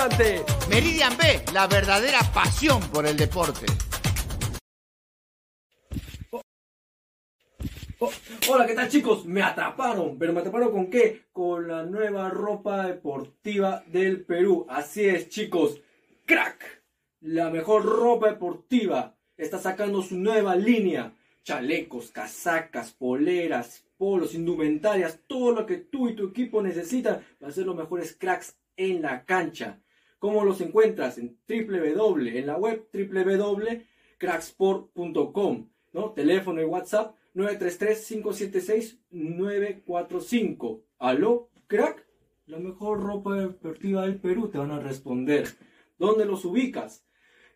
emocionante. Meridian B, la verdadera pasión por el deporte. Oh, hola, ¿qué tal chicos? Me atraparon, pero me atraparon con qué? Con la nueva ropa deportiva del Perú. Así es, chicos. Crack, la mejor ropa deportiva, está sacando su nueva línea. Chalecos, casacas, poleras, polos, indumentarias, todo lo que tú y tu equipo necesitan para ser los mejores cracks en la cancha. ¿Cómo los encuentras? En www, en la web www.cracksport.com, ¿no? Teléfono y WhatsApp 933-576-945. ¿Aló, crack? La mejor ropa deportiva del Perú te van a responder. ¿Dónde los ubicas?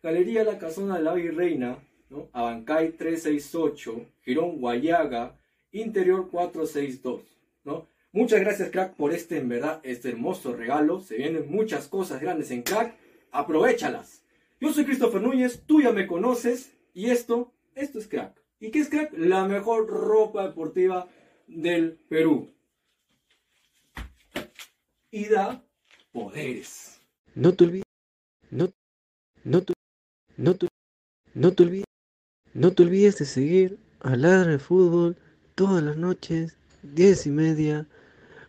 Galería La Casona de la Virreina, ¿no? Abancay 368, Girón Guayaga, Interior 462, ¿no? Muchas gracias, crack, por este, en verdad, este hermoso regalo. Se vienen muchas cosas grandes en crack. Aprovechalas. Yo soy Christopher Núñez, tú ya me conoces. Y esto, esto es crack. ¿Y qué es crack? La mejor ropa deportiva del Perú. Y da poderes. No te olvides, no, no, te- no, no te olvides, no te olvides de seguir a Ladra de Fútbol todas las noches, diez y media,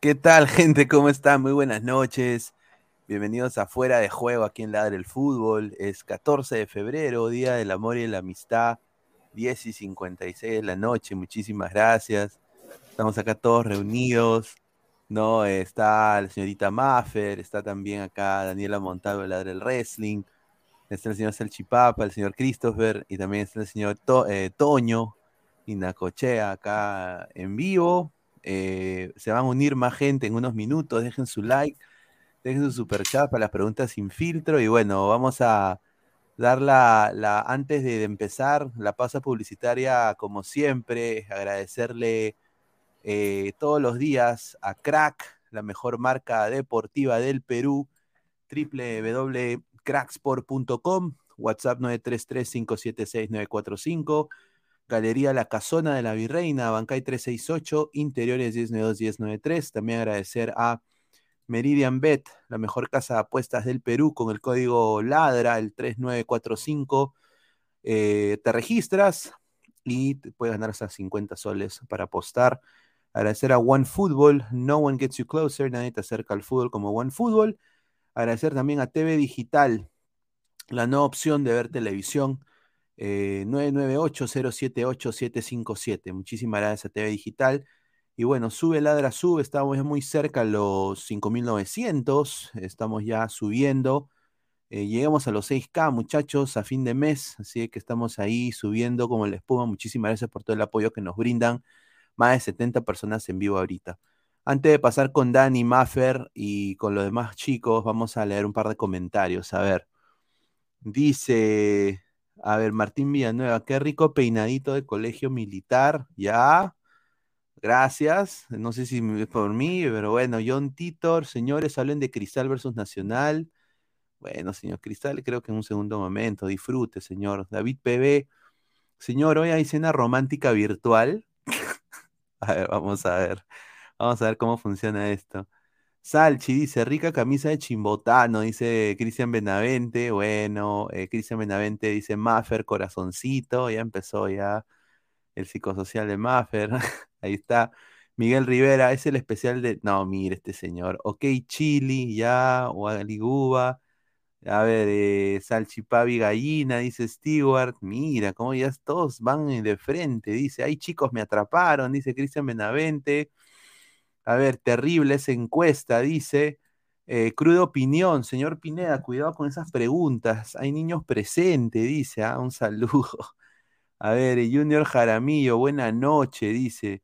¿Qué tal, gente? ¿Cómo están? Muy buenas noches. Bienvenidos a Fuera de Juego aquí en Ladre el Fútbol. Es 14 de febrero, Día del Amor y la Amistad, 10 y 56 de la noche. Muchísimas gracias. Estamos acá todos reunidos. ¿no? Está la señorita Maffer, está también acá Daniela Montalvo de Ladre el Wrestling, está el señor Salchipapa, el señor Christopher y también está el señor eh, Toño y Nacochea acá en vivo. Eh, se van a unir más gente en unos minutos. Dejen su like, dejen su super chat para las preguntas sin filtro. Y bueno, vamos a dar la, antes de, empezar la pausa publicitaria, como siempre, agradecerle eh, todos los días a Crack, la mejor marca deportiva del Perú, www.cracksport.com, WhatsApp 933-576-945. Galería La Casona de la Virreina, Bancay 368, Interiores 1092-1093. También agradecer a Meridian Bet, la mejor casa de apuestas del Perú, con el código LADRA, el 3945. Eh, te registras y puedes ganar hasta 50 soles para apostar. Agradecer a One Football, No One Gets You Closer, nadie te acerca al fútbol como One Football. Agradecer también a TV Digital, la nueva opción de ver televisión. Eh, 998-078-757. Muchísimas gracias a TV Digital. Y bueno, sube ladra, sube. Estamos muy cerca a los 5900. Estamos ya subiendo. Eh, llegamos a los 6K, muchachos, a fin de mes. Así que estamos ahí subiendo como la espuma. Muchísimas gracias por todo el apoyo que nos brindan. Más de 70 personas en vivo ahorita. Antes de pasar con Dani, Maffer y con los demás chicos, vamos a leer un par de comentarios. A ver. Dice, a ver, Martín Villanueva, qué rico peinadito de colegio militar. Ya, gracias. No sé si es por mí, pero bueno, John Titor, señores, hablen de Cristal versus Nacional. Bueno, señor Cristal, creo que en un segundo momento, disfrute, señor. David PB, señor, hoy hay cena romántica virtual. A ver, vamos a ver. Vamos a ver cómo funciona esto. Salchi dice, rica camisa de chimbotano, dice Cristian Benavente. Bueno, eh, Cristian Benavente dice, Maffer, corazoncito. Ya empezó ya el psicosocial de Maffer. Ahí está. Miguel Rivera, es el especial de... No, mire este señor. Ok, Chili, ya, Guagaliguba. A ver, eh, Salchipavi Gallina, dice Stewart. Mira, cómo ya todos van de frente. Dice, ay chicos, me atraparon, dice Cristian Benavente. A ver, terrible esa encuesta, dice. Eh, cruda opinión, señor Pineda, cuidado con esas preguntas. Hay niños presentes, dice. Ah, un saludo. A ver, Junior Jaramillo, buena noche, dice.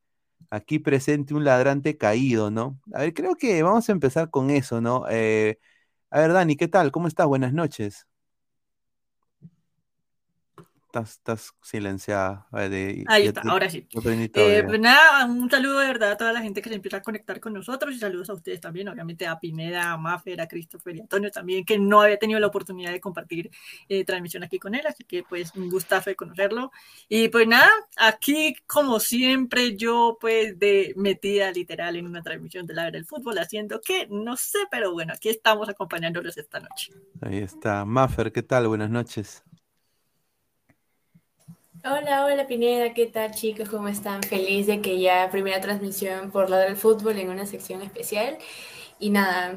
Aquí presente un ladrante caído, ¿no? A ver, creo que vamos a empezar con eso, ¿no? Eh, a ver, Dani, ¿qué tal? ¿Cómo estás? Buenas noches. Estás, silenciada. Ahí está, ahora sí. Eh, pues nada, un saludo de verdad a toda la gente que se empieza a conectar con nosotros y saludos a ustedes también, obviamente a Pineda, a Maffer, a Christopher y Antonio también, que no había tenido la oportunidad de compartir eh, transmisión aquí con él, así que pues un gustazo de conocerlo. Y pues nada, aquí como siempre yo pues de metida literal en una transmisión de la del fútbol, haciendo que no sé, pero bueno, aquí estamos acompañándolos esta noche. Ahí está. Maffer, ¿qué tal? Buenas noches. Hola, hola Pineda, ¿qué tal chicos? ¿Cómo están? Feliz de que ya primera transmisión por la del fútbol en una sección especial. Y nada,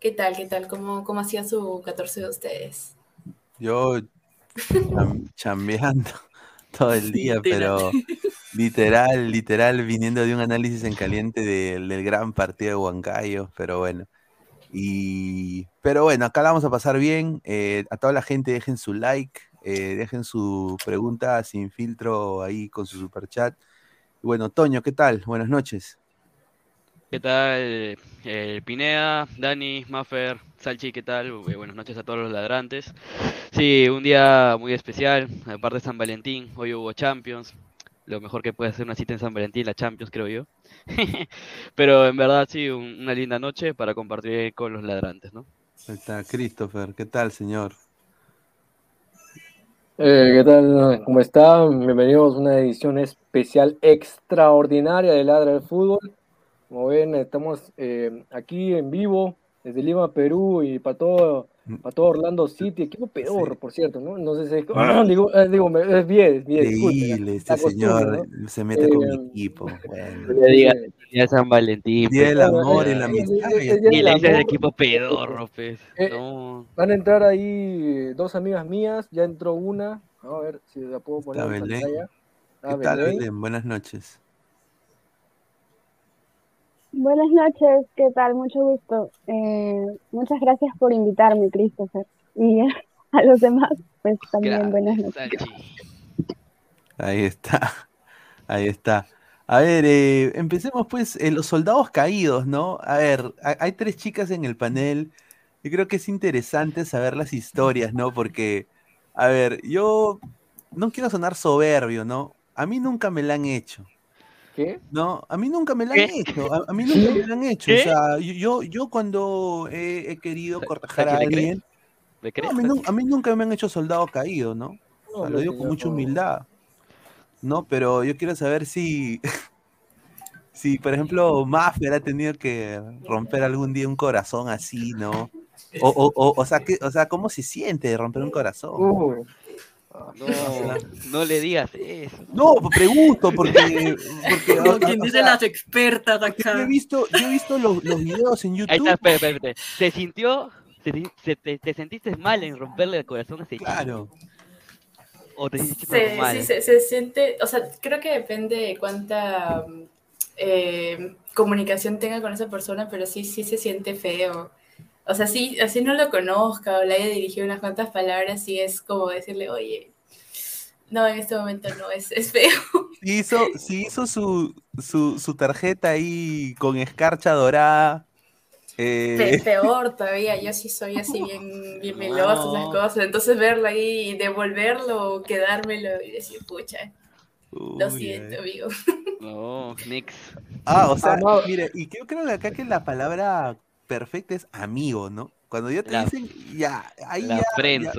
¿qué tal? ¿Qué tal? ¿Cómo, cómo hacía su 14 de ustedes? Yo chambeando todo el día, pero literal, literal, viniendo de un análisis en caliente del gran partido de Huancayo, pero bueno. Y, pero bueno, acá la vamos a pasar bien. Eh, a toda la gente dejen su like, eh, dejen su pregunta sin filtro ahí con su super chat. bueno, Toño, ¿qué tal? Buenas noches. ¿Qué tal? Eh, Pineda, Dani, Maffer, Salchi, ¿qué tal? Eh, buenas noches a todos los ladrantes. Sí, un día muy especial, aparte de San Valentín, hoy hubo Champions. Lo mejor que puede hacer una cita en San Valentín, la Champions, creo yo. Pero en verdad, sí, una linda noche para compartir con los ladrantes, ¿no? Ahí está, Christopher, ¿qué tal, señor? Eh, ¿Qué tal? ¿Cómo están? Bienvenidos a una edición especial extraordinaria de Ladra del Fútbol. Como ven, estamos eh, aquí en vivo desde Lima, Perú y para todo, para todo Orlando City, equipo peor, por cierto, ¿no? No sé si digo, eh, digo, es bien, es bien. Increíble, este señor se mete con mi equipo. Bueno. Le diga día San Valentín. Día del amor y la amistad. Y le dice el equipo pedorro, pues. No. Van a entrar ahí dos amigas mías, ya entró una, a ver si la puedo poner en pantalla. ¿Qué tal, Belén? Buenas noches. Buenas noches, ¿qué tal? Mucho gusto. Eh, muchas gracias por invitarme, Christopher. Y a los demás, pues también buenas noches. Ahí está, ahí está. A ver, eh, empecemos pues en los soldados caídos, ¿no? A ver, hay tres chicas en el panel. Yo creo que es interesante saber las historias, ¿no? Porque, a ver, yo no quiero sonar soberbio, ¿no? A mí nunca me la han hecho. ¿Qué? No, a mí nunca me la han hecho. A, mí nunca me la han hecho. O sea, yo, yo cuando he, querido cortejar a alguien. a, mí, nunca me han hecho soldado caído, ¿no? lo digo con mucha humildad. No, pero yo quiero saber si. si, por ejemplo, Mafia ha tenido que romper algún día un corazón así, ¿no? O, o, o, o, sea, o sea, ¿cómo se siente romper un corazón? No, no le digas eso. No, pregunto, porque. porque quien dice las expertas acá. Yo he visto, yo he visto los, los videos en YouTube. Ahí está, espera, espera, ¿Se sintió? Se, te, sentiste mal en romperle el corazón a ese Claro. ¿O te sentiste mal? Sí, se, se, siente. O sea, creo que depende de cuánta eh, comunicación tenga con esa persona, pero sí, sí se siente feo o sea, sí, así no lo conozca o le haya dirigido unas cuantas palabras, y es como decirle, oye, no, en este momento no, es, es feo. Sí hizo, sí hizo su, su, su tarjeta ahí con escarcha dorada. Eh... Peor todavía, yo sí soy así bien, bien melosa, esas cosas. Entonces verlo ahí y devolverlo, quedármelo y decir, pucha, lo siento, amigo. No, Nix. Ah, o sea, ah, mire, y creo, creo que acá que la palabra perfecta es amigo, ¿no? Cuando ya te dicen, ya, ahí la ya,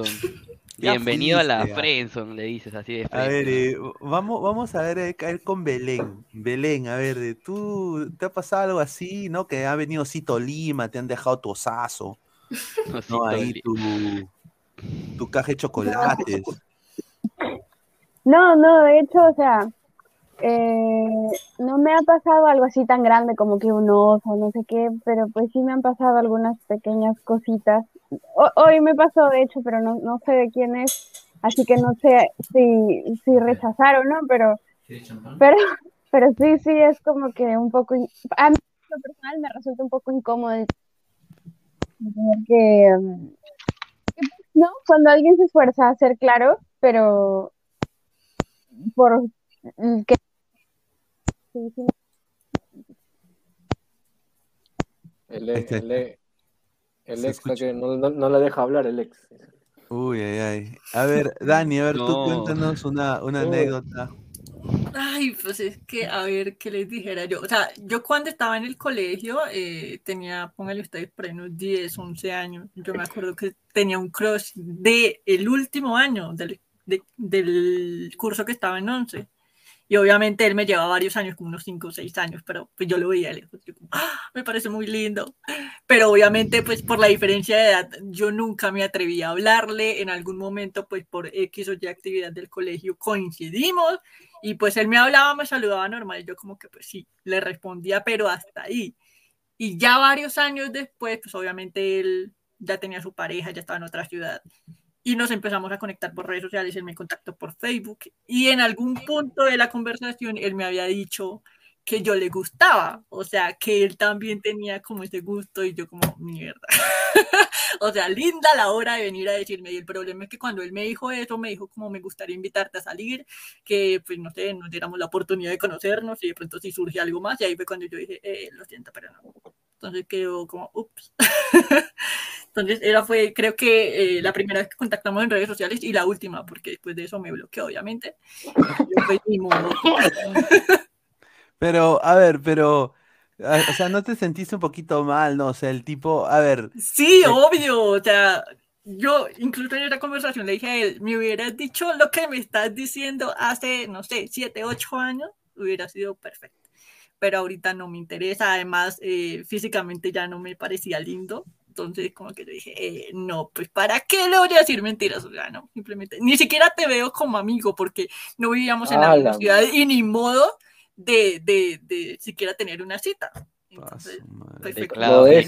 Bienvenido a la Friendzone, le dices así de frente. A ver, eh, vamos, vamos a ver, eh, caer con Belén. Belén, a ver, ¿tú te ha pasado algo así, no? Que ha venido Cito Lima, te han dejado tu osazo, no, ahí tu, tu caja de chocolates. No, no, de hecho, o sea, eh, no me ha pasado algo así tan grande como que un oso, no sé qué, pero pues sí me han pasado algunas pequeñas cositas. hoy me pasó, de hecho, pero no, no sé de quién es, así que no sé si, si rechazaron, ¿no? Pero, pero, pero sí, sí, es como que un poco, a mí lo personal me resulta un poco incómodo que, ¿no? Cuando alguien se esfuerza a ser claro, pero por que el, este el, ex que no, no, la deja hablar, el ex. Uy, ay, ay. A ver, Dani, a ver, tú cuéntanos una, una anécdota. Ay, pues es que, a ver, ¿qué les dijera yo? O sea, yo cuando estaba en el colegio eh, tenía, póngale ustedes, por ahí unos 10, 11 años. Yo me acuerdo que tenía un crush de el último año del, del curso que estaba en 11. Y obviamente él me lleva varios años, como unos 5 o 6 años, pero pues yo lo veía lejos. ¡Ah! me parece muy lindo. Pero obviamente, pues por la diferencia de edad, yo nunca me atreví a hablarle. En algún momento, pues por X o Y actividad del colegio coincidimos. Y pues él me hablaba, me saludaba normal. Yo como que pues sí, le respondía, pero hasta ahí. Y ya varios años después, pues obviamente él ya tenía su pareja, ya estaba en otra ciudad y nos empezamos a conectar por redes sociales, él me contactó por Facebook y en algún punto de la conversación él me había dicho que yo le gustaba, o sea, que él también tenía como ese gusto y yo como mierda. o sea, linda la hora de venir a decirme y el problema es que cuando él me dijo eso, me dijo como me gustaría invitarte a salir, que pues no sé, nos diéramos la oportunidad de conocernos y de pronto si surge algo más y ahí fue cuando yo dije, eh, lo siento, pero no. Entonces quedó como, ups. Entonces, era fue, creo que eh, la primera vez que contactamos en redes sociales y la última, porque después de eso me bloqueó, obviamente. pero, a ver, pero, o sea, ¿no te sentiste un poquito mal, no? O sea, el tipo, a ver. Sí, eh, obvio, o sea, yo incluso en esa conversación le dije a él, me hubieras dicho lo que me estás diciendo hace, no sé, siete, ocho años, hubiera sido perfecto. Pero ahorita no me interesa, además, eh, físicamente ya no me parecía lindo. Entonces, como que le dije, eh, no, pues ¿para qué le voy a decir mentiras? O sea, no, simplemente, ni siquiera te veo como amigo porque no vivíamos en la misma ciudad y ni modo de, de, de siquiera tener una cita. Entonces, pues, le, clavó, le,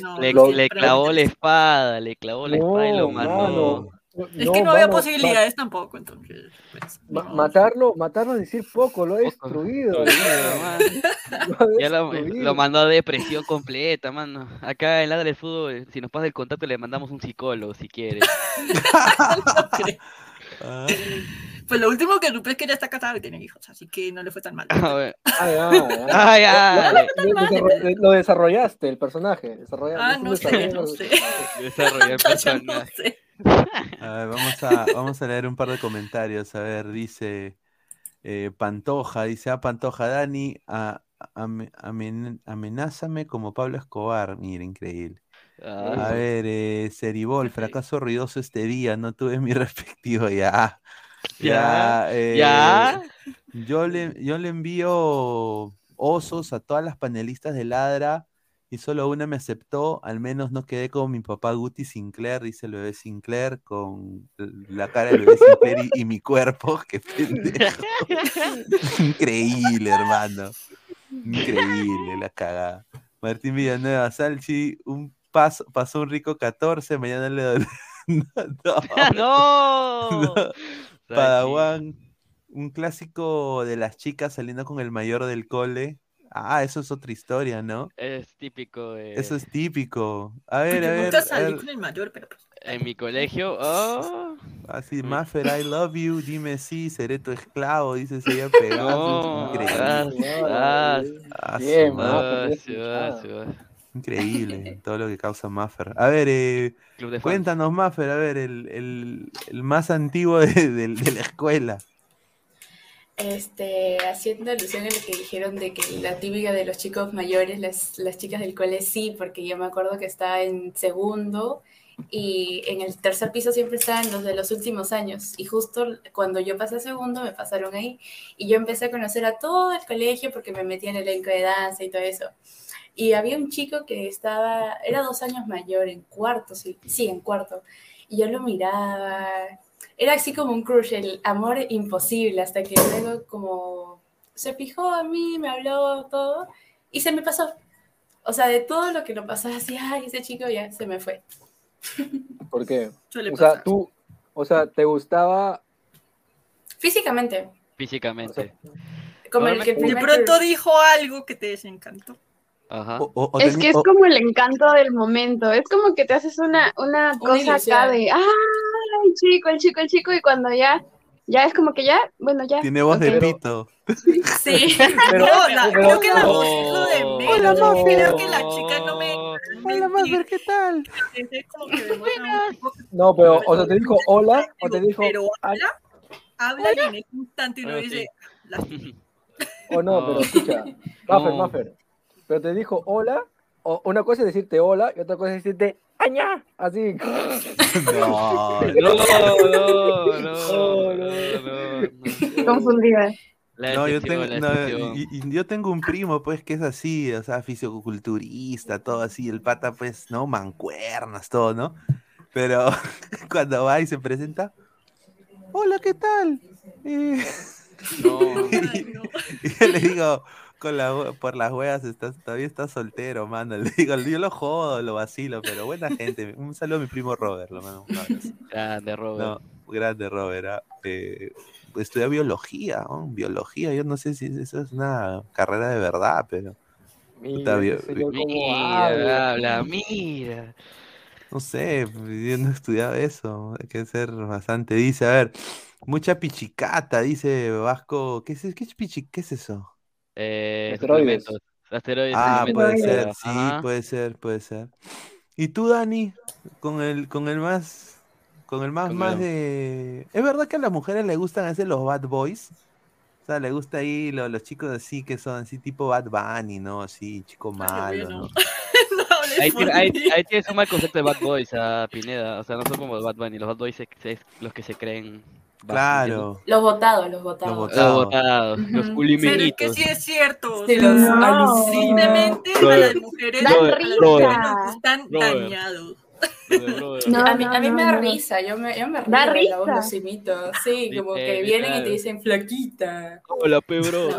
le, clavó la espada, le clavó la espada y lo mató. Es que no había posibilidades tampoco, entonces. Pues, matarlo, matarlo es decir poco, lo ha destruido. ya lo, mandó a depresión completa, mano. Acá en la del fútbol, si nos pasa el contacto, le mandamos un psicólogo si quiere. Ah. Pues lo último que supe es que ya está casado y tiene hijos, así que no le fue tan mal. Lo, desarrollaste, el personaje. Desarrollaste. Ah, no sé, no sé. Desarrollé el personaje. A ver, vamos a, vamos a leer un par de comentarios. A ver, dice eh, Pantoja, dice, ah, Pantoja, Dani, a, amenázame como Pablo Escobar. Mira, increíble. A ver, eh, Seribol, fracaso ruidoso este día, no tuve mi respectivo ya. Ya, ya. Eh, yo, le, yo le envío osos a todas las panelistas de Ladra y solo una me aceptó, al menos no quedé como mi papá Guti Sinclair, dice el bebé Sinclair, con la cara del bebé Sinclair y, mi cuerpo, qué pendejo. Increíble, hermano. Increíble la cagada. Martín Villanueva, Salchi, un paso, pasó un rico 14, mañana le doy. no. no. Padawan, un clásico de las chicas saliendo con el mayor del cole. Ah, eso es otra historia, ¿no? Es típico. Eso es típico. A ver, a ver. Nunca salí con el mayor, pero. Pues, en mi colegio, oh. Así, Maffer, I love you, dime sí, seré tu esclavo, dice ella pegado. Increíble todo lo que causa Maffer. A ver, eh, cuéntanos, Maffer, a ver, el, el, el más antiguo de, de, de la escuela. Este, haciendo alusión a lo que dijeron de que la típica de los chicos mayores, las, las chicas del cole sí, porque yo me acuerdo que estaba en segundo y en el tercer piso siempre estaban los de los últimos años y justo cuando yo pasé a segundo me pasaron ahí y yo empecé a conocer a todo el colegio porque me metí en el elenco de danza y todo eso. Y había un chico que estaba, era dos años mayor, en cuarto, sí, sí, en cuarto. Y yo lo miraba, era así como un crush, el amor imposible, hasta que luego como se fijó en mí, me habló todo y se me pasó. O sea, de todo lo que lo pasó así, ay, ese chico ya se me fue. ¿Por qué? o sea, tú, o sea, ¿te gustaba? Físicamente. Físicamente. como el que de pronto dijo algo que te desencantó. Ajá. es que es como el encanto del momento. Es como que te haces una, una, cosa acá de, ay, el chico, el chico, el chico, y cuando ya ya es como que ya, bueno, ya. Tiene voz de pito. Sí, pero, la, creo que la voz es lo de menos. Hola, creo que la chica no me. Hola, Mafer, ¿qué tal? No, pero, o sea, te dijo hola, o te dijo. Pero habla, habla y en ese instante uno dice. O no, pero escucha, Maffer, Maffer. Pero te dijo hola, o una cosa es decirte hola y otra cosa es decirte aña, así. No, no, no, no, no, Confundida. No, yo tengo, yo tengo un primo, pues, que es así, o sea, fisicoculturista, todo así, el pata, pues, ¿no? Mancuernas, todo, ¿no? Pero cuando va y se presenta, hola, ¿qué tal? No. y yo le digo, por las huevas estás, todavía estás soltero, mano. Le digo, yo lo jodo, lo vacilo, pero buena gente. Un saludo a mi primo Robert, lo mando Grande Robert. No, grande Robert. Ah, eh, estudia biología, biología. Yo no sé si eso es una carrera de verdad, pero. Mira, mira, habla, mira. No sé, yo no he estudiado eso. Hay que ser bastante. Dice, a ver, mucha pichicata, dice Vasco. ¿Qué es, qué es, ¿Qué es eso? Eh, asteroides. asteroides. Ah, puede ser, sí, puede ser, puede ser. ¿Y tú, Dani? Con el, con el más, con el más, más de... ¿Es verdad que a las mujeres les gustan hacer los bad boys? O sea, le gusta ahí los, chicos así que son así tipo Bad Bunny, ¿no? Así, chico malo, ¿no? ahí, tienes un mal concepto de Bad Boys a Pineda. O sea, no son como Bad Bunny. Los Bad Boys es los que se creen Claro. Los votados, los votados. Los votados, los, Pero que sí es cierto. Sí, los no. Simplemente a las mujeres están dañados. a, mí, a mí me da risa, yo me, yo me río da risa. de los Sí, como que vienen y te dicen flaquita. Hola, pebro.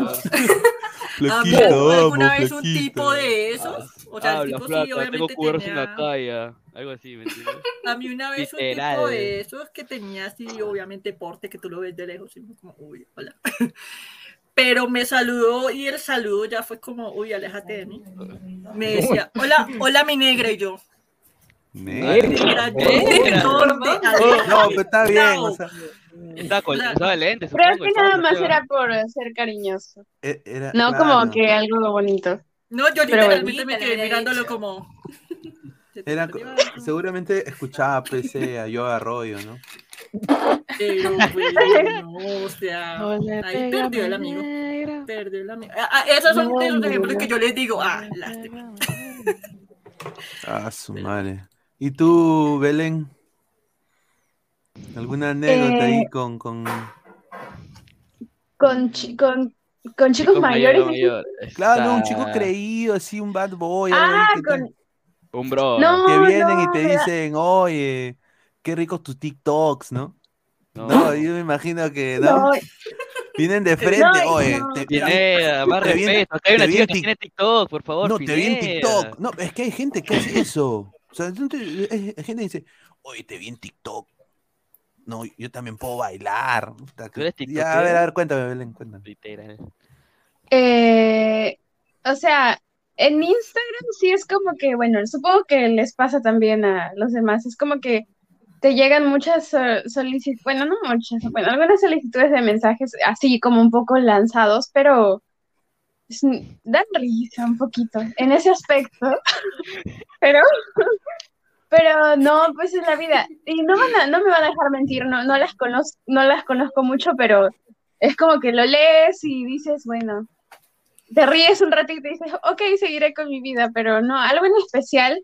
¿A mí alguna vez un tipo de esos? O sea, el tipo sí, obviamente tengo tenía... en la calle. Algo así, ¿me entiendes? A mí una vez un tipo de esos que tenía así, obviamente, porte, que tú lo ves de lejos y como, uy, hola. Pero me saludó y el saludo ya fue como, uy, aléjate de mí. Me decía, hola, hola mi negra y yo. Negra, yo, no, pero está bien, o sea. Está con lentes. Creo que nada más era por ser cariñoso. E, no como que algo bonito. No, yo literalmente me quedé mirándolo como. Era, seguramente escuchaba PC a Yo Arroyo, ¿no? Pero no, o sea, ahí perdió el amigo. Perdió el amigo. Ah, ah, esos son de los ejemplos que yo les digo, ah, lástima. Ah, su madre. ¿Y tú, Belén? ¿Alguna anécdota ahí eh, con, con... Con, con, con chicos mayores? Claro, un chico creído, así, un bad boy. Ah, con... Un bro. que vienen y te dicen, oye, qué ricos tus TikToks, ¿no? No, yo me imagino que, ¿no? Vienen de frente, oye. Te, Pineda, más respeto. Acá hay una chica que tiene TikTok, por favor. No, te vi en TikTok. No, es que hay gente que hace eso. O sea, hay gente que dice, oye, te vi en TikTok. No, yo también puedo bailar. Ya, a ver, a ver, cuéntame, Belén, cuéntame. Eh, o sea, en Instagram sí es como que, bueno, supongo que les pasa también a los demás, es como que te llegan muchas solicitudes, bueno, no muchas, bueno, algunas solicitudes de mensajes así como un poco lanzados, pero dan risa un poquito en ese aspecto, pero, pero no, pues es la vida, y no, van no me van a dejar mentir, no, no, las conozco, no las conozco mucho, pero es como que lo lees y dices, bueno, te ríes un ratito y dices, ok, seguiré con mi vida, pero no, algo en especial,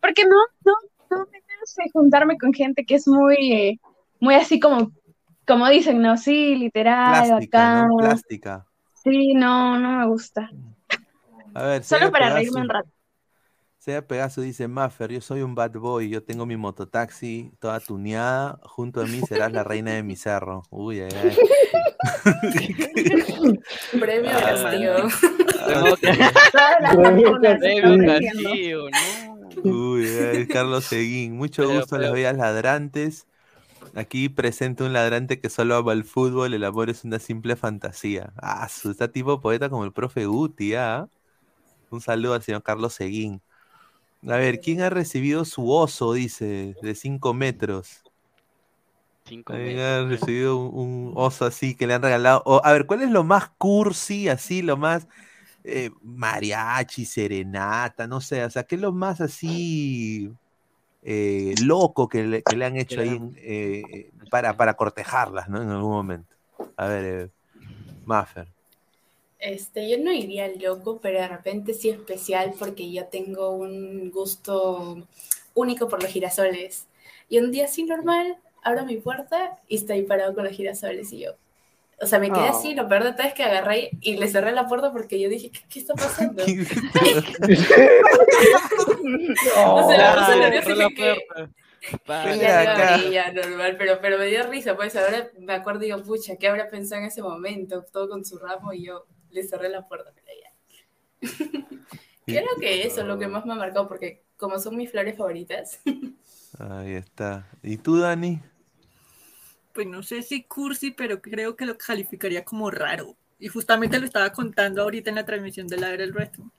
porque no, no, no me sé juntarme con gente que es muy, eh, muy así como, como dicen, ¿no? Sí, literal, Plástica, ¿no? Plástica. Sí, no, no me gusta. A ver, Solo para reírme un rato. Sea Pegaso dice, Maffer, yo soy un bad boy, yo tengo mi mototaxi toda tuneada, junto a mí serás la reina de mi cerro. Uy, ay, ay. Premio castigo. Premio Uy, ay, Carlos Seguín, mucho gusto en las vías ladrantes. Aquí presenta un ladrante que solo ama el fútbol, el amor es una simple fantasía. Ah, está tipo poeta como el profe Guti, ¿ah? Un saludo al señor Carlos Seguín. A ver, ¿quién ha recibido su oso, dice, de 5 metros? 5 metros. ha recibido un, oso así que le han regalado? a ver, ¿cuál es lo más cursi, así, lo más eh, mariachi, serenata, no sé, o sea, ¿qué es lo más así eh, loco que le, han hecho ahí eh, para, para cortejarlas, ¿no? En algún momento. A ver, Maffer. Este, yo no iría loco, pero de repente sí especial porque yo tengo un gusto único por los girasoles. Y un día así normal, abro mi puerta y estoy parado con los girasoles y yo, o sea, me quedé así, lo peor de todo es que agarré y le cerré la puerta porque yo dije, ¿qué, está pasando? o sea, la nerviosa y dije ya normal, pero, pero me dio risa, pues ahora me acuerdo y digo, pucha, ¿qué habrá pensado en ese momento? Todo con su ramo y yo le cerré la puerta, pero ya. Creo que eso es lo que más me ha marcado, porque como son mis flores favoritas. Ahí está. ¿Y tú, Dani? pues no sé si cursi, pero creo que lo calificaría como raro. Y justamente lo estaba contando ahorita en la transmisión de la era del resto.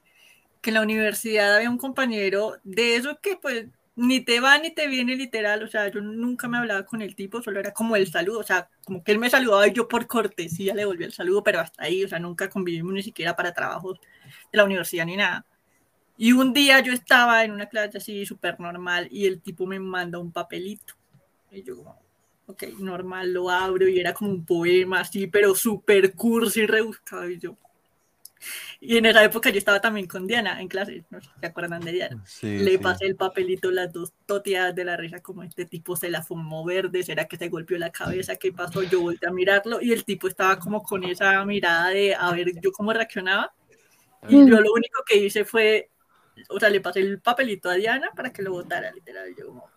Que en la universidad había un compañero de eso que pues ni te va ni te viene literal, o sea, yo nunca me hablaba con el tipo, solo era como el saludo, o sea, como que él me saludaba y yo por cortesía le volví el saludo, pero hasta ahí, o sea, nunca convivimos ni siquiera para trabajos de la universidad ni nada. Y un día yo estaba en una clase así súper normal y el tipo me manda un papelito. Y yo ok, normal, lo abro y era como un poema así, pero súper cursi y rebuscado y yo. Y en esa época yo estaba también con Diana en clase, ¿no se acuerdan de Diana? Le pasé el papelito, las dos toteadas de la risa, como este tipo se la fumó verde, ¿será que se golpeó la cabeza? ¿Qué pasó? Yo volteé a mirarlo y el tipo estaba como con esa mirada de a ver yo cómo reaccionaba. Y yo lo único que hice fue, o sea, le pasé el papelito a Diana para que lo votara, literal. Yo como,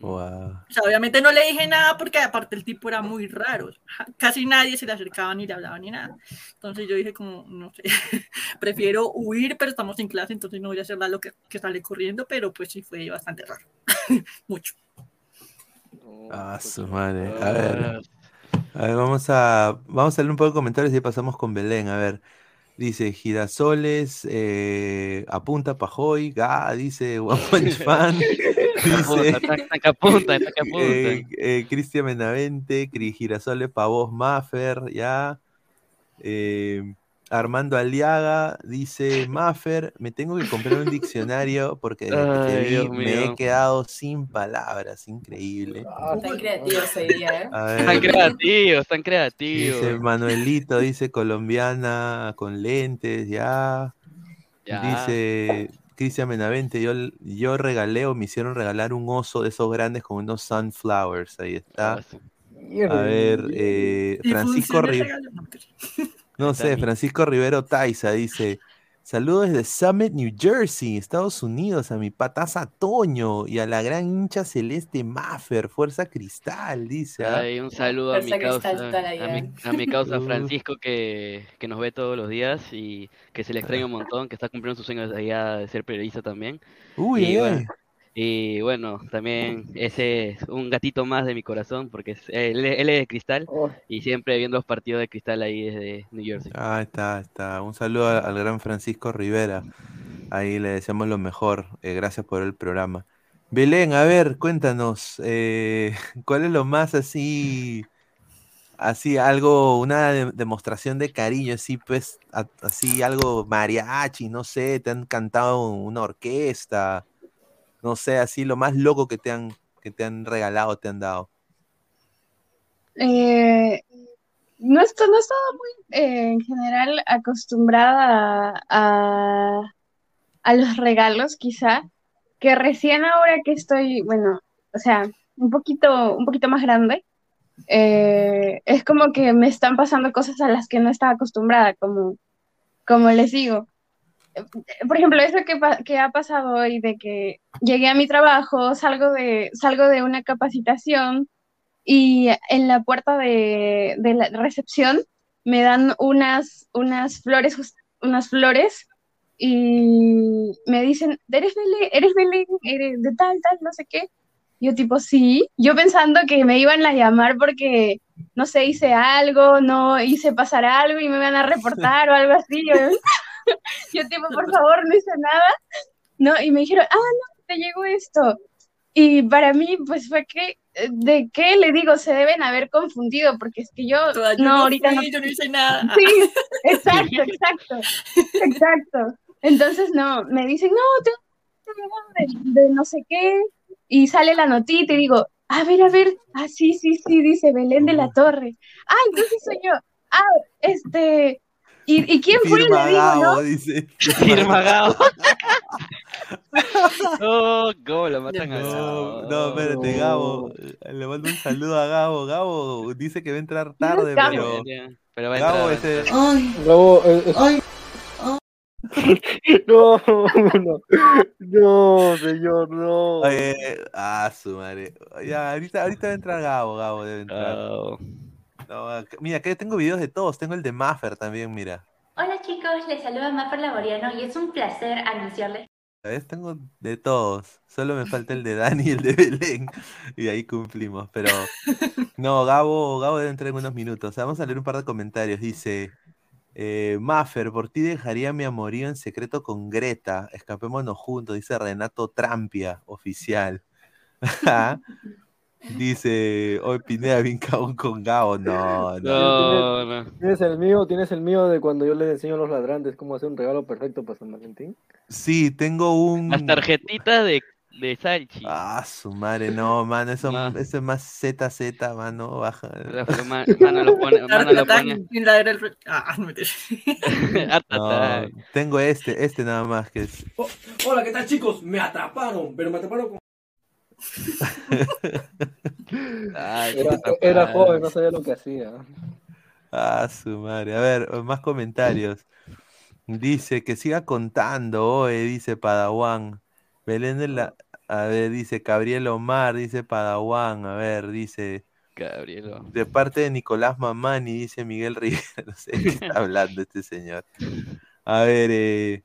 o sea, obviamente no le dije nada porque aparte el tipo era muy raro. Casi nadie se le acercaba ni le hablaba ni nada. Entonces yo dije como, no sé, prefiero huir, pero estamos en clase, entonces no voy a hacer nada lo que, que sale corriendo, pero pues sí fue bastante raro. Mucho. Ah, su madre. A ver. A ver, vamos a, vamos a leer un poco de comentarios y pasamos con Belén. A ver. Dice Girasoles, eh, apunta Pajoy, Ga, dice One Punch Fan. dice eh, eh, Cristian Menavente, Girasoles, Pavos Maffer, ya. Armando Aliaga dice, Maffer, me tengo que comprar un diccionario porque desde me he quedado sin palabras, increíble. Ah, están creativos ese día, ¿eh? Están creativos, están creativos. Dice Manuelito, dice colombiana con lentes, ya. Dice Cristian Menavente, yo, yo regalé o me hicieron regalar un oso de esos grandes con unos sunflowers, ahí está. A ver, eh, Francisco Rivera. No sé, Francisco Rivero Taiza dice: Saludos desde Summit, New Jersey, Estados Unidos, a mi pataza Toño y a la gran hincha celeste Maffer, Fuerza Cristal, dice. ¿ah? un saludo a mi, causa, a, mi, causa Francisco que, nos ve todos los días y que se le extraña un montón, que está cumpliendo sus sueños allá de ser periodista también. Uy, y bueno, también ese es un gatito más de mi corazón, porque él, es de cristal oh. y siempre viendo los partidos de cristal ahí desde New Jersey. Ah, está, está. Un saludo al gran Francisco Rivera. Ahí le deseamos lo mejor. Eh, gracias por el programa. Belén, a ver, cuéntanos, eh, ¿cuál es lo más así, así algo, una demostración de cariño, así pues, así algo mariachi, no sé, te han cantado una orquesta, no sé, así lo más loco que te han, que te han regalado, te han dado? Eh, no, estoy, no he estado muy, eh, en general, acostumbrada a, a, los regalos, quizá, que recién ahora que estoy, bueno, o sea, un poquito, un poquito más grande, eh, es como que me están pasando cosas a las que no estaba acostumbrada, como, como les digo. Por ejemplo, eso que, ha pasado hoy de que llegué a mi trabajo, salgo de, salgo de una capacitación y en la puerta de, de la recepción me dan unas, unas flores, unas flores y me dicen, ¿eres Belén? ¿Eres Belén? ¿Eres de tal, tal, no sé qué? Yo tipo, sí, yo pensando que me iban a llamar porque, no sé, hice algo, no hice pasar algo y me iban a reportar o algo así. Yo, tipo, por favor, no hice nada. No, y me dijeron, ah, no, te llegó esto. Y para mí, pues fue que, ¿de qué le digo? Se deben haber confundido, porque es que yo, no, ahorita no. Yo no hice nada. Sí, exacto, exacto, exacto. Entonces, no, me dicen, no, te de, de no sé qué, y sale la notita y digo, a ver, a ver, ah, sí, sí, sí, dice Belén de la Torre. Ah, entonces soy yo. Ah, este, ¿y, ¿y quién fue? Firma Gabo, ¿no? dice. Firma Gabo. oh, Gabo, lo matan a Gabo. No, espérate, Gabo. Le mando un saludo a Gabo. Gabo dice que va a entrar tarde, pero... Pero va a entrar. Gabo, ese... Ay, Gabo, eh, ay. No, no, no, señor, no. Oye, ah, su madre. Ya, ahorita, ahorita va a entrar Gabo, Gabo debe entrar. Oh. No, mira, que tengo videos de todos, tengo el de Maffer también, mira. Hola chicos, les saluda Maffer Laboriano y es un placer anunciarles. ¿Ves? Tengo de todos, solo me falta el de Dani y el de Belén, y ahí cumplimos, pero no, Gabo, Gabo debe entrar en unos minutos. vamos a leer un par de comentarios, dice... Eh, Maffer, por ti dejaría mi amorío en secreto con Greta. Escapémonos juntos, dice Renato Trampia, oficial. dice, hoy Pineda bien cabón con Gao. No, no. ¿Tienes, el mío, ¿Tienes el mío de cuando yo le enseño a los ladrantes cómo hacer un regalo perfecto para San Valentín? Sí, tengo un. Las tarjetitas de de Salchi. Ah, su madre, no, mano, eso, eso es más ZZ, mano, baja. Mano lo pone, mano lo pone. Ah, no me no, tengo este, este nada más que es. Oh, hola, ¿qué tal chicos? Me atraparon, pero me atraparon con... Ay, era, era joven, no sabía lo que hacía. Ah, su madre. A ver, más comentarios. Dice que siga contando, oe, dice Padawan. Belén de la, a ver, dice Gabriel Omar, dice Padawan, a ver, dice. Gabriel. De parte de Nicolás Mamani, dice Miguel Rivera, no sé qué está hablando este señor. A ver, eh,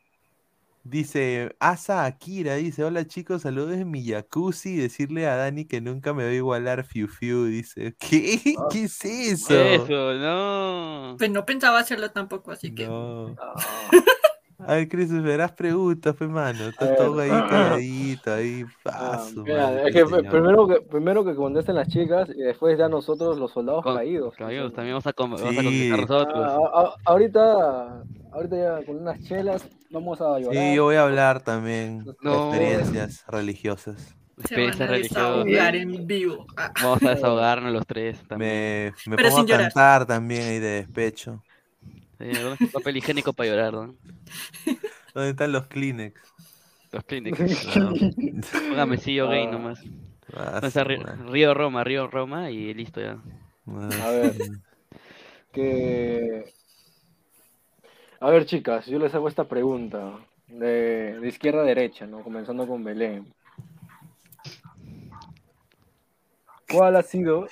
dice Asa Akira, dice, hola chicos, saludos de mi jacuzzi, decirle a Dani que nunca me va a igualar Fiu Fiu, dice, ¿qué? Ah. ¿Qué es eso? Eso, no. Pues no pensaba hacerlo tampoco, así que... No. A ver, Cris, verás preguntas, pues, mano. Está todo ahí calladito, ahí paso. Ah, es que primero, que primero que contesten las chicas y después ya nosotros los soldados caídos. Caídos, también vamos a, sí. vamos a contestar nosotros. Ah, ahorita, ahorita ya con unas chelas vamos a llorar. Sí, yo voy a hablar también de experiencias religiosas. Experiencias religiosas. en vivo. Vamos a desahogarnos los tres también. Me, me pongo a cantar también ahí de despecho. Sí, papel higiénico para llorar, ¿no? ¿Dónde están los Kleenex? Los Kleenex. Póngame sí yo gay nomás. Ah, Río Roma, Río Roma y listo ya. A ver. Que... A ver, chicas, yo les hago esta pregunta. De, de izquierda a derecha, ¿no? Comenzando con Belén. ¿Cuál ha sido?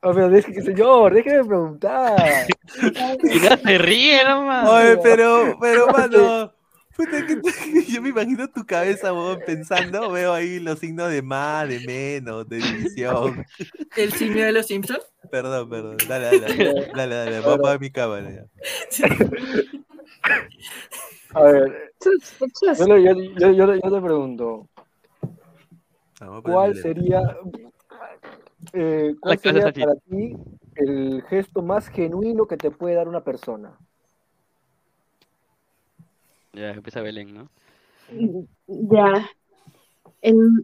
Oh, pero señor, déjeme preguntar. Mira, se ríe nomás. Oye, pero, pero, mano. yo me imagino tu cabeza, vos, pensando, veo ahí los signos de más, de menos, de división. ¿El signo de los Simpsons? Perdón, perdón. Dale, dale, dale, dale, Voy a mi cámara ya. A ver, yo, yo, yo, yo te pregunto, ¿cuál sería, eh, ¿Cuál sería para ti el gesto más genuino que te puede dar una persona? Ya, empieza Belén, ¿no? Ya.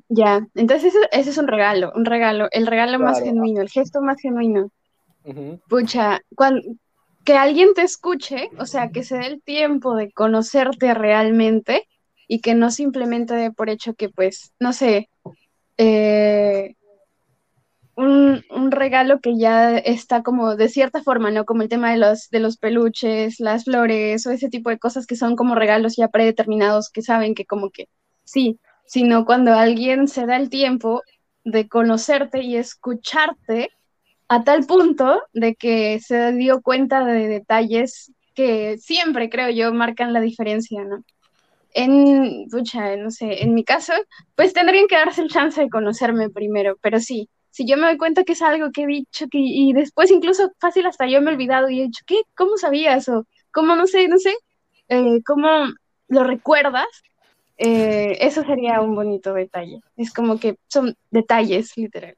ya. Entonces, ese, es un regalo, un regalo, el regalo más genuino, el gesto más genuino. Pucha, cuando, que alguien te escuche, o sea, que se dé el tiempo de conocerte realmente y que no simplemente dé por hecho que, pues, no sé, eh, un, un, regalo que ya está como de cierta forma, ¿no? Como el tema de los, de los peluches, las flores o ese tipo de cosas que son como regalos ya predeterminados que saben que como que sí, sino cuando alguien se da el tiempo de conocerte y escucharte a tal punto de que se dio cuenta de detalles que siempre, creo yo, marcan la diferencia, ¿no? En, pucha, no sé, en mi caso, pues tendrían que darse el chance de conocerme primero, pero sí, si yo me doy cuenta que es algo que he dicho que, y después incluso fácil hasta yo me he olvidado y he dicho, ¿qué? ¿Cómo sabías? O ¿cómo no sé, no sé? Eh, ¿Cómo lo recuerdas? Eh, eso sería un bonito detalle. Es como que son detalles, literal.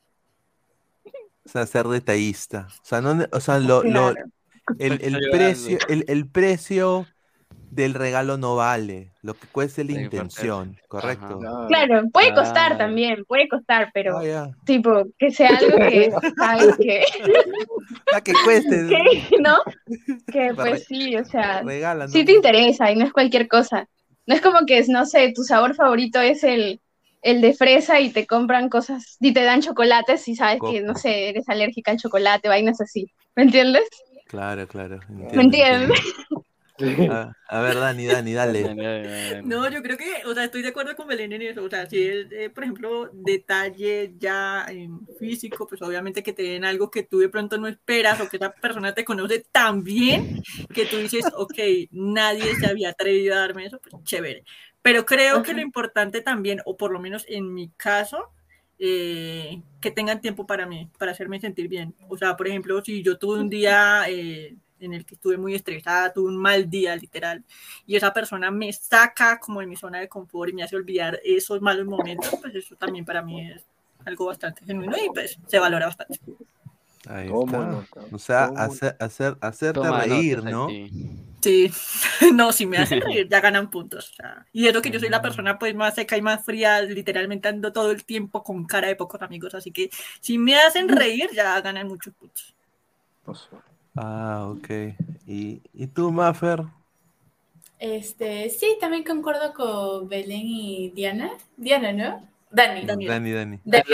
O sea, ser detallista. O sea, no, o sea lo, lo, el, el precio, el, el precio del regalo no vale, lo que cuesta es la intención, ¿correcto? Claro, puede costar también, puede costar, pero ah, tipo, que sea algo que, ¿sabes que? que cueste. ¿No? Que pues sí, o sea, sí te interesa y no es cualquier cosa. No es como que, no sé, tu sabor favorito es el, el de fresa y te compran cosas y te dan chocolates y sabes que, no sé, eres alérgica al chocolate, vainas así. ¿Me entiendes? Claro, claro. ¿Me entiendes? A, ver, Dani, Dani, dale. No, yo creo que, o sea, estoy de acuerdo con Belén en eso. O sea, si es, eh, por ejemplo, detalle ya en físico, pues obviamente que te den algo que tú de pronto no esperas o que esa persona te conoce tan bien que tú dices, ok, nadie se había atrevido a darme eso, pues chévere. Pero creo que lo importante también, o por lo menos en mi caso, eh, que tengan tiempo para mí, para hacerme sentir bien. O sea, por ejemplo, si yo tuve un día... Eh, en el que estuve muy estresada, tuve un mal día literal, y esa persona me saca como de mi zona de confort y me hace olvidar esos malos momentos, pues eso también para mí es algo bastante genuino y pues se valora bastante. Ahí está. O sea, hacer, hacer, hacerte reír, ¿no? Sí, no, si me hacen reír ya ganan puntos. Y es lo que yo soy la persona pues más seca y más fría, literalmente ando todo el tiempo con cara de pocos amigos, así que si me hacen reír ya ganan muchos puntos. Ah, ok. ¿Y, y tú, Maffer? Este, sí, también concuerdo con Belén y Diana. Diana, ¿no? Dani. Dani, Dani. Dani.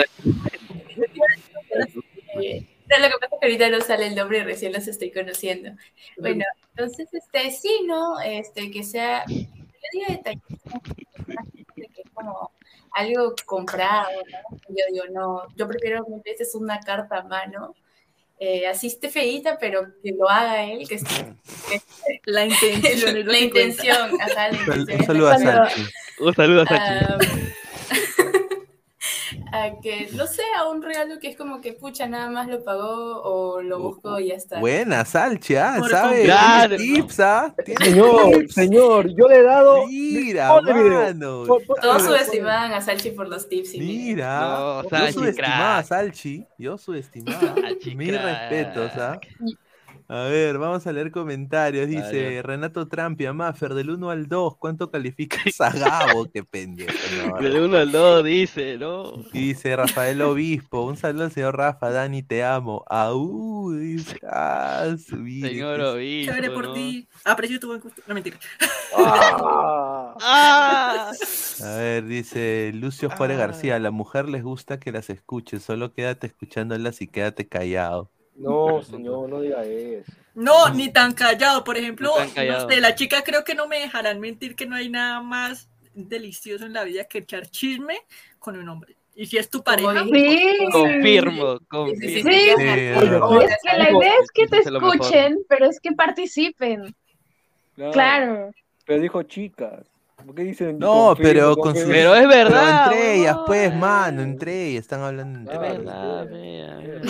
Lo que pasa es que ahorita no sale el nombre y recién los estoy conociendo. Bueno, entonces, este, sí, ¿no? Este, que sea, yo digo detalle, que es como algo comprado, ¿no? Yo digo, no, yo prefiero mil veces una carta a mano eh, así esté feíta, pero que lo haga él, que, la intención. la, intención, Un saludo a Sachi. Un saludo a Sachi a que, no sé, a un regalo que es como que, pucha, nada más lo pagó o lo buscó y ya está. Buena, Salchi, ¿ah? ¿Sabes? Claro. Tips, ¿ah? Señor, señor, yo le he dado... Mira, mano. Todos subestimaban a Salchi por los tips. Y Mira, no, yo subestimaba a Salchi, yo subestimaba. Mis respetos, ¿ah? A ver, vamos a leer comentarios. Dice Renato Trampia, Maffer, del 1 al 2, ¿cuánto califica esa Gabo? Qué pendejo. Del 1 al 2, dice, ¿no? Dice Rafael Obispo, un saludo al señor Rafa, Dani, te amo. Aú, dice, ah, Señor Obispo. Chévere por ti. Aprecio tu buen gusto. No, mentira. Ah. A ver, dice Lucio Juárez García, a la mujer les gusta que las escuche, solo quédate escuchándolas y quédate callado. No, señor, no diga eso. No, ni tan callado. Por ejemplo, no sé, la chica creo que no me dejarán mentir que no hay nada más delicioso en la vida que echar chisme con un hombre. Y si es tu pareja, sí. confirmo, confirmo. Sí, es que la idea es que te escuchen, pero es que participen. Claro. Pero dijo chicas. ¿Por qué dicen no, pero, con pero es verdad. entre ellas, pues, mano, entre ellas están hablando entre ellas. Verdad,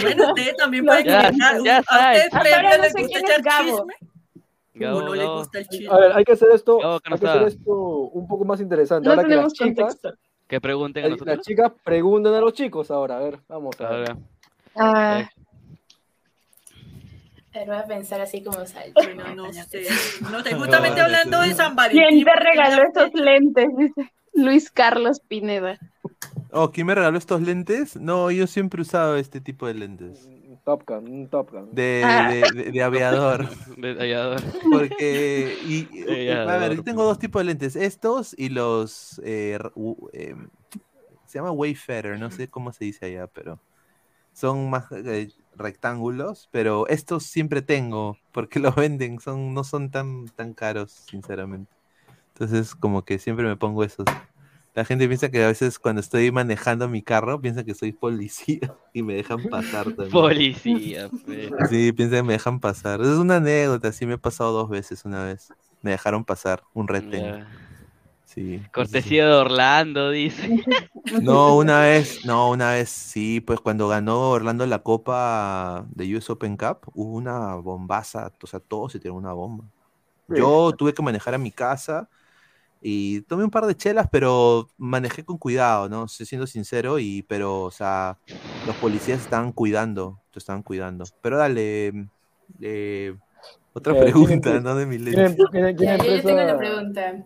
bueno, usted también puede ya, ya, ¿A usted Pepe le gusta echar chisme? Gabo, no, no, le gusta el chisme. A ver, hay que hacer esto, no, hay que hacer esto un poco más interesante. ahora que las chicas, que pregunten a nosotros. Las chicas pregunten a los chicos ahora, a ver, vamos a ver. Ah. Pero voy a pensar así como sal. Bueno, no sé. No sé, justamente hablando de San Valentín. ¿Quién te regaló estos lentes? Dice Luis Carlos Pineda. Oh, ¿quién me regaló estos lentes? No, yo siempre he usado este tipo de lentes. Top Gun, un Top Gun. De, ah. de, de, aviador. de aviador. Porque, y, a ver, yo tengo dos tipos de lentes. Estos y los, eh, eh, se llama Wayfarer, no sé cómo se dice allá, pero son más eh, rectángulos, pero estos siempre tengo, porque los venden, son, no son tan, tan caros, sinceramente. Entonces, como que siempre me pongo esos. La gente piensa que a veces cuando estoy manejando mi carro, piensa que soy policía y me dejan pasar también. Policía, Sí, piensa que me dejan pasar. Es una anécdota, sí me ha pasado dos veces una vez. Me dejaron pasar un retén. Sí. Cortesía de Orlando, dice. No, una vez, no, una vez sí, pues cuando ganó Orlando la Copa de US Open Cup, hubo una bombaza, o sea, todos se tiraron una bomba. Yo tuve que manejar a mi casa y tomé un par de chelas, pero manejé con cuidado, ¿no? Siendo sincero, y, pero, o sea, los policías estaban cuidando, te estaban cuidando. Pero dale, eh, otra eh, pregunta, ¿no? De mi ley. yo tengo una pregunta.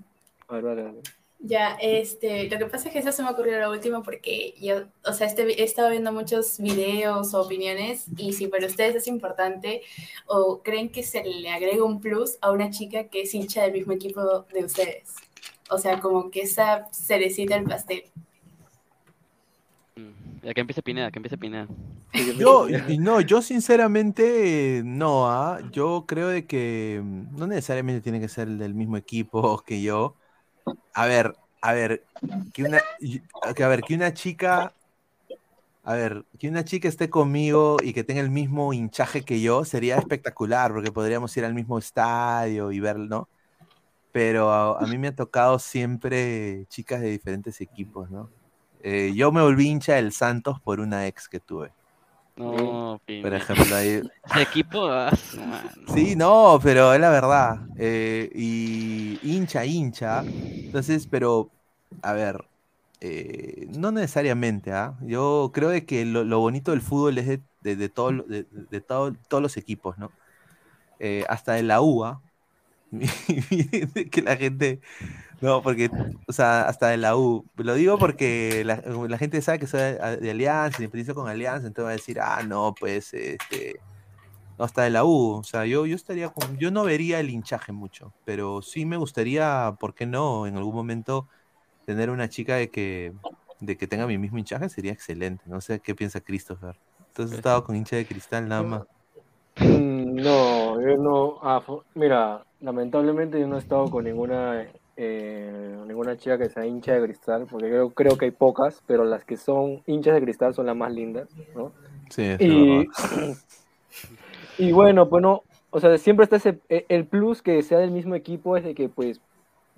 Ya, este, lo que pasa es que eso se me ocurrió lo último porque yo, o sea, este, he estado viendo muchos videos o opiniones y si para ustedes es importante o creen que se le agrega un plus a una chica que es hincha del mismo equipo de ustedes. O sea, como que esa cerecita el pastel. Mm, ya que empiece Pineda, que empiece Pineda. Yo, no, yo sinceramente no, ¿ah? yo creo de que mm, no necesariamente tiene que ser del mismo equipo que yo. A ver, a ver, que una, a ver, que una chica, a ver, que una chica esté conmigo y que tenga el mismo hinchaje que yo sería espectacular, porque podríamos ir al mismo estadio y verlo, ¿no? pero a, mí me ha tocado siempre chicas de diferentes equipos, ¿no? Eh, yo me volví hincha del Santos por una ex que tuve. No, por ejemplo, ahí... equipo? Ah, sí, no, pero es la verdad. Eh, y hincha, hincha. Entonces, pero, a ver, eh, no necesariamente, ¿ah? Yo creo de que lo, bonito del fútbol es de, de, de, de todos los equipos, ¿no? hasta de la UA, que la gente. No, porque, o sea, hasta de la U. Lo digo porque la, gente sabe que soy de Alianza, simpatizo con Alianza, entonces va a decir, ah, no, pues, este. No, hasta de la U. O sea, yo, yo estaría con. Yo no vería el hinchaje mucho, pero sí me gustaría, ¿por qué no? En algún momento tener una chica de que, de que tenga mi mismo hinchaje sería excelente. No sé qué piensa Christopher. Entonces, estado con hincha de cristal nada más. Mm, no, yo no. Mira, lamentablemente yo no he estado con ninguna eh, ninguna chica que sea hincha de cristal, porque creo, creo que hay pocas, pero las que son hinchas de cristal son las más lindas, ¿no? Sí, y, y bueno, bueno, o sea, siempre está ese, e, el plus que sea del mismo equipo es de que pues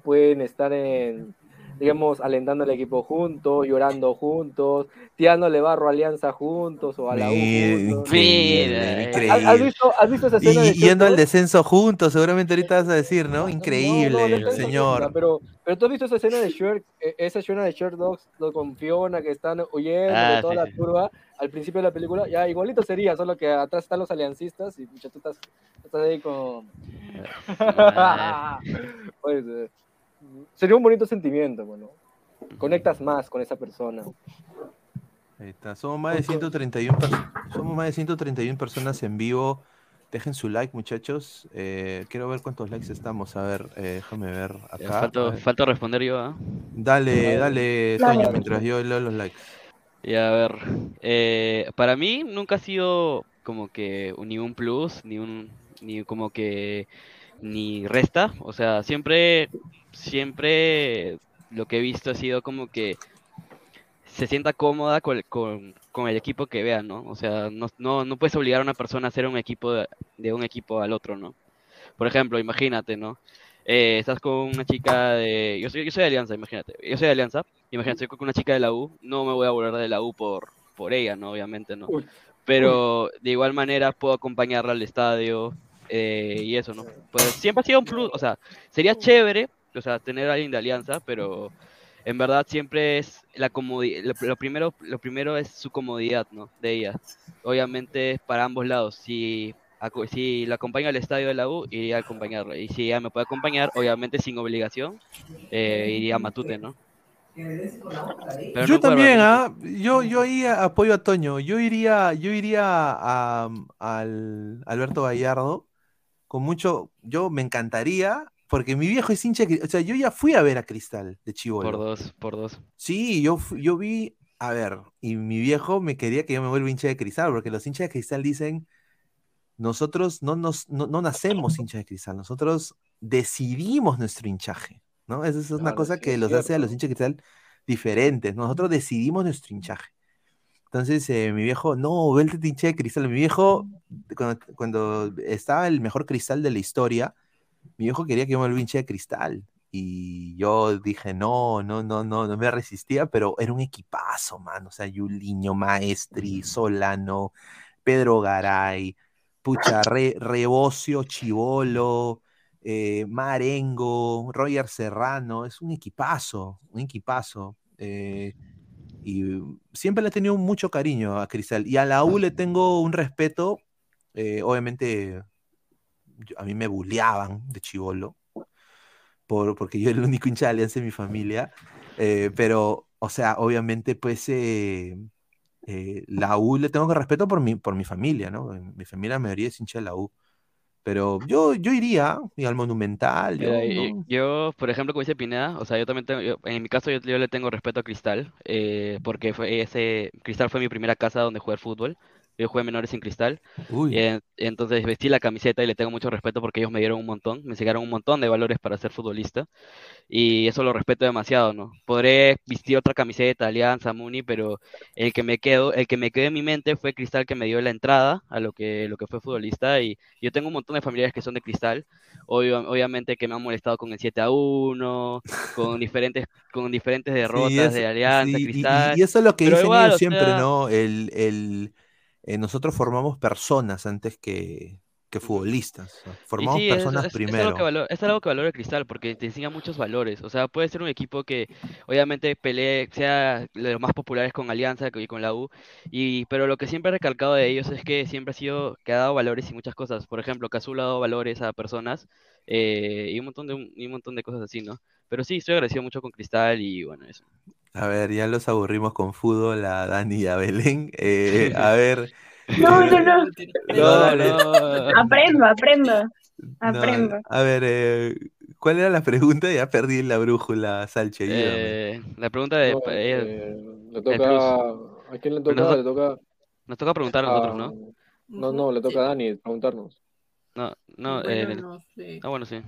pueden estar en digamos, alentando al equipo juntos, llorando juntos, tirándole barro a Alianza juntos o a la U. Increíble. ¿Has, visto, ¿Has, visto, esa escena? Y, yendo al descenso juntos, seguramente ahorita vas a decir, ¿no? Increíble, señor. pero, pero tú has visto esa escena de Shrek, esa escena de Shrek Dogs con Fiona que están huyendo de ah, toda la curva al principio de la película, ya igualito sería, solo que atrás están los aliancistas y tú estás, estás ahí con... pues, eh, sería un bonito sentimiento, bueno. Conectas más con esa persona. Ahí está. Somos más de 131, somos más de 131 personas en vivo. Dejen su like, muchachos. Eh, quiero ver cuántos likes estamos. A ver, eh, déjame ver acá. Falta, responder yo, ¿ah? Dale, dale, Toño, mientras yo leo los likes. Y a ver, eh, para mí nunca ha sido como que ni un plus, ni un, ni como que, ni resta. O sea, siempre siempre lo que he visto ha sido como que se sienta cómoda con, con, el equipo que vea, ¿no? O sea, no, no, no, puedes obligar a una persona a hacer un equipo de, un equipo al otro, ¿no? Por ejemplo, imagínate, ¿no? Eh, estás con una chica de... Yo soy, yo soy de Alianza, imagínate. Yo soy de Alianza, imagínate, estoy con una chica de la U, no me voy a volver de la U por, por ella, ¿no? Obviamente, ¿no? Pero de igual manera puedo acompañarla al estadio eh, y eso, ¿no? Pues siempre ha sido un plus, o sea, sería chévere o sea, tener a alguien de alianza, pero en verdad siempre es la comodidad, lo, primero, lo primero es su comodidad, ¿no? De ella. Obviamente para ambos lados, si, si la acompaña al estadio de la U, iría a acompañarla. Y si ella me puede acompañar, obviamente sin obligación, eh, iría a Matute, ¿no? yo también, ¿ah? yo, yo ahí apoyo a Toño. Yo iría, yo iría a, al Alberto Gallardo con mucho, yo me encantaría porque mi viejo es hincha, o sea, yo ya fui a ver a Cristal de Chivolo. Por dos, por dos. Sí, yo, yo vi a ver, y mi viejo me quería que yo me vuelva hincha de cristal, porque los hinchas de cristal dicen, nosotros no, nos, no, nacemos hinchas de cristal, nosotros decidimos nuestro hinchaje, ¿no? Esa es una cosa que los hace a los hinchas de cristal diferentes, nosotros decidimos nuestro hinchaje. Entonces, eh, mi viejo, no, vete hincha de cristal. Mi viejo, cuando, estaba el mejor cristal de la historia, mi viejo quería que yo me vuelva hincha de cristal. Y yo dije, no, no, no, no, no me resistía, pero era un equipazo, man. O sea, Yuliño, Maestri, Solano, Pedro Garay, Pucha, Re, Rebocio, Chivolo, eh, Marengo, Roger Serrano. Es un equipazo, un equipazo. Eh, y siempre le he tenido mucho cariño a Cristal. Y a la U le tengo un respeto, eh, obviamente a mí me bulleaban de chivolo porque yo era el único hincha de Alianza en mi familia, eh, pero, o sea, obviamente, pues, eh, eh, la U le tengo que respeto por mi, por mi familia, ¿no? Mi familia, la mayoría es hincha de la U. Pero yo, yo iría al Monumental. Yo, por ejemplo, como dice Pineda, o sea, yo también tengo, en mi caso yo, le tengo respeto a Cristal, porque fue ese, Cristal fue mi primera casa donde jugué fútbol yo jugué menores en cristal. Y, entonces vestí la camiseta y le tengo mucho respeto porque ellos me dieron un montón, me enseñaron un montón de valores para ser futbolista. Y eso lo respeto demasiado, ¿no? Podré vestir otra camiseta, Alianza, Muni, pero el que me quedo, el que me quedó en mi mente fue Cristal que me dio la entrada a lo que, lo que fue futbolista. Y yo tengo un montón de familiares que son de Cristal. obviamente que me han molestado con el 7 a 1, con diferentes, con diferentes derrotas de Alianza, Cristal. Y, eso es lo que dicen siempre, ¿no? El, el eh, nosotros formamos personas antes que, futbolistas. Formamos personas primero. Es algo, que es algo que valora el Cristal, porque te enseña muchos valores. O sea, puede ser un equipo que obviamente pelee, sea de los más populares con Alianza y con la U, y, pero lo que siempre he recalcado de ellos es que siempre ha sido que ha dado valores y muchas cosas. Por ejemplo, que Azul ha dado valores a personas eh, y, un montón de, un montón de cosas así, ¿no? Pero sí, estoy agradecido mucho con Cristal y bueno, eso. A ver, ya los aburrimos con fútbol a Dani y a Belén. Eh, a ver. No, no, no. no, no. Aprendo, aprendo. Aprendo. a ver, eh, ¿cuál era la pregunta? Ya perdí la brújula, Salche. Eh, la pregunta de. Eh, le toca. ¿A quién le toca? Nos, le toca. Nos toca preguntar a nosotros, ¿no? No, no, le toca a Dani preguntarnos. No, no, eh, no sé. Ah, bueno, sí.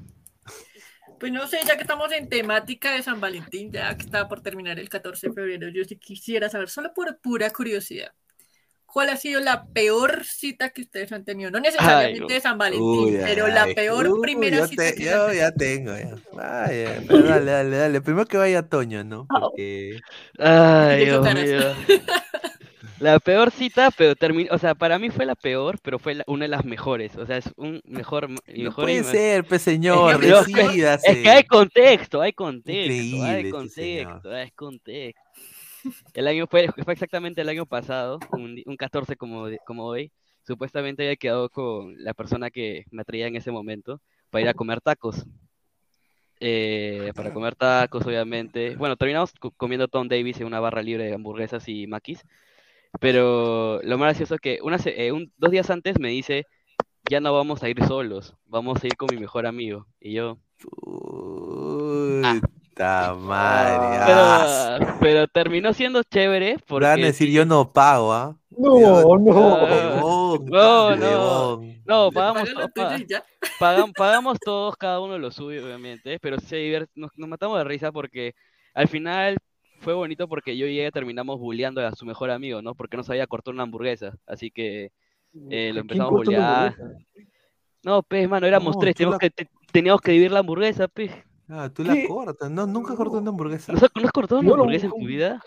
Pues no sé, ya que estamos en temática de San Valentín, ya que está por terminar el 14 de febrero, yo sí quisiera saber, solo por pura curiosidad, ¿cuál ha sido la peor cita que ustedes han tenido? No necesariamente de San Valentín, pero la peor primera cita que Yo ya tengo, ya. Vaya, dale, dale, dale. Primero que vaya Toño, ¿no? Porque... Ay, Dios mío. La peor cita, pero terminó, o sea, para mí fue la peor, pero fue una de las mejores. O sea, es un mejor. mejor puede ser, pues señor, es que, es que hay contexto, hay contexto, hay contexto, hay contexto. El año fue, fue exactamente el año pasado, un, un 14 como, como hoy. Supuestamente había quedado con la persona que me atraía en ese momento para ir a comer tacos. Eh, para comer tacos, obviamente. Bueno, terminamos comiendo Tom Davis en una barra libre de hamburguesas y maquis. Pero lo más gracioso es que una, eh, dos días antes me dice, ya no vamos a ir solos, vamos a ir con mi mejor amigo. Y yo... Puta madre. Ah, pero, terminó siendo chévere. Porque... Van a decir, yo no pago, ¿ah? No, no. no, no. No, pagamos, pagamos, pagamos todos, cada uno lo suyo, obviamente. Pero sí, nos, nos matamos de risa porque al final fue bonito porque yo y ella terminamos bulleando a su mejor amigo, ¿no? Porque no sabía cortar una hamburguesa. Así que eh, lo empezamos a bullear. No, pues, mano, éramos tres. Teníamos, que, teníamos que dividir la hamburguesa, pues. Ah, tú la cortas. No, nunca cortó una hamburguesa. ¿No, has cortado una hamburguesa en tu vida?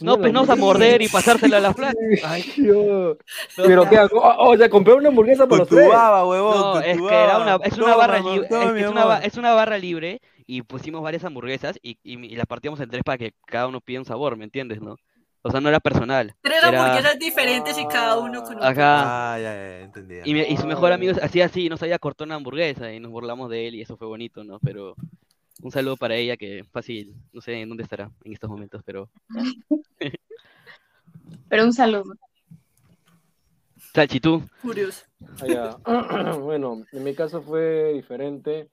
No, pues no vas a morder y pasársela a la flaca. Ay, Dios. Pero qué, o sea, compré una hamburguesa para los tres. huevón. No, es que era una, es una barra libre. Es, una, es una barra libre y pusimos varias hamburguesas y, y, las partíamos en tres para que cada uno pida un sabor, ¿me entiendes, no? O sea, no era personal. Tres hamburguesas diferentes y cada uno con un Ajá. Ah, ya, ya, entendí. Y, y su mejor amigo hacía así, no sabía cortar una hamburguesa y nos burlamos de él y eso fue bonito, ¿no? Pero un saludo para ella que fácil, no sé en dónde estará en estos momentos, pero... pero un saludo. Salchi, ¿tú? Curioso. Ah, bueno, en mi caso fue diferente.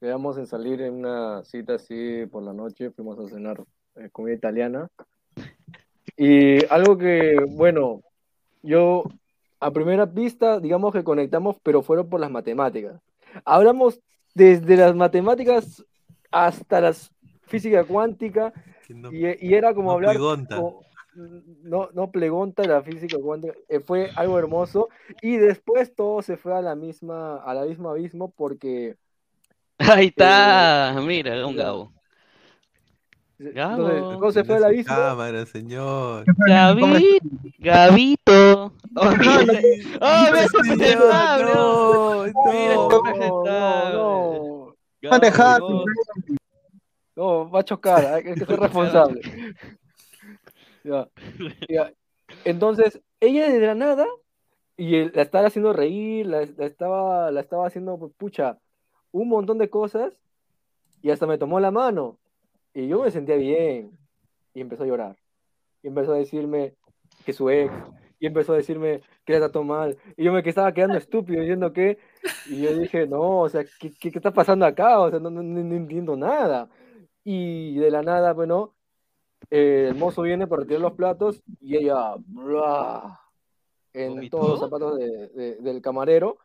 Quedamos en salir en una cita así por la noche, fuimos a cenar eh, comida italiana. Y algo que, bueno, yo a primera vista, digamos que conectamos, pero fueron por las matemáticas. Hablamos desde las matemáticas hasta la física cuántica y, era como hablar... no, no plegonta la física cuántica, eh, fue algo hermoso y después todo se fue a la misma, a la misma abismo porque... Ahí está, mira, un Gabo. Entonces, ¿Cómo se fue a la abismo? Cámara, señor. Gabito. Gabito. Oh, mira. Oh, mira cómo está, no, Mira cómo está. No, no. No, va a chocar, hay que ser responsable. ya, ya. Entonces, ella de la nada, y la estaba haciendo reír, la, la, estaba, la estaba haciendo, pucha, un montón de cosas, y hasta me tomó la mano. Y yo me sentía bien. Y empezó a llorar. Y empezó a decirme que su ex. Y empezó a decirme que le trató mal. Y yo me estaba quedando estúpido diciendo que. Y yo dije, no, o sea, ¿qué, qué, está pasando acá? O sea, no, no, entiendo nada. Y de la nada, bueno, el mozo viene para retirar los platos y ella, en todos los zapatos del camarero,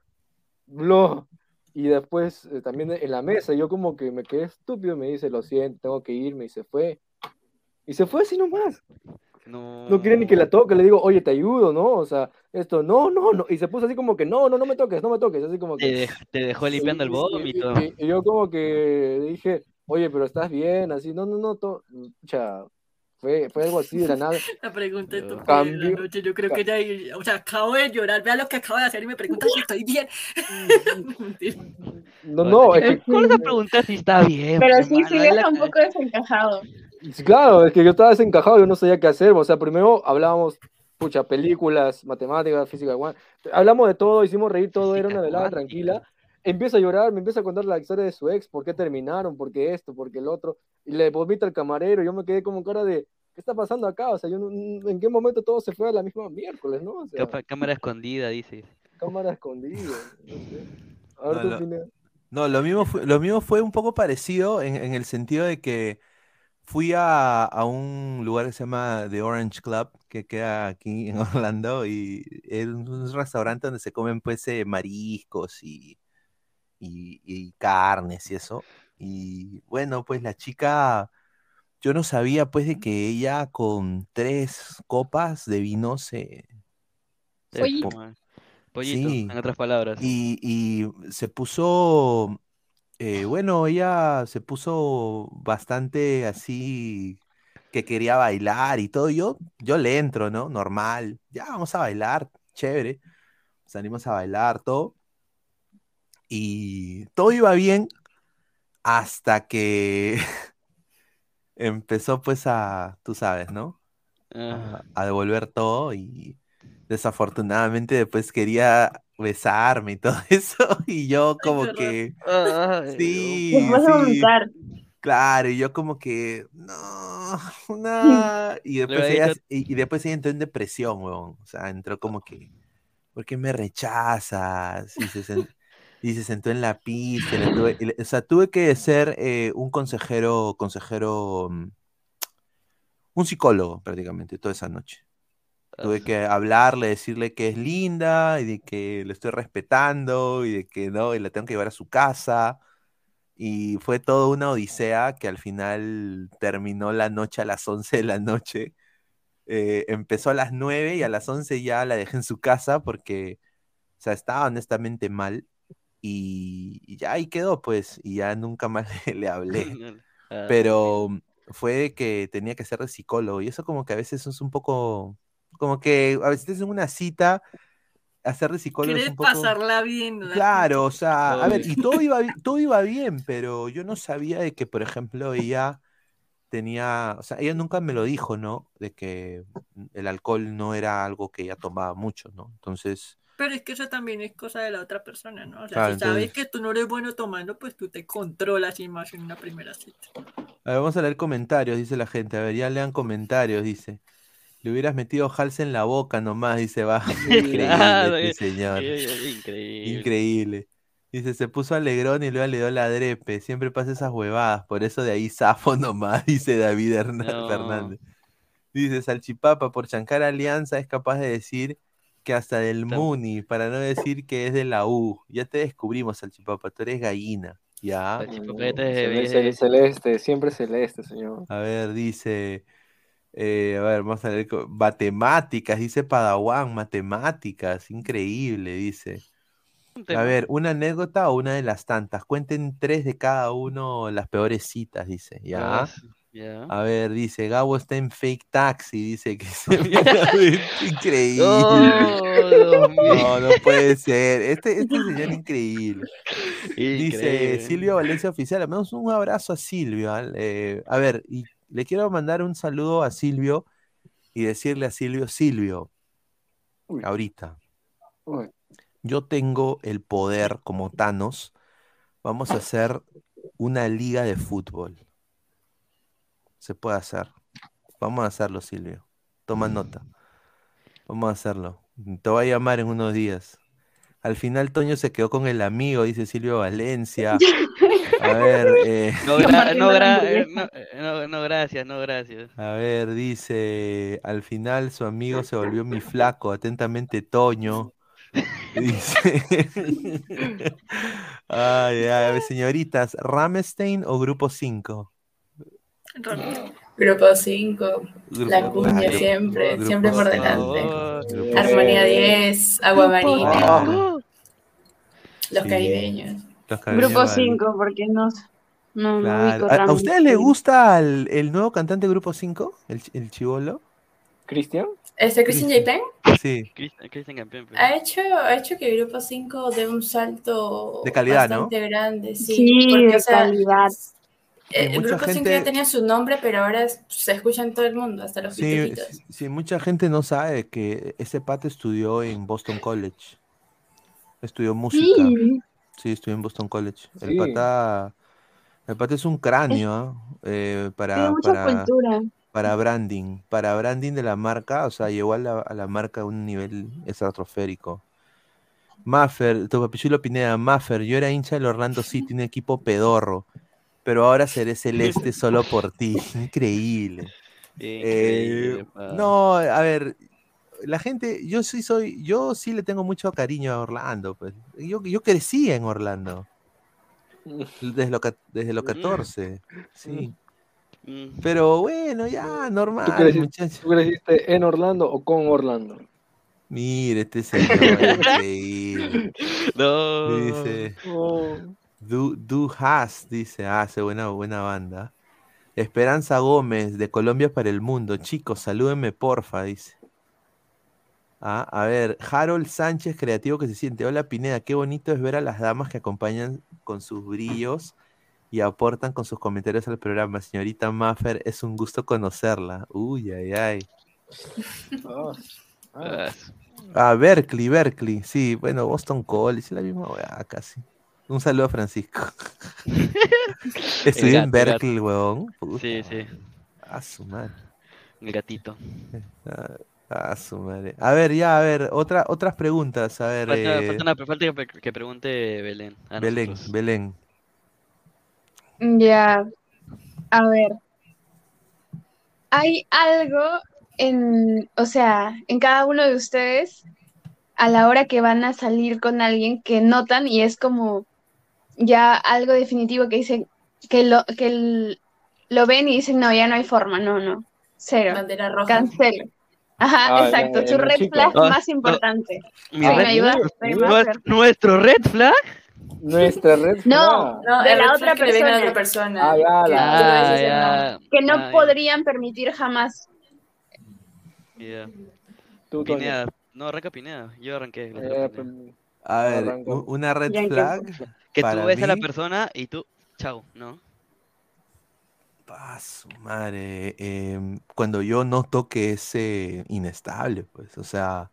bla, y después eh, también en la mesa, yo como que me quedé estúpido, me dice, lo siento, tengo que irme, y se fue. Y se fue así nomás. No. No quiere ni que la toque, le digo, oye, te ayudo, ¿no? O sea, esto, no, no, no. Y se puso así como que, no, no, no me toques, no me toques. Así como que. Te, dejó limpiando el vómito. Y, y, yo como que dije, oye, pero estás bien, así, no, no, no, to... sea, fue, fue algo así de la nada. La pregunta es tu la noche. Yo creo que ya, o sea, acabo de llorar. Vea lo que acabo de hacer y me pregunta si estoy bien. no, no, es que. ¿Cómo se pregunta si está bien? Pero pues, sí, sí, está un poco desencajado. Claro, es que yo estaba desencajado, yo no sabía qué hacer. O sea, primero hablábamos, pucha, películas, matemáticas, física, hablamos de todo, hicimos reír todo, era una velada tranquila empieza a llorar, me empieza a contar la historia de su ex, por qué terminaron, por qué esto, por qué el otro, y le vomita al camarero, yo me quedé como cara de, ¿qué está pasando acá? O sea, yo ¿en qué momento todo se fue a la misma miércoles, no? cámara escondida, dice. Cámara escondida, no, lo mismo fue, lo mismo fue un poco parecido en, en el sentido de que fui a, a, un lugar que se llama The Orange Club, que queda aquí en Orlando, y es un restaurante donde se comen pues eh, mariscos y, y, carnes y eso. Y bueno, pues la chica, yo no sabía pues de que ella con tres copas de vino se... Pollito. Pollito, en otras palabras. Y, y se puso, eh, bueno, ella se puso bastante así que quería bailar y todo. Yo, yo le entro, ¿no? Normal. Ya vamos a bailar, chévere. Salimos a bailar, todo y todo iba bien hasta que empezó pues a, tú sabes, ¿no? A, devolver todo y desafortunadamente después quería besarme y todo eso y yo como que sí, sí claro y yo como que no no y después ella, y, después ella entró en depresión weón. o sea entró como que ¿por qué me rechazas? Y se, y se sentó en la pista. o sea, tuve que ser eh, un consejero, consejero, mm, un psicólogo prácticamente toda esa noche. Tuve que hablarle, decirle que es linda y de que lo estoy respetando y de que no, y la tengo que llevar a su casa. Y fue toda una odisea que al final terminó la noche a las 11 de la noche. Eh, empezó a las 9 y a las 11 ya la dejé en su casa porque, o sea, estaba honestamente mal y, ya ahí quedó, pues, y ya nunca más le, hablé. Ah, Pero fue que tenía que ser de psicólogo, y eso como que a veces es un poco, como que a veces en una cita, hacer de psicólogo es un poco... pasarla bien. Claro, o sea, a ver, y todo iba, todo iba bien, pero yo no sabía de que, por ejemplo, ella tenía, o sea, ella nunca me lo dijo, ¿no? De que el alcohol no era algo que ella tomaba mucho, ¿no? Entonces, pero es que eso también es cosa de la otra persona, ¿no? O sea, si sabes que tú no eres bueno tomando, pues tú te controlas y más en una primera cita. A ver, vamos a leer comentarios, dice la gente. A ver, ya lean comentarios, dice. Le hubieras metido Hals en la boca nomás, dice, va. Increíble, este señor. Increíble. Increíble. Dice, se puso alegrón y luego le dio la drepe. Siempre pasa esas huevadas. Por eso de ahí zafo nomás, dice David Fernández. Dice Salchipapa, por chancar alianza es capaz de decir que hasta del Muni, para no decir que es de la U. Ya te descubrimos, Salchipapa, tú eres gallina. Ya. Celeste, celeste, siempre celeste, señor. A ver, dice. Eh, a ver, vamos a ver. Matemáticas, dice Padawan, matemáticas, increíble, dice. A ver, una anécdota o una de las tantas. Cuenten tres de cada uno las peores citas, dice. Ya. A ver, dice, Gabo está en fake taxi, dice que se increíble. no, no puede ser. Este, este señor increíble. Dice Silvio Valencia Oficial, damos un abrazo a Silvio. ¿ah? Eh, a ver, y le quiero mandar un saludo a Silvio y decirle a Silvio, Silvio, ahorita, yo tengo el poder como Thanos, vamos a hacer una liga de fútbol se puede hacer. Vamos a hacerlo, Silvio. Toma nota. Vamos a hacerlo. Te voy a llamar en unos días. Al final Toño se quedó con el amigo, dice Silvio Valencia. A ver, eh... no, no, eh, no, no, gracias, no gracias. A ver, dice, al final su amigo se volvió mi flaco, atentamente Toño. Dice, ay, ay, señoritas, ¿Ramstein o Grupo 5? Grupo 5, la cuña siempre, siempre por delante. Armonía 10, Agua Marina. Los caribeños. Grupo 5, porque no, no, ¿A, ustedes les gusta el, el, nuevo cantante de Grupo 5? ¿El, el chivolo? ¿Cristian? ¿Este Christian J. Sí. Christian Campeón. Pues. Ha hecho, ha hecho que Grupo 5 dé un salto de calidad, bastante grande. Sí, sí porque, de calidad el grupo gente... siempre ya tenía su nombre, pero ahora se escucha en todo el mundo, hasta los sí, sí, mucha gente no sabe que ese pata estudió en Boston College. Estudió música. Sí, estudió en Boston College. El pata el pata es un cráneo eh, para, para, para, branding. Para branding de la marca, o sea, llegó a la, a la marca a un nivel estratosférico. Maffer, tu papichulo Pineda, Maffer, yo era hincha del Orlando City, un equipo pedorro pero ahora seré celeste solo por ti. Increíble. Eh, no, a ver, la gente, yo sí soy, yo sí le tengo mucho cariño a Orlando, pues. Yo, yo crecí en Orlando. Desde los desde lo 14, sí. Mm. Pero bueno, ya, normal, ¿Tú creciste, ¿Tú creciste en Orlando o con Orlando? Mire, este señor increíble. No. Dice. Du, du Has dice, hace ah, buena, buena banda. Esperanza Gómez, de Colombia para el mundo. Chicos, salúdenme porfa, dice. Ah, a ver, Harold Sánchez, creativo que se siente. Hola Pineda, qué bonito es ver a las damas que acompañan con sus brillos y aportan con sus comentarios al programa. Señorita Maffer, es un gusto conocerla. Uy, ay, ay. Ah, Berkeley, Berkeley. Sí, bueno, Boston College, la misma weá casi. Un saludo a Francisco. Estoy en Berkeley, weón. Sí, sí. A su madre. El gatito. A, su madre. A ver, ya, a ver, otra, otras preguntas. A ver. Falta, eh... que, pregunte Belén. Belén, Belén. Ya. A ver. Hay algo en, o sea, en cada uno de ustedes a la hora que van a salir con alguien que notan y es como ya algo definitivo que dicen que lo que lo ven y dicen no ya no hay forma no no cero bandera roja cancelo ajá ah, exacto su red flag más importante ¿Me ayudas? nuestro red flag nuestra red flag. No, no de la otra persona. otra persona. Ah, ya, ah, que no podrían permitir jamás. Yeah. Pineda. No, arranca Pineda. Yo arranqué. Eh, a ver, una red flag. Que tú ves a la persona y tú, chao, ¿no? su madre. Em, cuando yo noto que es inestable, pues, o sea,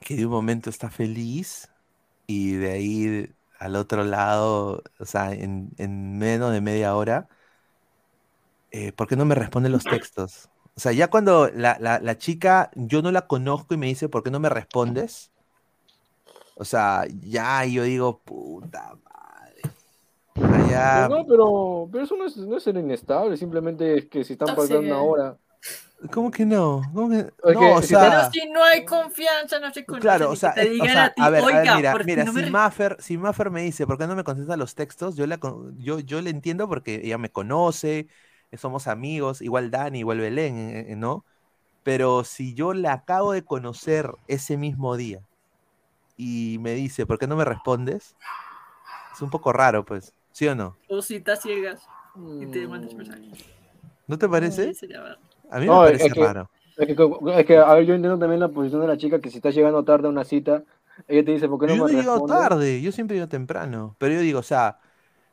que de un momento está feliz y de ahí al otro lado, o sea, en, menos de media hora, eh, ¿por qué no me responde los textos? O sea, ya cuando la, la, chica, yo no la conozco y me dice, ¿por qué no me respondes? O sea, ya yo digo, puta madre. Allá. No, pero, pero eso no es, no es ser inestable, simplemente es que si están pasando una hora. ¿Cómo que no? ¿Cómo que... no, o sea... Pero si no hay confianza, no se conoce. Claro, o sea, te digan a, ti, a, ver, Oiga, a ver, mira, mira no si, me... Maffer, si Maffer me dice, ¿por qué no me contesta los textos? Yo, la, yo, yo le entiendo porque ella me conoce, somos amigos, igual Dani, igual Belén, eh, eh, ¿no? Pero si yo la acabo de conocer ese mismo día y me dice, ¿por qué no me respondes? Es un poco raro, pues, ¿sí o no? O citas ciegas y te mandas mensajes. ¿No te parece? A mí me parece raro. Es que, es que, a ver, yo entiendo también la posición de la chica que si está llegando tarde a una cita, ella te dice, ¿por qué no yo me Yo llego tarde, yo siempre llego temprano. Pero yo digo, o sea,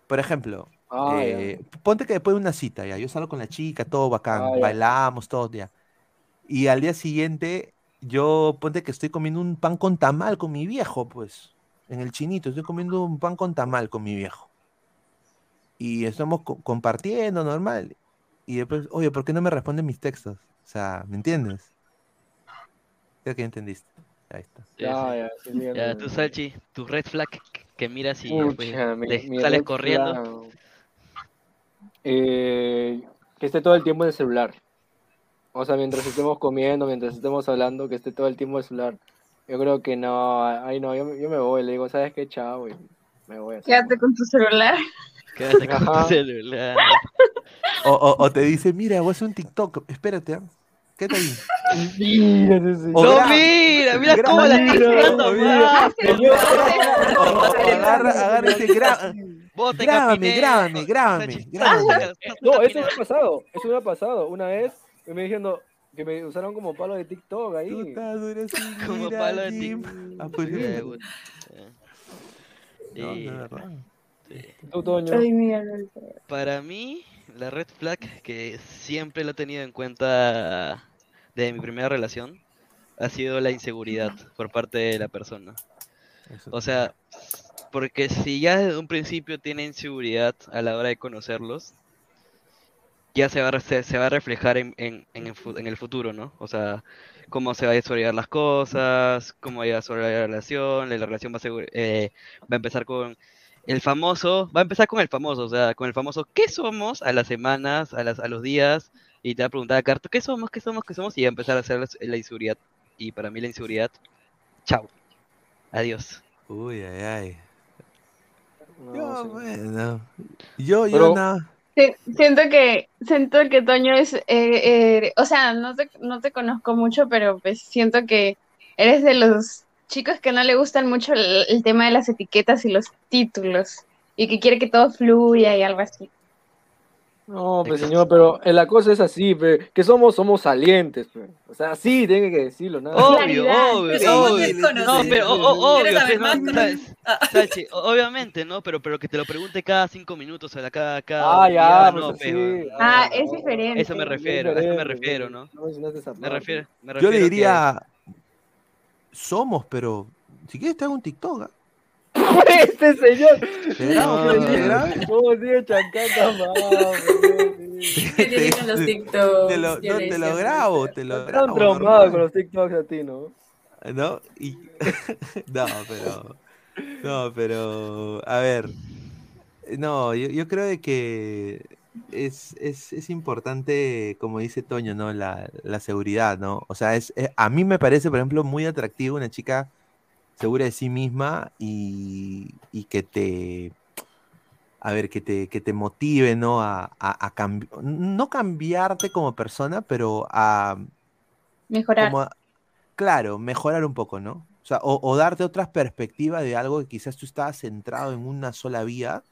por ejemplo, ah, eh, ponte que después de una cita, ya, yo salgo con la chica, todo bacán, ah, bailamos, todo, ya. Y al día siguiente, yo ponte que estoy comiendo un pan con tamal con mi viejo, pues, en el chinito, estoy comiendo un pan con tamal con mi viejo. Y estamos compartiendo, normal. Y después, oye, ¿por qué no me responden mis textos? O sea, ¿me entiendes? Creo que entendiste. Ahí está. Ya, ya, ya, ya tú, Salchi, tu red flag que miras y pues, sales corriendo. Eh, que esté todo el tiempo en el celular. O sea, mientras estemos comiendo, mientras estemos hablando, que esté todo el tiempo en el celular. Yo creo que no, ahí no, yo, yo me voy, le digo, ¿sabes qué? Chao, y me voy. A Quédate con tu celular. Quédate con tu celular. O, o, o, te dice, mira, voy a hacer un TikTok, espérate, ¿eh? ¿Qué te dice? Mira, no, mira, mira cómo la estás tirando más. Agarra, agarra ese Grábame, grábame, grábame, grábame. No, eso me ha pasado, eso me ha pasado. Una vez me dijeron que me usaron como palo de TikTok ahí. Tú estás como palo de TikTok. Para mí, la red flag que siempre lo he tenido en cuenta de mi primera relación ha sido la inseguridad por parte de la persona. O sea, porque si ya desde un principio tiene inseguridad a la hora de conocerlos, ya se va a, se, va a reflejar en, en, el, futuro, ¿no? O sea, cómo se va a desarrollar las cosas, cómo va a desarrollar la relación, la relación va a, eh, va a empezar con el famoso, va a empezar con el famoso, o sea, con el famoso, ¿qué somos? A las semanas, a, las, a los días, y te va a preguntar a Carto, ¿qué somos? ¿Qué somos? ¿Qué somos? Y va a empezar a hacer la, inseguridad. Y para mí la inseguridad, chao. Adiós. Uy, ay, ay. Yo, bueno. Yo, yo nada. Siento que, siento que Toño es, eh, eh, o sea, no te, no te conozco mucho, pero pues siento que eres de los chicos que no le gustan mucho el, tema de las etiquetas y los títulos y que quiere que todo fluya y algo así. No, pues señor, pero la cosa es así, que somos, somos salientes, pues. O sea, sí, tiene que decirlo, nada. Obvio, obvio, obvio. No, pero obvio, obviamente, ¿no? Pero, pero que te lo pregunte cada cinco minutos, o sea, cada, cada Ah, ya, no, pues sí. Ah, es diferente. Eso me refiero, a eso me refiero, ¿no? Me refiero, me refiero Yo le diría, somos, pero si quieres te hago un TikTok. ¿Ah? este señor. ¿Cómo sigue chancata, ¿Qué tiene con los TikToks? Te lo, no, te lo grabo, te lo grabo. Están traumados con los TikToks a ti, ¿no? ¿No? Y... no, pero... No, pero... A ver... No, yo, yo creo de que es, es, es, importante, como dice Toño, ¿no? La, la seguridad, ¿no? O sea, es, a mí me parece, por ejemplo, muy atractivo una chica segura de sí misma y, y que te, a ver, que te, que te motive, ¿no? A, a, no cambiarte como persona, pero a... Mejorar. claro, mejorar un poco, ¿no? O sea, o, o, darte otras perspectivas de algo que quizás tú estabas centrado en una sola vía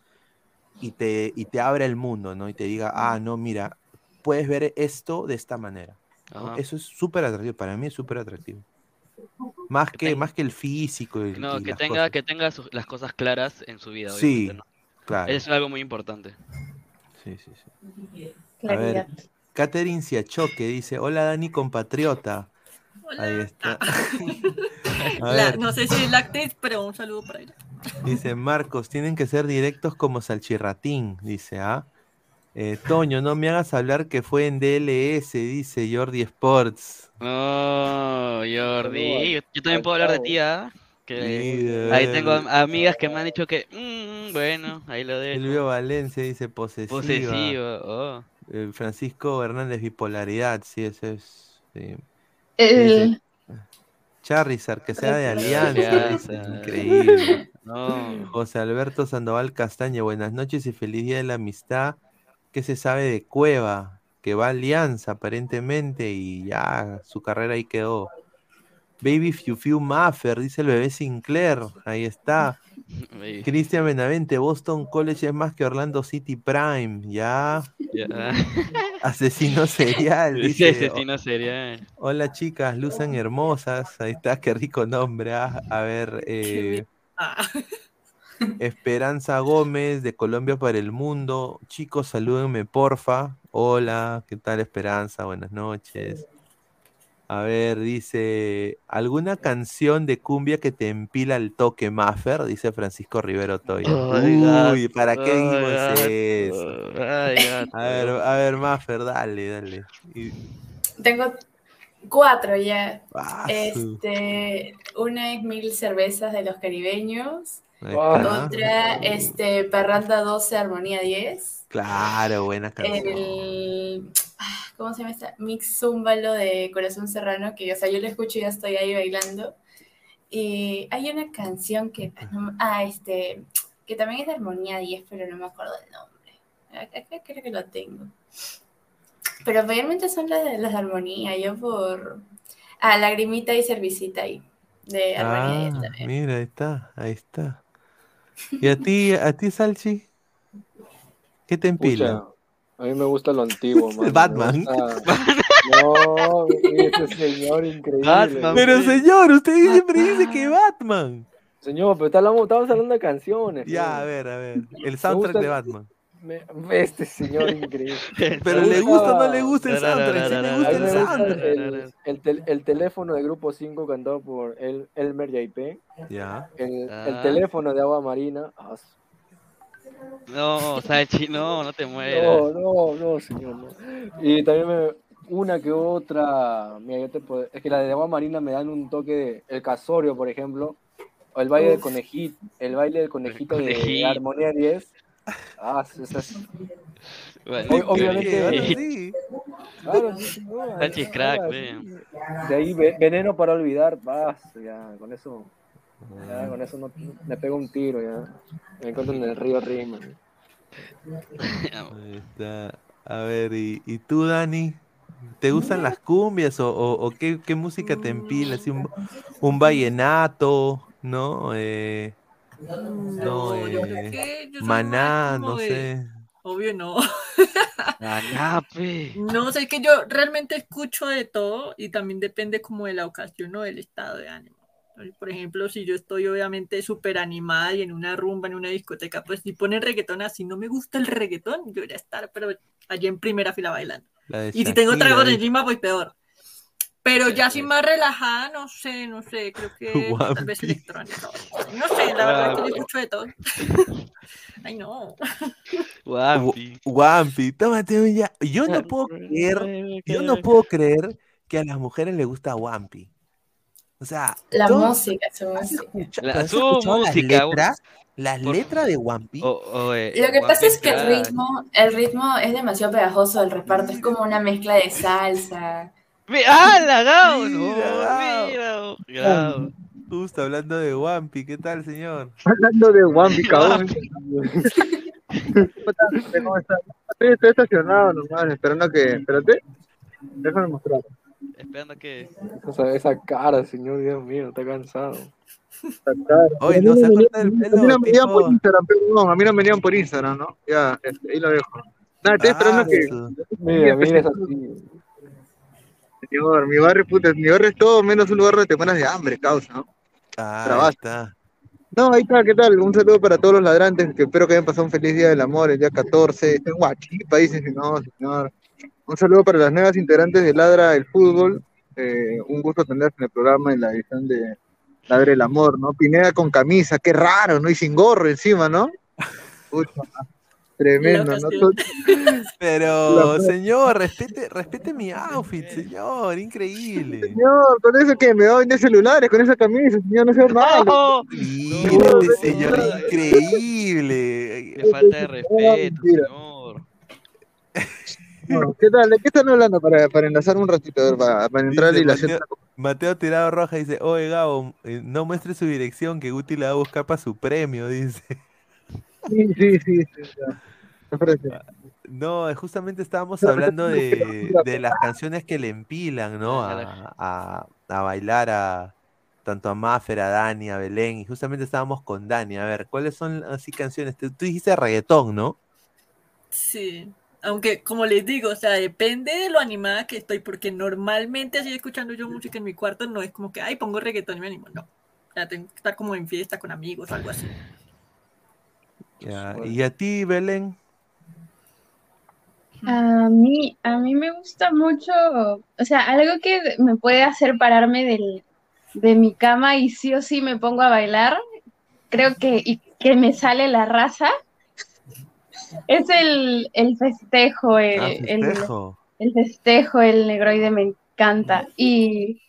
y te, y te abre el mundo, ¿no? Y te diga, ah, no, mira, puedes ver esto de esta manera. Eso es súper atractivo, para mí es súper atractivo. Más que, más que el físico. no, que, tenga, que tenga las cosas claras en su vida. Sí, claro. Es algo muy importante. Sí, sí, sí. A ver, Catherine Siachoque dice, hola Dani compatriota. Ahí está. no sé si es la pero un saludo para ella. Dice Marcos, tienen que ser directos como Salchirratín, dice, ¿ah? Eh, Toño, no me hagas hablar que fue en DLS, dice Jordi Sports. Oh, Jordi. Yo, también puedo hablar de ti, ¿ah? Que ahí tengo amigas que me han dicho que mm, bueno, ahí lo dejo. Elvio Valencia dice posesiva. Posesivo, oh. Eh, Francisco Hernández, bipolaridad, sí, ese es. Sí. El... Charizard, que sea de alianza. Increíble. José Alberto Sandoval Castaña, buenas noches y feliz día de la amistad. ¿Qué se sabe de Cueva? Que va a Alianza aparentemente y ya su carrera ahí quedó. Baby Fiu Fiu Maffer, dice el bebé Sinclair. Ahí está. Cristian Benavente, Boston College es más que Orlando City Prime. Ya. Asesino serial. Dice, asesino serial. Hola chicas, lucen hermosas. Ahí está, qué rico nombre. ah. A ver, eh. Esperanza Gómez de Colombia para el Mundo. Chicos, salúdenme, porfa. Hola, ¿qué tal Esperanza? Buenas noches. A ver, dice, ¿alguna canción de cumbia que te empila el toque Maffer? Dice Francisco Rivero Toya. Uy, ¿para qué dijimos eso? A ver, a ver, Maffer, dale, dale. Y- Tengo cuatro ya. Ah, Este, una es mil cervezas de los caribeños. Otra, este, Parranda 12, Armonía 10. Claro, buena canción. El, ah, ¿cómo se llama esta? Mix Zúmbalo de Corazón Serrano, que, o sea, yo lo escucho y ya estoy ahí bailando. Y hay una canción que, ah, este, que también es de Armonía 10, pero no me acuerdo el nombre. Acá creo que lo tengo. Pero mayormente son las de, las de Armonía, yo por... Ah, Lagrimita y Cervicita ahí, de Armonía 10 Ah, también. mira, ahí está, ahí está. ¿Y a ti, a ti, Salchi? ¿Qué te empila? Pucha, a mí me gusta lo antiguo, mano. me Batman. gusta- No, ese señor increíble. Batman. Pero señor, usted siempre dice que Batman. Señor, pero estamos hablando de canciones. Ya, a ver, a ver. El soundtrack gusta- de Batman. Me- Este señor increíble. Pero le gusta o no le gusta el soundtrack. Sí le A gusta mí el soundtrack. el, el tel- el teléfono de Grupo 5 cantado por el, Elmer JP. Ya. El, el Ah. teléfono de Agua Marina. Ah, No, Sachi, no, no te mueras. No, no, no, señor, no. Y también me, una que otra, mira, yo te puedo- es que la de agua marina me dan un toque de el casorio, por ejemplo, o el baile del Uf. conejito, el baile del conejito de, conejito. Armonía 10. Ah, Bueno, Ob- obviamente- sí. sí. claro, sí, no, crack, sí. De ahí ve- veneno para olvidar, vas, ya, con eso, ya, con eso no, me pego un tiro, ya. Me encuentro en el río Rima. Ahí está. A ver, ¿y, y tú, Dani? ¿Te gustan las cumbias o, o- o qué, qué música te empila? Así un, un vallenato, ¿no? Eh, no, yo creo eh, que yo soy maná, no de- sé. Obvio no. Anape. No, sé, es que yo realmente escucho de todo y también depende como de la ocasión o del estado de ánimo. Por ejemplo, si yo estoy obviamente súper animada y en una rumba, en una discoteca, pues si ponen reggaetón así, no me gusta el reggaetón, yo voy a estar, pero allí en primera fila bailando. Y si tengo tragos encima, pues peor. Pero ya así más relajada, no sé, no sé, creo que tal vez electrónica. No sé, la verdad que yo escucho de todo. Ay, no. Guapi. Guampi, tómate un ya. Yo no puedo creer, yo no puedo creer que a las mujeres les gusta Wampi. O sea, La ¿tú música, su música. La- su música, las letras? Las por- letras de Wampi. O- o, eh, Lo que pasa es que el ritmo, el ritmo es demasiado pegajoso el reparto, es como una mezcla de salsa. ¡Ah, la Gao! No, Mira, Gao. mira, Gao. Justo hablando de Wampi, ¿qué tal, señor? Hablando de Wampi, cabrón. ¿Cómo estás? Estoy, estoy estacionado nomás, esperando que. Espérate. Déjame mostrar. Esperando que. Esa, esa cara, señor, Dios mío, está cansado. Oye, no se A mí no me llegan por. Instagram, pero no, a mí no me llegan por Instagram, ¿no? Ya, este, ahí lo dejo. Nada, estoy esperando Ah, que. Mira, mira así. Señor, mi barrio, puta, mi barrio es todo menos un lugar donde te mueras de hambre, causa, ¿no? Ah, Trabajo. está. No, ahí está, ¿qué tal? Un saludo para todos los ladrantes, que espero que hayan pasado un feliz día del amor, el día 14. Está en Huachipa, dicen no, señor. Un saludo para las nuevas integrantes de Ladra el Fútbol. Eh, un gusto tenerse en el programa en la edición de Ladra el Amor, ¿no? Pineda con camisa, qué raro, ¿no? Y sin gorro encima, ¿no? Pucha. Tremendo, ¿no? Pero, señor, respete, respete mi outfit, señor, increíble. Señor, con eso que me va a vender celulares, con esa camisa, señor, no sea malo. Mírate, señor, increíble. Qué falta de respeto, señor. ¿Qué tal? ¿De qué están hablando para, para enlazar un ratito? Para, para entrar Dice y la Mateo, Mateo Tirado Roja dice, oye Gabo, eh, no muestre su dirección que Guti la va a buscar para su premio, dice. Sí, sí, sí. parece. No, justamente estábamos hablando de, de las canciones que le empilan, ¿no? A, a, a bailar a tanto a Maffer, a Dani, a Belén, y justamente estábamos con Dani. A ver, ¿cuáles son así canciones? Tú, tú dijiste reggaetón, ¿no? Sí. Aunque, como les digo, o sea, depende de lo animada que estoy, porque normalmente así escuchando yo música en mi cuarto no es como que, ay, pongo reggaetón y me animo, no. O sea, tengo que estar como en fiesta con amigos o algo así. Ya, ¿Y a ti, Belén? A mí, a mí me gusta mucho, o sea, algo que me puede hacer pararme del, de mi cama y sí o sí me pongo a bailar, creo que, y que me sale la raza, es el, el festejo, el, Ah, el- festejo. el festejo, el negroide me encanta. Y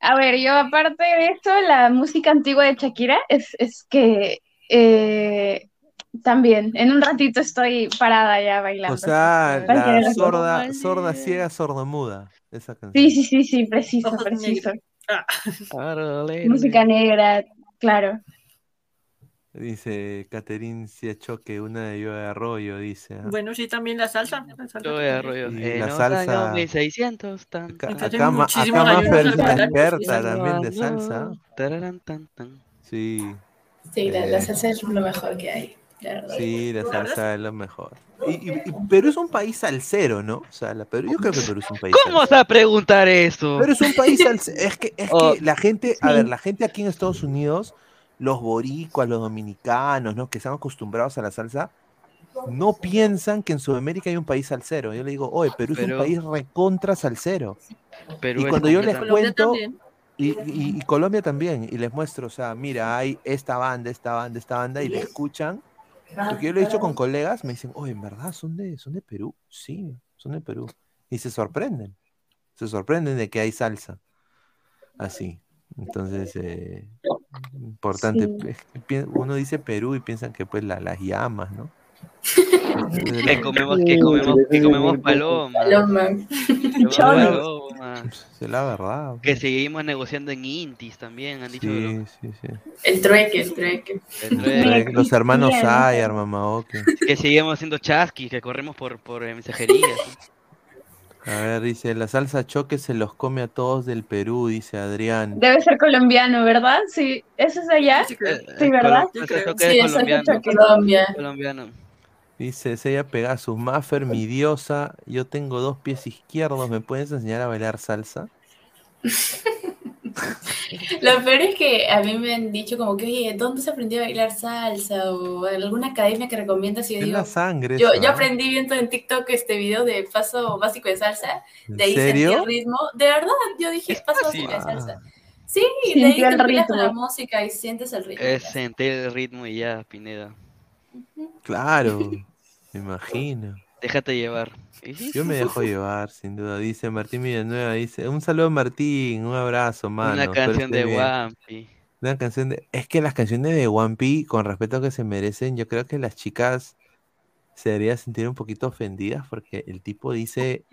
a ver, yo aparte de eso, la música antigua de Shakira es, es que eh, también en un ratito estoy parada ya bailando. O sea, la sorda, sorda, ciega, sordomuda. Esa canción. Sí, sí, sí, sí, preciso, preciso. Música negra, claro. Dice Caterin Siachoque, una de Yo de Arroyo, dice. ¿ah? Bueno, sí, también la salsa. La salsa Yo de arroyo. Y En la los salsa- años 1600. Tan, Acá, acá, Ma- acá Maffer no salsa, experta sí, también de salsa. tararán, tan, tan. Sí, Sí, la, la Eh. salsa es lo mejor que hay. Sí, la salsa es lo mejor. Y, y- y Perú es un país salsero, ¿no? O sea, la Perú, yo creo que Perú es un país ¿Cómo vas a preguntar eso? Pero es un país salsero. Es que, es Oh, que la gente, a sí. ver, la gente aquí en Estados Unidos, los boricuas, los dominicanos, ¿no? Que están acostumbrados a la salsa, no piensan que en Sudamérica hay un país salsero. Yo le digo, oye, Perú es un país recontra salsero. Perú Y es cuando yo les cuento, y- y Colombia también, y les muestro, o sea, mira, hay esta banda, esta banda, esta banda, y le escuchan. Porque yo lo he dicho con colegas, me dicen, oye, ¿en verdad son de, son de Perú? Sí, son de Perú. Y se sorprenden, se sorprenden de que hay salsa. Así. Entonces, eh, importante. Sí. Uno dice Perú y piensan que pues la- las llamas, ¿no? Que comemos, que comemos, que comemos paloma. Paloma. Cholos. Es la verdad. Que seguimos negociando en Intis también, han dicho. Sí, sí, sí. El trueque, el trueque. el trueque. Los hermanos. Sayar, Mamaoke. Que seguimos haciendo chasquis, que corremos por, por eh, mensajería. A ver, dice, la salsa choque se los come a todos del Perú, dice Adrián. Debe ser colombiano, ¿verdad? Sí, eso es allá. Sí, ¿verdad? Sí, es colombiano. Colombia. colombiano. Dice, Sella Pegasus, Maffer, mi diosa, yo tengo dos pies izquierdos, ¿me puedes enseñar a bailar salsa? Lo peor es que a mí me han dicho como que, oye, ¿dónde se aprendió a bailar salsa? O en alguna academia que recomiendas. Y yo Es digo, la sangre. yo, eso, yo ¿ah? aprendí viendo en TikTok este video de paso básico de salsa. ¿En De ahí sentí serio? el ritmo. De verdad, yo dije, Es paso básico de salsa. Sí, de ahí Sintió te con la ritmo. música y sientes el ritmo. Es sentir el ritmo y ya, Pineda. claro, me imagino. Déjate llevar. Yo me dejo llevar, sin duda. Dice Martín Villanueva, dice, un saludo Martín, un abrazo, mano. Una canción de bien". Wampi. Una canción de... Es que las canciones de One Piece, con respeto que se merecen, yo creo que las chicas se deberían sentir un poquito ofendidas porque el tipo dice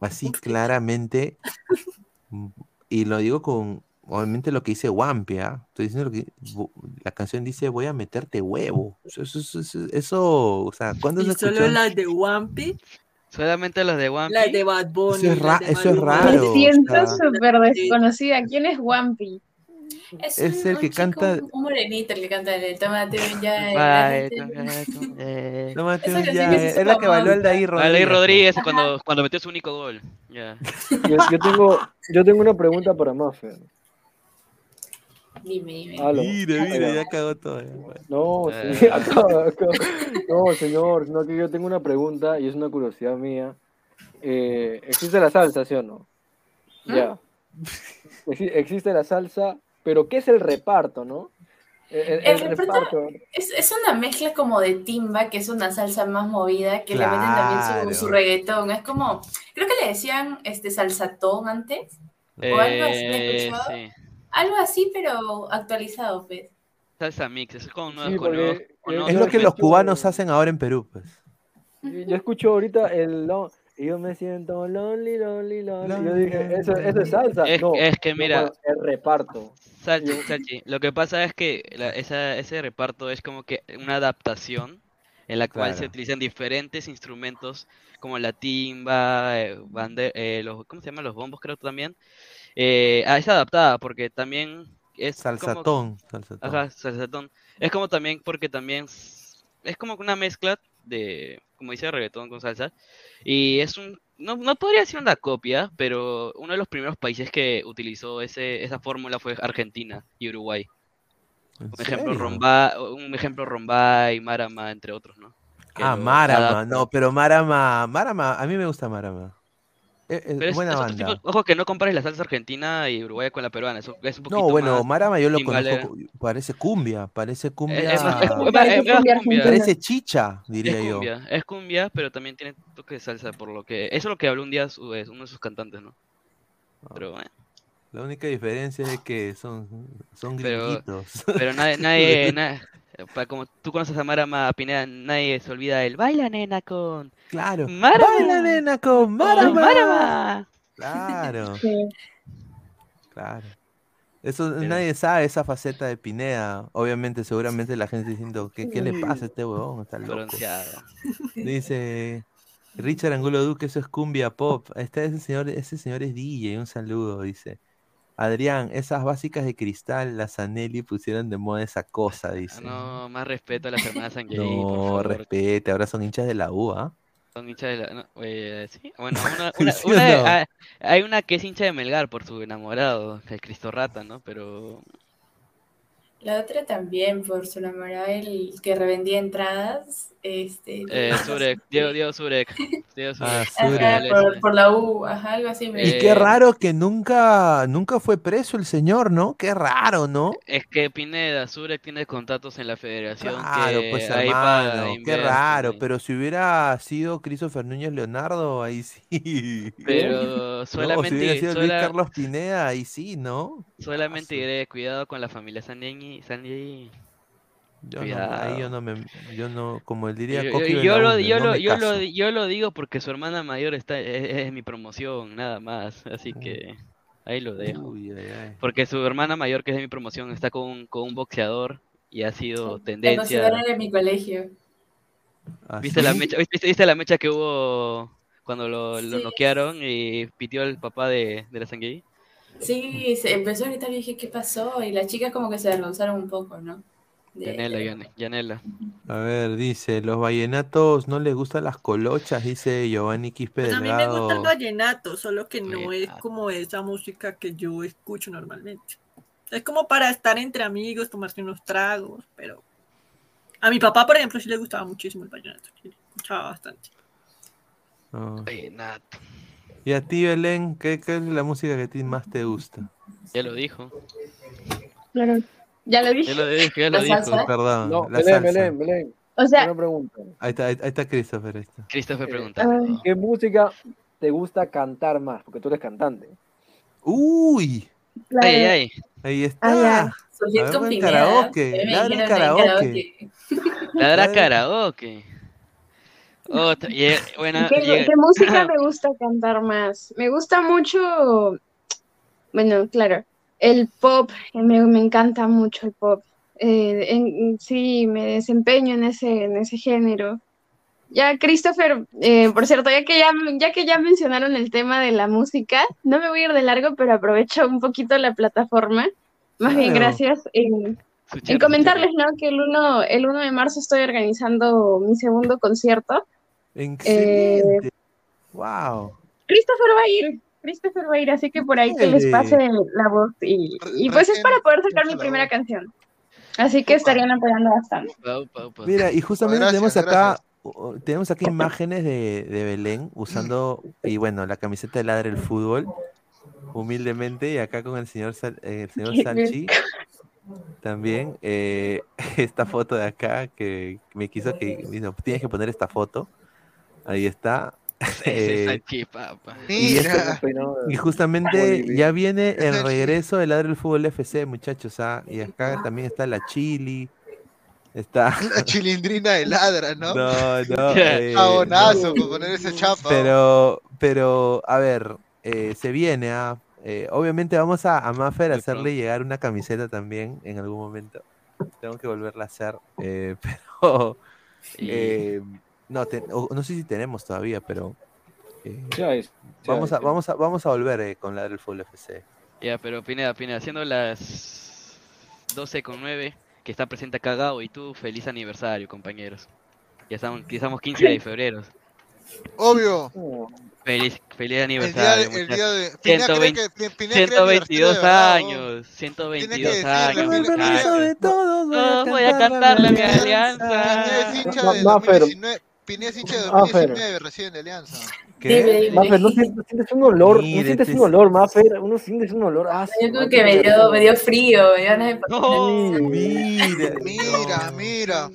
así claramente, y lo digo con, obviamente lo que dice Wampi, ¿ah? Estoy diciendo lo que... La canción dice, voy a meterte huevo. Eso, eso, eso, eso- eso, o sea, ¿cuándo se Y solo escuchó? las de Wampi, Solamente los de Wampi. las de Bad Bunny. Eso es ra- las eso es raro. Me o siento sea- súper desconocida. ¿Quién es Wampi? Es, Es un- el que un chico, canta- Un, un morenito el que canta el tomate ya. Ay, el- eh, Tómate un ya, es es la que bailó. Aldair Rodríguez. Aldair Rodríguez cuando, cuando metió su único gol. Ya. Yo, yo tengo, yo tengo una pregunta para Maffer. Dime, dime. Ahí va. ya cagó todo. ya, bueno. No, Eh. sí, acaba, acaba. No, señor, no que yo tengo una pregunta y es una curiosidad mía. Eh, ¿Existe la salsa, sí o no? Ya. Exi- Existe la salsa, pero ¿qué es el reparto, no? El, reparto, es, una mezcla como de timba, que es una salsa más movida, que le meten también su, reggaetón. Es como, creo que le decían este salsatón antes, o algo así, eh, Algo así, pero actualizado, pues. Salsa mix, es como Es lo que los cubanos hacen ahora en Perú, pues. Yo escucho ahorita el yo me siento lonely, lonely, lonely. Yo dije, eso, es salsa. Es, no, es que mira. el reparto. Salchi, Salchi. Lo que pasa es que ese reparto es como que una adaptación en la cual se utilizan diferentes instrumentos como la timba, eh, eh, los, ¿cómo se llaman? Los bombos creo también. Eh, es adaptada porque también es salsatón, salsatón. Ajá, salsatón. Es como también porque también es como una mezcla de, como dice, reggaetón con salsa. Y es un, no, no podría ser una copia, pero uno de los primeros países que utilizó ese, esa fórmula fue Argentina y Uruguay. Un ejemplo, Romba, un ejemplo Romba y Marama, entre otros, ¿no? ah, Marama, no, pero Marama, Marama, a mí me gusta Marama. Es, buena banda. ojo que no compares la salsa argentina y Uruguay con la peruana. es un poquito no, bueno, Marama yo lo conozco. Parece cumbia, parece cumbia. parece chicha, diría es yo. Es cumbia, pero también tiene toque de salsa, por lo que. Eso es lo que habló un día uno de sus cantantes, ¿no? Ah. Pero bueno. La única diferencia es que son, son grillitos. Pero, nadie, nadie, como tú conoces a Marama Pineda, nadie se olvida el baila nena con. Claro. Baila nena con Marama. Claro. Claro. Eso nadie sabe esa faceta de Pineda. Obviamente, seguramente la gente diciendo, ¿qué, qué le pasa a este huevón? Está loco. Dice Richard Angulo Duque, eso es cumbia pop. Está ese señor, ese señor es DJ, un saludo, dice. Adrián, esas básicas de cristal, las Anelli pusieron de moda esa cosa, ah, dice. no, más respeto a las hermanas Sanguilli, No, respete, ahora son hinchas de la U, ¿ah? Son hinchas de la... Eh, sí, bueno, una, una, hay una que es hincha de Melgar por su enamorado, el Cristo Rata, ¿no? Pero la otra también, por su enamorado, el que revendía entradas. Este, eh, Surek, Diego, Diego Surek. Diego Ah, Surek. por, la U, ajá, algo así. y qué raro que nunca, nunca fue preso el señor, ¿no? Qué raro, ¿no? Es que Pineda, Surek tiene contactos en la federación. Claro, pues hermano, qué raro. Pero si hubiera sido Christopher Núñez Leonardo, ahí sí. Pero solamente. si hubiera sido Luis Carlos Pineda, ahí sí, ¿no? Solamente iré cuidado con la familia. Sandy yo no, ahí yo no me, yo no, como diría yo, yo, lo, yo, lo, yo, lo, yo lo digo porque su hermana mayor está, es, mi promoción, nada más, así que ahí lo dejo. Porque su hermana mayor, que es de mi promoción, está con, con un boxeador y ha sido tendencia. de mi colegio. ¿Ah, ¿Viste, la mecha, ¿viste, la mecha que hubo cuando lo, lo noquearon y pitió el papá de, de la sangre? Sí, se empezó a gritar y dije, ¿qué pasó? Y las chicas como que se avergonzaron un poco, ¿no? Yanela, Yanela. A ver, dice, los vallenatos no les gustan las colochas, dice Giovanni Quispe pues A mí me gusta el vallenato, solo que no es como esa música que yo escucho normalmente. Es como para estar entre amigos, tomarse unos tragos, pero a mi papá, por ejemplo, sí le gustaba muchísimo el vallenato, escuchaba bastante. Ah. Vallenato. Y a ti, Belén, ¿qué, ¿qué, es la música que a ti más te gusta? Ya lo dijo. Claro. Ya lo dije. Ya lo dije, ya lo dijo. Perdón. No, la Belén, Belén, Belén. O sea, una pregunta. Ahí está, ahí, está Christopher. Ahí está. Christopher eh, pregunta. ¿Qué música te gusta cantar más? Porque tú eres cantante. Uy. Ay, ay, ay. Ahí está. Ah, con karaoke. Ladra karaoke. Ladra karaoke. ¿Qué, ¿Qué, música me gusta cantar más? Me gusta mucho, bueno, claro, el pop, me, me encanta mucho el pop. Eh, sí, me desempeño en ese, en ese género. Ya, Christopher, eh, por cierto, ya que ya, ya que ya mencionaron el tema de la música, no me voy a ir de largo, pero aprovecho un poquito la plataforma. Más bien, gracias. En, en comentarles, ¿no? Que el 1, el 1 de marzo estoy organizando mi segundo concierto Excelente. wow. Eh, Christopher va a ir. Christopher va a ir, así que por ahí que les pase la voz. Y, y pues es para poder sacar mi primera canción. Así que estarían apoyando bastante. Mira, y justamente tenemos acá tenemos aquí imágenes de, de, Belén usando, y bueno, la camiseta de Ladre el Fútbol, humildemente, y acá con el señor, el señor Salchi. También eh, esta foto de acá que me quiso que tienes que poner esta foto. Ahí está. Eh, y, y, justamente ya viene el regreso del Ladro del Fútbol FC, muchachos. ¿ah? Y acá también está la Chili. Está. La chilindrina de ladra, ¿no? No, no. Eh, Abonazo por poner ese chapa. Pero, pero, a ver, eh, se viene. ¿ah? Eh, obviamente vamos a, a Maffer a hacerle llegar una camiseta también en algún momento. Tengo que volverla a hacer. Eh, pero. Eh, no, no sé si tenemos todavía, pero. vamos, a, vamos, a, vamos a volver con la del Full FC. Ya, pero Pineda, Pineda, haciendo las 12 con 9 que está presente acá y tú, feliz aniversario, compañeros. Ya estamos, ya estamos 15 de febrero. Obvio. Feliz, feliz aniversario. El día, de, 122 años. 122 años. de todos. voy a cantarle a mi alianza. Pineda es hincha de 2019 recién de Alianza. ¿Qué? Maffer, ¿no sientes, un olor? ¿No sientes un olor, Maffer? Uno siente un olor. Ah, Yo creo que me dio, me dio frío. mira, mira, mira.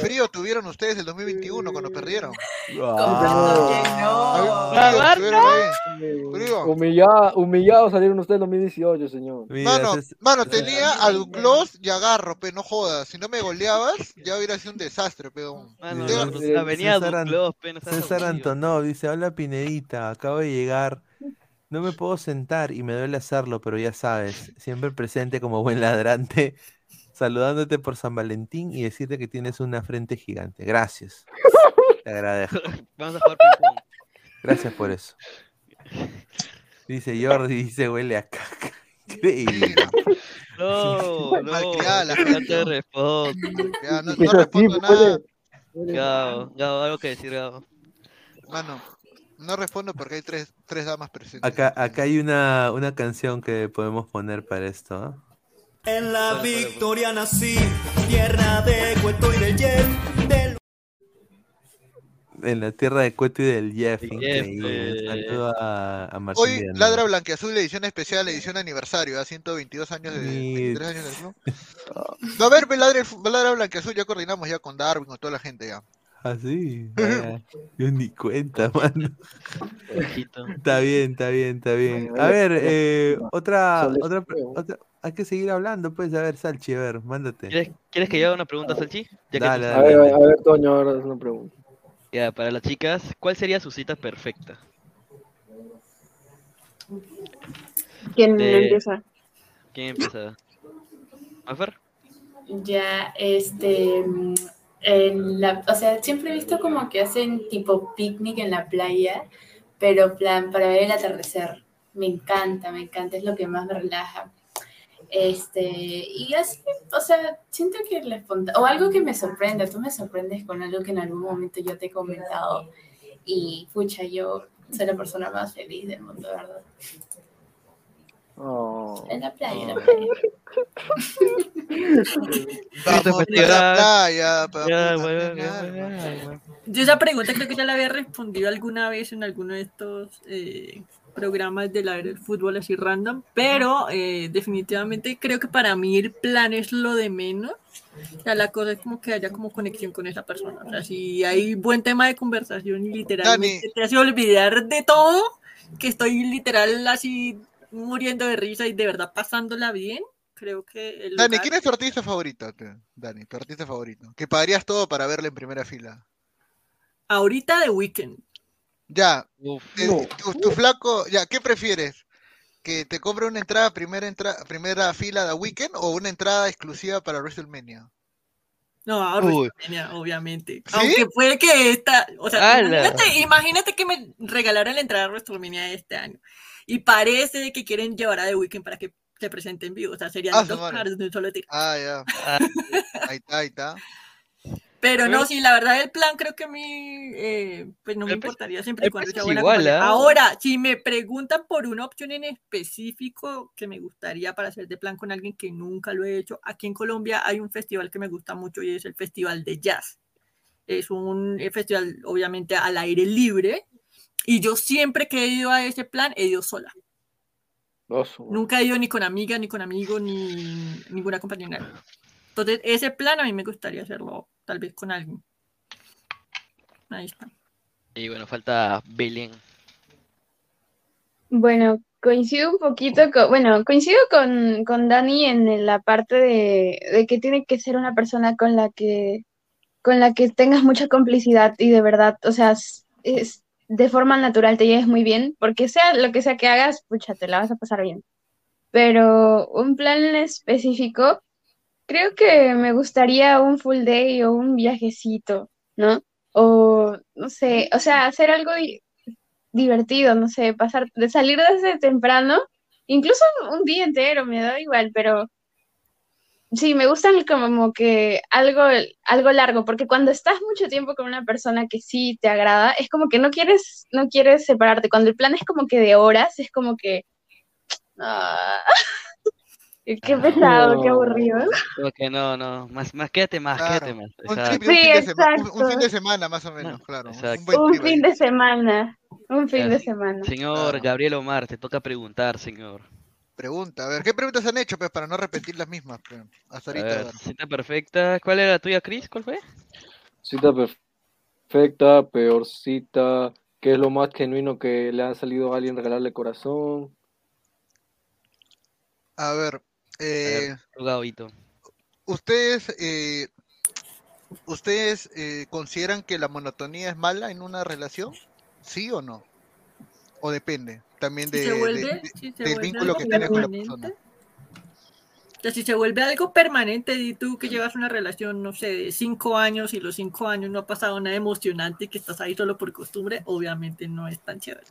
Frío tuvieron ustedes el 2021 cuando perdieron. Humillado, humillado salieron ustedes en 2018, señor. mano, mano, tenía al Gloss y agarro, pero no jodas. Si no me goleabas, ya hubiera sido un desastre, pero. César Antonov dice: Hola Pinedita, acabo de llegar. No me puedo sentar y me duele hacerlo, pero ya sabes, siempre presente como buen ladrante saludándote por San Valentín y decirte que tienes una frente gigante. Gracias. Te agradezco. Vamos a jugar ping Gracias por eso. Dice Jordi, dice huele a caca. Increíble. No, no, no te respondo. Ya, no, no respondo nada. Gabo, Gabo, algo que decir, Gabo. Mano, no respondo porque hay tres, tres damas presentes. Acá, acá hay una, una canción que podemos poner para esto. ¿no? En la victoria nací, tierra de Cueto y del Jeff. En la tierra de Cueto y del Jeff. Increíble. Saludo a, a Martín Hoy Ladra Blanqueazul, edición especial, edición aniversario, a 122 años de, 23 años de club. a ver, Ladra, Ladra Blanqueazul, ya coordinamos ya con Darwin, con toda la gente ya. Ah, sí. yo ni cuenta, mano. está bien, está bien, está bien. A ver, eh, otra, otra, otra, hay que seguir hablando, pues. A ver, Salchi, a ver, mándate. ¿Quieres, que yo haga una pregunta, Salchi? Ya dale, a, ver, a ver, Toño, ahora es una pregunta. Ya, para las chicas, ¿cuál sería su cita perfecta? ¿Quién empieza? ¿Quién empieza? ¿Mafer? Ya, este. En la, o sea, siempre he visto como que hacen tipo picnic en la playa, pero plan para ver el atardecer. Me encanta, me encanta, es lo que más me relaja. Este, y así, o sea, siento que les o algo que me sorprende, tú me sorprendes con algo que en algún momento yo te he comentado y pucha, yo soy la persona más feliz del mundo, ¿verdad? Oh. En la playa, en la playa. Vamos a playa. Yo esa pregunta creo que ya la había respondido alguna vez en alguno de estos eh, programas de la del fútbol así random, pero eh, definitivamente creo que para mí el plan es lo de menos. O sea, la cosa es como que haya como conexión con esa persona. O sea, si hay buen tema de conversación y literalmente te hace olvidar de todo, que estoy literal así muriendo de risa y de verdad pasándola bien, creo que... El Dani, ¿quién es tu artista favorito? Dani, tu artista favorito. Que pagarías todo para verle en primera fila. Ahorita The Weeknd. Ya, tu, flaco, ya, ¿qué prefieres? ¿Que te compre una entrada primera, entrada, primera fila de Weekend o una entrada exclusiva para WrestleMania? No, a WrestleMania, obviamente. Aunque puede que esta, o sea, imagínate, que me regalaran la entrada a WrestleMania este año. Y parece que quieren llevar a The Weeknd para que se presente en vivo. O sea, serían ah, dos caras de un solo tiro. Ah, ya. ahí está, ahí está. Pero no, sí, la verdad el plan creo que a mí, eh, pues no me importaría siempre y cuando sea buena ¿ah? Ahora, si me preguntan por una opción en específico que me gustaría para hacer de plan con alguien que nunca lo he hecho, aquí en Colombia hay un festival que me gusta mucho y es el Festival de Jazz. Es un eh, festival obviamente al aire libre y yo siempre que he ido a ese plan he ido sola. Nunca he ido ni con amiga, ni con amigo, ni ninguna compañera. Entonces, ese plan a mí me gustaría hacerlo, tal vez con alguien. Ahí está. Y bueno, falta Belén. Bueno, coincido un poquito con, bueno, coincido con, con Dani en la parte de, de, que tiene que ser una persona con la que, con la que tengas mucha complicidad y de verdad, o sea, es, de forma natural te lleves muy bien, porque sea lo que sea que hagas, pucha, te la vas a pasar bien. Pero un plan específico, creo que me gustaría un full day o un viajecito, ¿no? O, no sé, o sea, hacer algo divertido, no sé, pasar, de salir desde temprano, incluso un día entero, me da igual, pero Sí, me gustan como que algo, algo largo, porque cuando estás mucho tiempo con una persona que sí te agrada, es como que no quieres, no quieres separarte. Cuando el plan es como que de horas, es como que. Ah, qué pesado, qué aburrido. que no, no, más, más quédate más, quédate más. Un, fin de semana, más o menos, claro. Un, fin de semana, un fin de semana. Señor Gabriel Omar, te toca preguntar, señor. Pregunta, a ver, ¿qué preguntas han hecho pues, para no repetir las mismas? Pues, hasta ahorita. cita perfecta. ¿Cuál era la tuya, Chris? ¿Cuál fue? Cita perfecta, peor cita. ¿Qué es lo más genuino que le ha salido a alguien regalarle corazón? A ver, eh, ¿Ustedes, eh, ¿ustedes eh, consideran que la monotonía es mala en una relación? ¿Sí o no? ¿O depende? también de, del vínculo que tienes con la persona. O sea, si se vuelve algo permanente y tú que llevas una relación, no sé, de cinco años y los cinco años no ha pasado nada emocionante y que estás ahí solo por costumbre, obviamente no es tan chévere.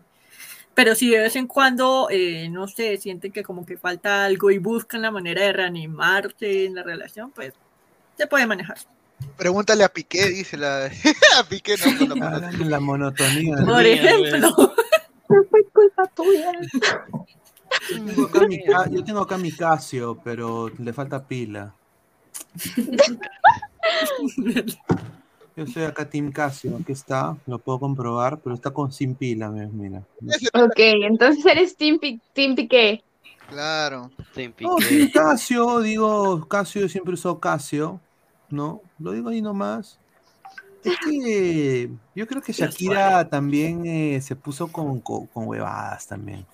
Pero si de vez en cuando, eh, no sé, sienten que como que falta algo y buscan la manera de reanimarse en la relación, pues se puede manejar. Pregúntale a Piqué, dice la. a Piqué no, la monotonía. Por ejemplo. No fue culpa tuya. yo tengo acá mi Casio, pero le falta pila. Yo soy acá Team Casio, aquí está, lo puedo comprobar, pero está con sin pila, mira. Ok, entonces eres Team, team Piqué. Claro. Team Piqué. Casio, digo, Casio siempre usó Casio, ¿no? Lo digo ahí nomás. Es que yo creo que Shakira también eh, se puso con, con, huevadas también.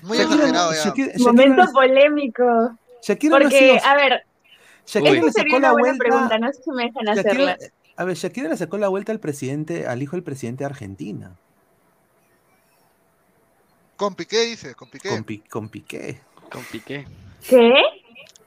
Muy exagerado ya. Momento polémico. Shakira Porque, a ver, Shakira le sacó la vuelta. Pregunta, no sé si me dejan hacerla. A ver, Shakira le sacó la vuelta al presidente, al hijo del presidente de Argentina. Con Piqué, dice, con Piqué. Con, con Piqué. Con Piqué. ¿Qué?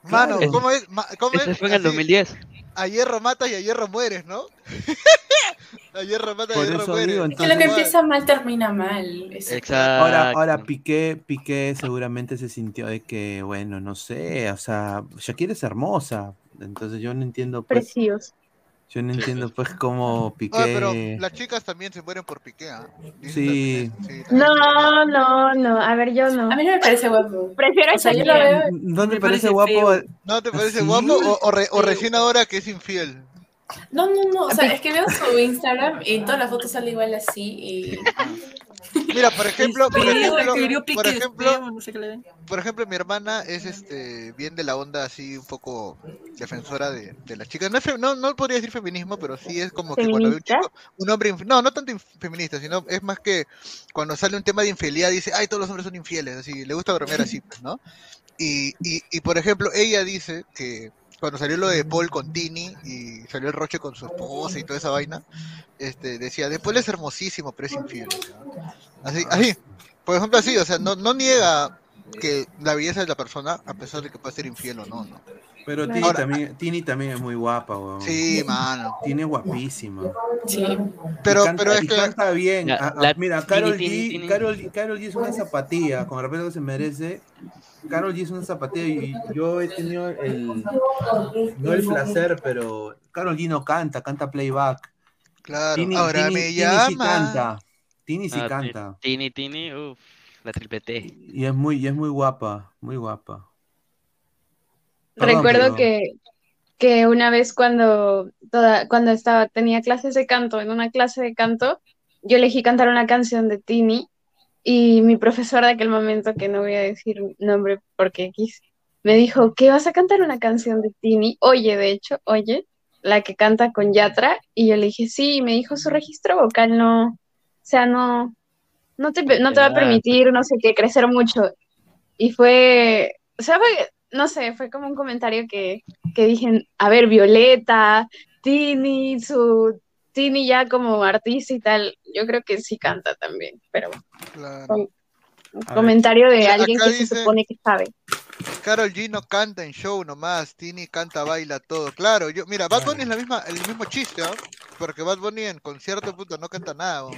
Mano, ¿cómo es? ¿Cómo Ese fue en el 2010 a hierro matas y a hierro mueres, ¿no? a hierro matas y a hierro mueres. Digo, que lo que empieza mal termina mal. Exacto. Ahora, ahora Piqué, Piqué seguramente se sintió de que, bueno, no sé, o sea, Shakira es hermosa, entonces yo no entiendo. Pues, Preciosa. Yo no entiendo pues cómo Piqué... Ah, pero las chicas también se mueren por Piqué, ¿ah? Sí. no, no, no, a ver, yo no. A mí no me parece guapo. Prefiero o sea, yo ¿No te parece, guapo? ¿No te parece guapo o, o, recién ahora que es infiel? No, no, no, o sea, es que veo su Instagram y todas las fotos salen igual así y... Mira, por ejemplo, por ejemplo, por ejemplo, por ejemplo, mi hermana es este bien de la onda así un poco defensora de, de las chicas. No, no, no podría decir feminismo, pero sí es como que cuando ve un chico, un hombre, no, no tanto feminista, sino es más que cuando sale un tema de infidelidad dice, ay, todos los hombres son infieles, así, le gusta bromear así, pues, ¿no? Y, y, y por ejemplo, ella dice que cuando salió lo de Paul con Tini y salió el Roche con su esposa y toda esa vaina, este, decía, después es hermosísimo, pero es infiel. Así, así, por ejemplo, así, o sea, no, no niega que la belleza de la persona, a pesar de que pueda ser infiel o no, ¿no? Pero Tini, también, Tini también es muy guapa, weón. Sí, mano. Tini es guapísima. Sí. Pero, pero es que. Canta bien. Ah, ah, mira, Carol G, Carol, Carol G es una zapatilla, con el respeto que se merece. Carol G es una zapatilla y yo he tenido el. No el placer, pero Carol G no canta, canta playback. Claro, ahora me llama. Tini sí canta. Tini sí ah, canta. Tini, Tini, uff, la triple T. Y es muy, y es muy guapa, muy guapa. Recuerdo que, que una vez cuando, toda, cuando estaba, tenía clases de canto, en una clase de canto, yo elegí cantar una canción de Tini y mi profesor de aquel momento, que no voy a decir nombre porque quise, me dijo que vas a cantar una canción de Tini, oye, de hecho, oye, la que canta con Yatra, y yo le dije, sí, y me dijo, su registro vocal no, o sea, no, no te, no te va a permitir, no sé qué, crecer mucho. Y fue, o sea, fue, no sé, fue como un comentario que, que dije, a ver, Violeta, Tini, su Tini ya como artista y tal, yo creo que sí canta también, pero claro. un comentario de alguien que se supone que sabe. Carol G no canta en show nomás, Tini canta, baila todo. Claro, yo, mira, Bad Bunny es la misma, el mismo chiste, ¿no? Porque Bad Bunny en concierto puto no canta nada.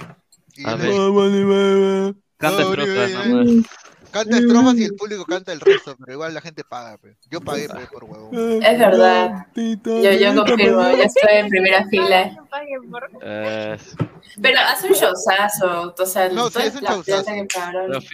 Y Canta nomás. Canta estrofas y el público canta el resto, pero igual la gente paga. Pe. Yo pagué pe, por huevo. Es verdad. Yo, yo confirmo, yo estoy en primera fila. Pero hace un showzazo. O sea, no, sí, es un showzazo.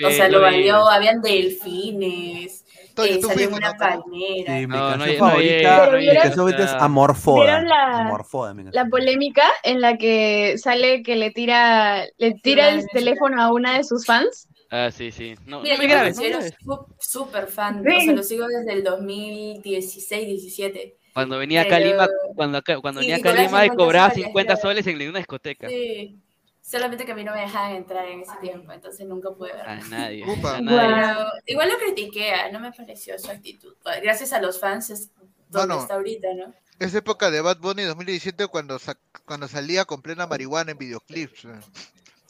o sea, lo valió. Habían delfines. Eh, salió una palmera. Sí, mi no, canción no, favorita, no, mi canción favorita es Amorfoda. ¿Vieron la, Amorfoda, la polémica en la que sale que le tira, le tira el teléfono a una de sus fans? Ah, sí, sí. No, Mira, me grabes. Yo súper fan. O sea, lo sigo desde el 2016, 17. Cuando venía a Calima, cuando, cuando venía a Calima y cobraba 50 soles en una discoteca. Sí. Solamente que a mí no me dejaban entrar en ese tiempo, entonces nunca pude ver. A nadie. igual lo critiqué, ah, no me pareció su actitud. Gracias a los fans es donde está ahorita, ¿no? Es época de Bad Bunny 2017 cuando, cuando salía con plena marihuana en videoclips.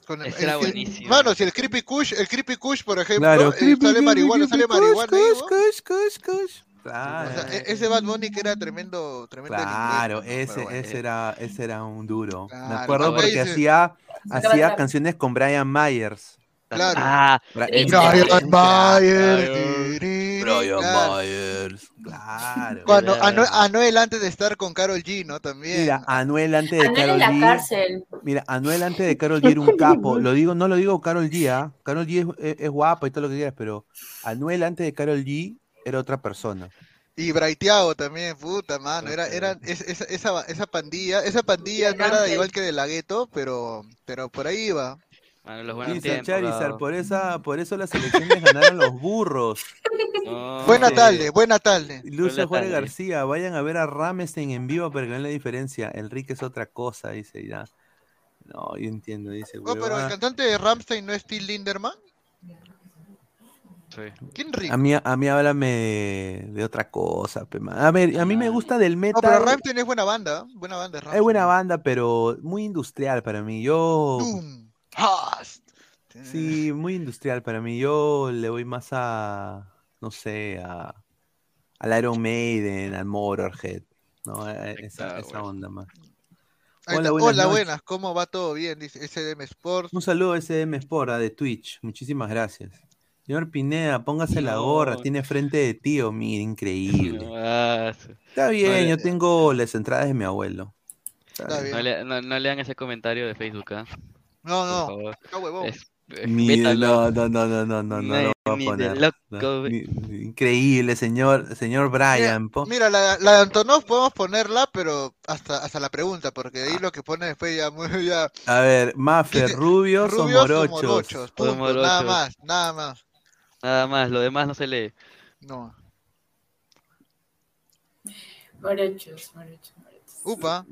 Con el, era buenísimo. Mano, si el Creepy Kush, el Creepy Kush, por ejemplo, claro, eh, sale marihuana, sale marihuana. Kush, Kush, Kush, Kush. Claro. O sea, e-, ese Bad Bunny que era tremendo, tremendo Claro, ese, ese, era, ese era un duro. Claro, Me acuerdo porque hacía, hacía canciones con Brian Myers. Claro. Ah, Brian Myers. Brian Myers. Claro. Cuando Anuel, antes de estar con Carol G, ¿no? También. Mira, Anuel antes de Carol G. Cárcel. Mira, Anuel antes de Carol G era un capo. Lo digo, no lo digo Carol G, ¿ah? Carol G es, es, guapa y todo lo que quieras, pero Anuel antes de Carol G era otra persona. Y Braithiago también, puta mano, era, era esa, esa, esa pandilla, esa pandilla no era igual que de la gueto, pero, pero por ahí iba. Bueno, los buenos tiempos, Charizard, por, esa, por eso las elecciones ganaron los burros. buena tarde, buena tarde. Lucio Juárez García, vayan a ver a Ramstein en vivo para que vean la diferencia. Enrique es otra cosa, dice ya. No, yo entiendo, dice. No, pero el cantante de Ramstein no es Till Linderman. Sí. ¿Quién A mí, a mí háblame de, otra cosa. A ver, a mí me gusta del metal. No, pero Ramstein es buena banda. Buena banda es buena banda, pero muy industrial para mí. Yo. Sí, muy industrial para mí. Yo le voy más a, no sé, a al Iron Maiden, al Motorhead, ¿no? Esa, esa onda más. Hola, buenas, Hola buenas, ¿cómo va todo bien? Dice SDM Sport. Un saludo a SDM Sport, de Twitch. Muchísimas gracias. Señor Pineda, póngase la gorra, tiene frente de tío, mira, increíble. Está bien, yo tengo las entradas de mi abuelo. No, le, no, no, lean ese comentario de Facebook, ¿ah? No, no, no huevón. no, no, no, no, no, no, no, lo voy a poner. increíble, señor, señor Brian. Mira, la, la, de Antonov podemos ponerla, pero hasta, hasta la pregunta, porque ahí lo que pone después ya muy ya. A ver, Maffer, rubios, rubios o morochos. O morochos, punto, morochos. Nada más, nada más. Nada más, lo demás no se lee. No. Morochos, morochos. Upa.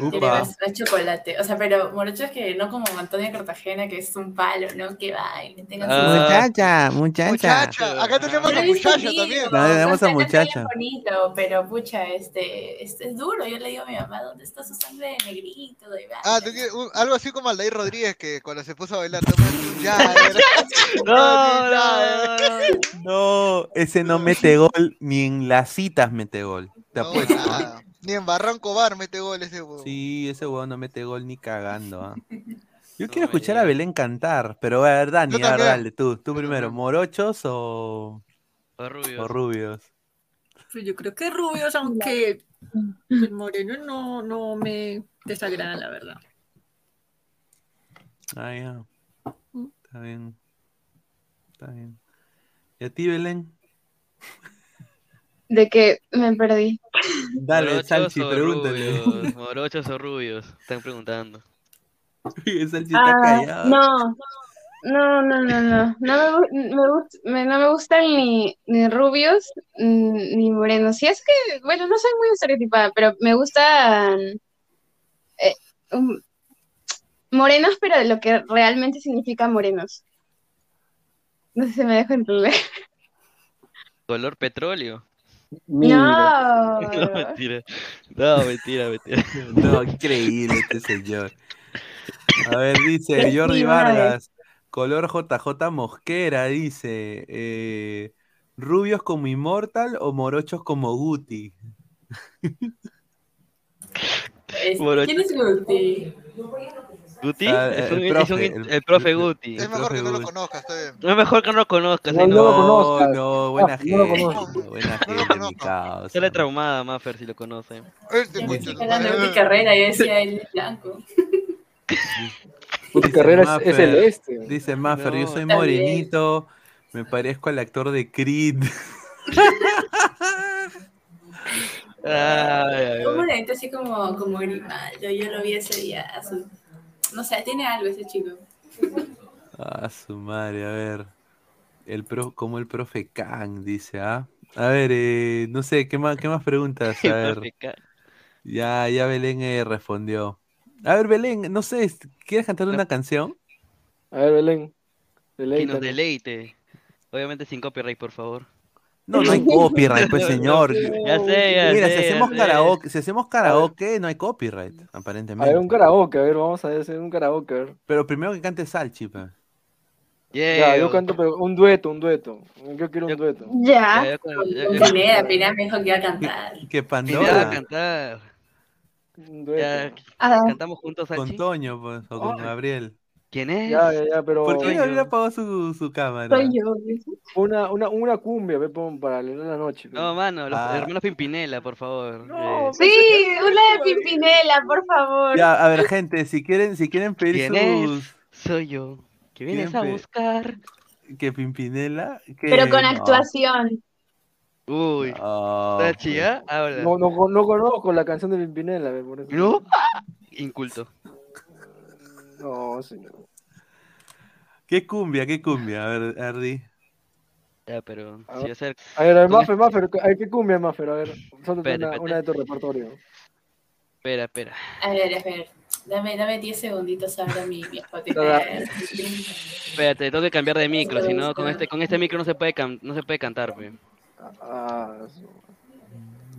Upa. chocolate. O sea, pero morocho es que no como Antonio Cartagena, que es un palo, ¿no? Que baile. muchacha, muchacha. Muchacha. Acá tenemos a muchacha también. No, tenemos a muchacha. bonito, pero pucha, este, este, es duro. Yo le digo a mi mamá, ¿dónde está su sangre de negrito? De ah, ¿tú quieres, algo así como Aldair Rodríguez, que cuando se puso a bailar, toma ya. no, no, no, ese no mete gol, ni en las citas mete gol. Te apuesto. Ni en Barranco Bar mete gol ese huevo. Sí, ese huevo no mete gol ni cagando. ¿ah? Yo quiero escuchar a Belén cantar, pero a ver, Dani, a ver, dale, tú, tú primero, ¿morochos o, o rubios? O rubios? Pues yo creo que rubios, aunque el moreno no, no me desagrada, la verdad. Ah, ya. Está bien. Está bien. ¿Y a ti, Belén? De que me perdí. Dale, Salchi, pregúntale. morochos o rubios, están preguntando. Salchi está ah, callado. No, No, no, no, no. No me, no me gustan ni, ni rubios ni morenos. Si es que, bueno, no soy muy estereotipada, pero me gustan eh, um, morenos, pero de lo que realmente significa morenos. No sé si me dejo entender. Color petróleo. No. no, mentira. No, mentira, mentira. No, increíble este señor. A ver, dice Jordi Vargas. Color JJ Mosquera, dice. Eh, ¿Rubios como Immortal o morochos como Guti? ¿Quién es Guti? ¿Guti? Ah, es, un, el, profe, el, profe Guti. Es mejor que no lo conozcas, está bien. No es mejor que no lo conozcas. No, no, no lo conozcas. No, buena gente. No buena gente, mi causa. Sale traumada, Maffer, si lo conoce. Este hablando de mi carrera y decía el blanco. Tu carrera es, celeste. Dice Maffer, yo soy morenito, me parezco al actor de Creed. Un morenito así como, como Grimaldo, yo lo vi ese día. No sé, tiene algo ese chico. Ah, su madre, a ver. El pro, como el profe Kang, dice, ¿ah? A ver, eh, no sé, ¿qué más, qué más preguntas? A ver. Ya, ya Belén eh, respondió. A ver, Belén, no sé, ¿quieres cantar una canción? A ver, Belén. Que nos deleite. Obviamente sin copyright, por favor. No, no hay copyright, pues señor. Ya sé, ya Mira, sé, si hacemos ya sé. karaoke, si hacemos karaoke, no hay copyright, aparentemente. A ver, un karaoke, a ver, vamos a hacer un karaoke. A ver. Pero primero que cante Salchi, pa. Yeah, Ya, yo canto, pero un dueto, un dueto. Yo quiero un dueto. Ya. Pineda, Pineda me dijo que iba a cantar. Que Pineda, Pandora. cantar. Un dueto. Ya, cantamos juntos, Con Salchi. Toño, pues, o con Gabriel. ¿Quién es? Ya, ya, ya, pero ¿Por qué. Gabriel apagó su, su cámara? soy yo. una, una, una cumbia, para alegrar la noche. No, mano, los Ah. hermanos Pimpinela, por favor. No, Eh, Sí, una de Pimpinela, por favor. Ya, a ver, gente, si quieren, si quieren pedir ¿Quién sus... es? Soy yo. ¿Qué vienes a buscar? Que Pimpinela... Que... Pero con no. actuación. Uy. Ah, Salchi, pues. ¿ya? Habla. No, no, no conozco la canción de Pimpinela, ve, por eso. ¿No? Inculto. No, señor. ¿Qué cumbia, qué cumbia? A ver, Ardi. Ya, pero si a ver, a ver, Con Maffer, Maffer, hay que cumbia, Maffer, a ver. Suéltate Espérate, una, una de tu repertorio. Espera, espera. A ver, a ver. Dame, dame 10 segunditos ahora mi, mi Spotify. Espérate, tengo que cambiar de micro, si no, con este, con este micro no se puede, can- no se puede cantar, pe. Ah,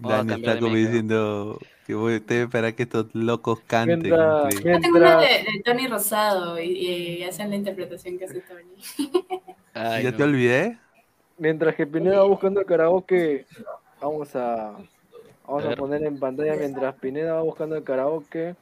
Dani está como diciendo que voy a esperar que estos locos canten. Mientras. Yo tengo una de, de Tony Rosado y, y hacen la interpretación que hace Tony. Ay, ¿Ya no. te olvidé? mientras que Pineda va buscando el karaoke, vamos a, vamos A poner en pantalla mientras Pineda va buscando el karaoke.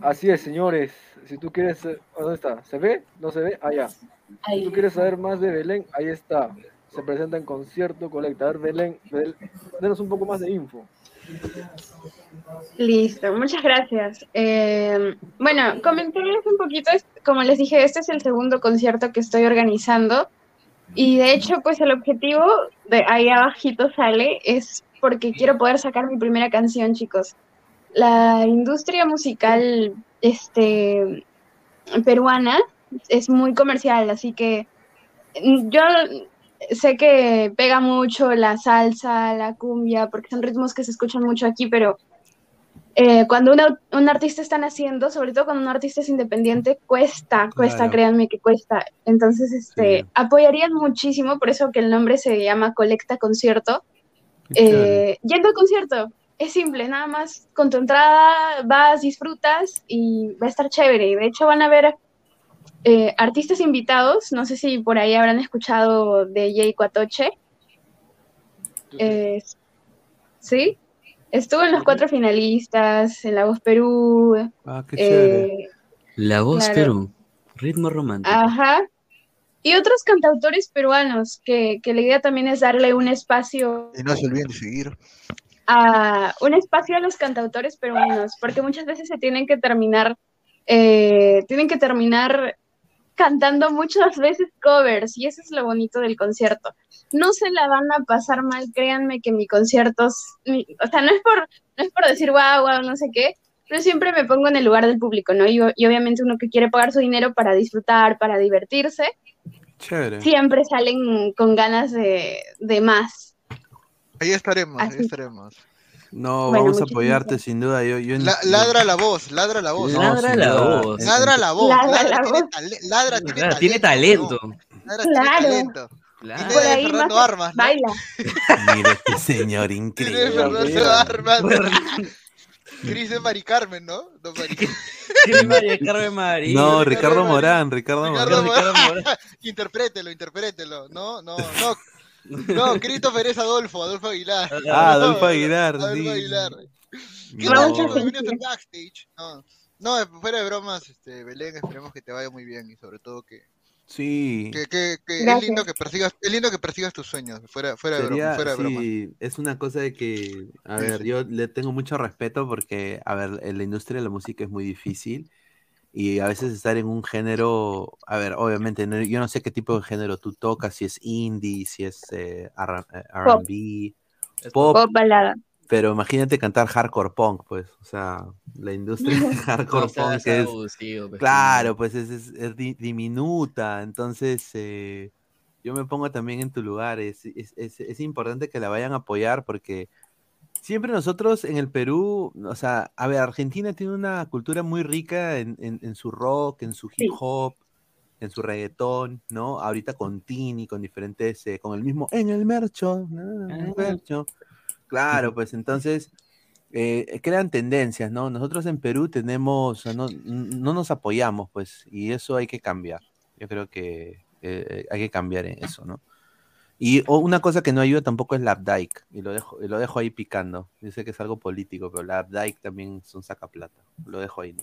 Así es, señores. Si tú quieres, eh, ¿dónde está? ¿Se ve? ¿No se ve? Allá. Si Ay, tú quieres saber más de Belén, ahí está. Se presenta en concierto, colecta. A ver, Belén, Bel- denos un poco más de info. Listo, muchas gracias. Eh, bueno, comentarles un poquito, como les dije, este es el segundo concierto que estoy organizando y de hecho, pues el objetivo de ahí abajito sale es porque quiero poder sacar mi primera canción, chicos. La industria musical este, peruana es muy comercial, así que yo sé que pega mucho la salsa, la cumbia, porque son ritmos que se escuchan mucho aquí, pero eh, cuando una- un artista está naciendo, sobre todo cuando un artista es independiente, cuesta, cuesta, Claro. créanme que cuesta. Entonces, este, Sí. apoyarían muchísimo, por eso que el nombre se llama Colecta Concierto. Eh, yendo al concierto, es simple, nada más con tu entrada vas, disfrutas y va a estar chévere. Y de hecho van a ver eh, artistas invitados, no sé si por ahí habrán escuchado de Jay Cuatoche. Eh, ¿Sí? Estuvo en los cuatro finalistas, en La Voz Perú. Ah, qué chévere. eh, La voz Claro. Perú, ritmo romántico. Ajá. Y otros cantautores peruanos, que, que la idea también es darle un espacio Y no se olviden de seguir. a un espacio a los cantautores peruanos, porque muchas veces se tienen que terminar, eh, tienen que terminar cantando muchas veces covers, y eso es lo bonito del concierto. No se la van a pasar mal, créanme que mi concierto, mi- o sea, no es por, no es por decir guau, guau, no sé qué, pero siempre me pongo en el lugar del público, ¿no? Y, y obviamente uno que quiere pagar su dinero para disfrutar, para divertirse, Chévere. siempre salen con ganas de, de más. Ahí estaremos, ahí estaremos. No, Bueno, vamos a apoyarte sin duda. Yo, yo La- ladra la voz, ladra la voz. Ladra sin la duda. voz. Ladra la voz. Ladra Ladra, la tiene, voz. ladra tiene talento. tiene talento. ¿no? Ladra Claro. tiene talento. Claro. Tiene Por ahí Fernando más- Armas, ¿no? baila. Mira este señor Tiene increíble. Fernando. Armas. Cris de Mari Carmen, ¿no? No, Mari- Carmen María. No, Ricardo Morán, Ricardo Ricardo Morán. Ricardo Morán. Interprételo, interprételo. No, no, no. No, Christopher es Adolfo, Adolfo Aguilar. Ah, Adolfo Aguilar, Adolfo sí. Aguilar. ¿Qué No. backstage. No, no, fuera de bromas, este, Belén, esperemos que te vaya muy bien y sobre todo que, Sí. que, que, que es lindo que persigas, es lindo que persigas tus sueños, fuera, fuera de broma, Sería, fuera de broma. sí, es una cosa de que, a Sí, ver, yo le tengo mucho respeto porque, a ver, en la industria de la música es muy difícil y a veces estar en un género, a ver, obviamente, no- yo no sé qué tipo de género tú tocas, si es indie, si es eh, R- eh, R&B, pop, Pop balada. pero imagínate cantar hardcore punk, pues, o sea, la industria de hardcore No, punk es es, abusivo, pues, Claro, pues es, es- es di- diminuta, entonces eh, yo me pongo también en tu lugar, es, es- es- es importante que la vayan a apoyar porque siempre nosotros en el Perú, o sea, a ver, Argentina tiene una cultura muy rica en, en- en su rock, en su hip hop, en su reggaetón, ¿no? Ahorita con Tini, con diferentes, eh, con el mismo, en el mercho, ¿no? en el mercho. Claro, pues entonces eh, crean tendencias, ¿no? Nosotros en Perú tenemos, no, no nos apoyamos, pues, y eso hay que cambiar. Yo creo que eh, hay que cambiar en eso, ¿no? Y o- una cosa que no ayuda tampoco es la Updike, y lo dejo, y lo dejo ahí picando. Sé que es algo político, pero la Updike también es un sacaplata. Lo dejo ahí.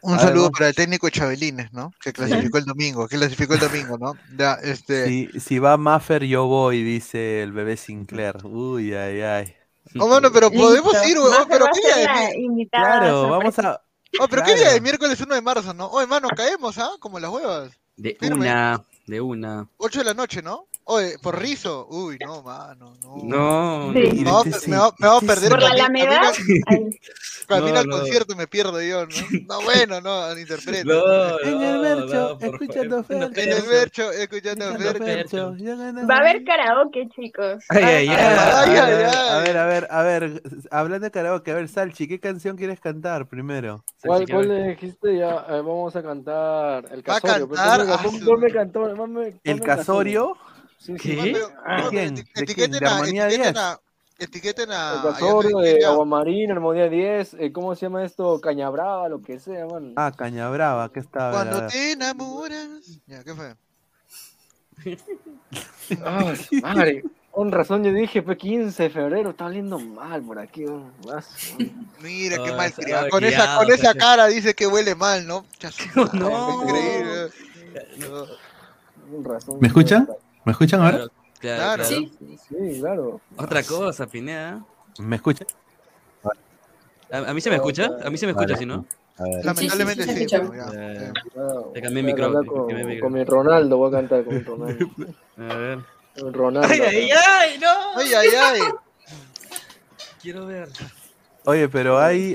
Un A ver, saludo para el técnico Chabelines, ¿no? Que clasificó el domingo, que clasificó el domingo, ¿no? Ya, este. Si, si va Maffer, yo voy, dice el bebé Sinclair. Uy, ay, ay. Oh, mano, pero podemos Listo. ir, weón. Maffer Pero va a qué día de mi- Claro, vamos a. Oh, pero qué Claro. día de miércoles 1 de marzo, ¿no? Oh, hermano, caemos, ¿ah? Como las huevas. De una, de una. 8 de la noche, ¿no? Oye, por rizo. Uy, no, mano, no. No, Sí. Me va, a- Este me va- me va a perder Por la Alameda. camino- No, al no. concierto me pierdo yo, ¿no? No, bueno, no, interpreto. No, En el no, mercho, no, por escuchando. Fercho. En el vercho, escuchando Fercho. Va a haber karaoke, chicos. Ay, ay, A ay. ver, a ver, a ver, a ver, hablando de karaoke, a ver, Salchi, ¿qué canción quieres cantar primero? ¿Cuál, cuál le dijiste ya? Eh, vamos a cantar el Va a casorio. cantar, ¿El casorio? Sí. No, Ah, no. Etiqueten ¿De a, etiqueten 10? a, etiqueten a, Aguamarina, Armonía 10, eh, ¿cómo se llama esto? Cañabrava, lo que sea, man. Ah, Caña Brava, ¿qué está? Cuando te enamoras. Ya, ¿qué fue? Ah, madre, con razón yo dije, fue 15 de febrero, está oliendo mal por aquí. Ah, su- Mira, qué Oh, mal criado. Con esa, con esa cara dice que huele mal, ¿no? No. Increíble. No. Con razón. ¿Me escuchan? ¿Me escuchan ahora? Claro, claro, Claro. claro. Sí. Sí, claro. Otra cosa, Pineda. ¿Me escuchas? ¿A, a mí se me escucha? A mí se me escucha, si no. Lamentablemente Sí, sí, sí. Eh, eh. Claro. Te cambié el micrófono, Con, mi Ronaldo, voy a cantar con mi Ronaldo. A ver. Con Ronaldo. ¡Ay, ay, ay! ¡No! Ay, ay, ay. Quiero ver. Oye, pero hay.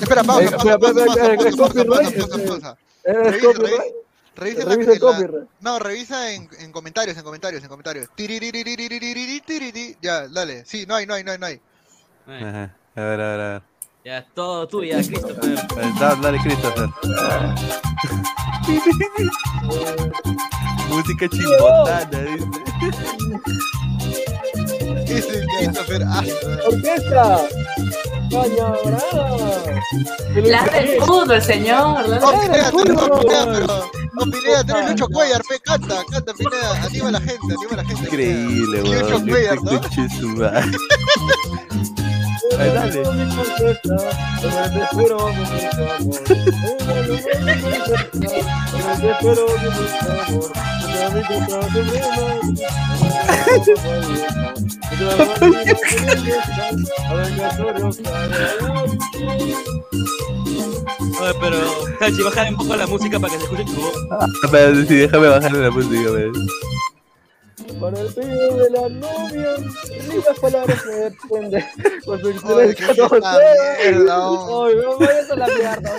Espera, pausa, Eh, pausa, espera, pausa, espera, pausa, espera, pausa, pausa, pausa, pausa. ¿Eres Revisa, copyright? Revisa, la, No, revisa en, en, comentarios, en comentarios, en comentarios. Ya, dale. No hay, no hay, no hay, no hay. A ver, todo Christopher. Dale, Christopher. Música señor! No, Pineda, tenés Lucho Cuellar, pe, canta, canta, Pineda. Anima a la gente, anima a la gente. Increíble, Lucho weón. Cuellar, Este ¿no? dale. Oye, pero, Salchi, bajar un poco la música para que se escuche tu voz. Ah, Espera, sí, déjame bajarle la música, weón. Para el pedido de la novia, lindas palabras me depende. Con su no no me vayas a la mierda.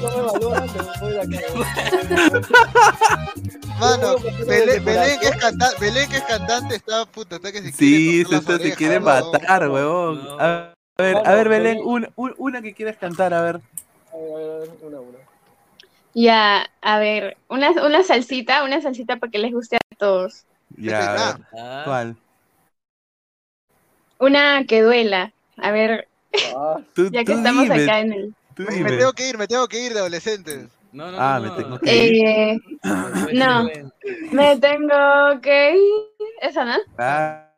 No me valoran, me voy de aquí. Mano, Belén, Belén, que es cantante, Belén que es cantante está puta, está que se Sí, quiere se, se quiere matar, huevón. A ver, a ver, Belén, una, una que quieras cantar, a ver. A ver, una, una. Ya, a ver, una, una salsita, una salsita para que les guste a todos. Ya, a ver. ¿Cuál? Una que duela. A ver, Tú- ya que tú estamos dime, acá en el... tú Me tengo que ir, me tengo que ir de adolescentes. No, no, Ah, no, me no. tengo que ir. Eh, no, me tengo que ir. Esa, ¿no? Claro,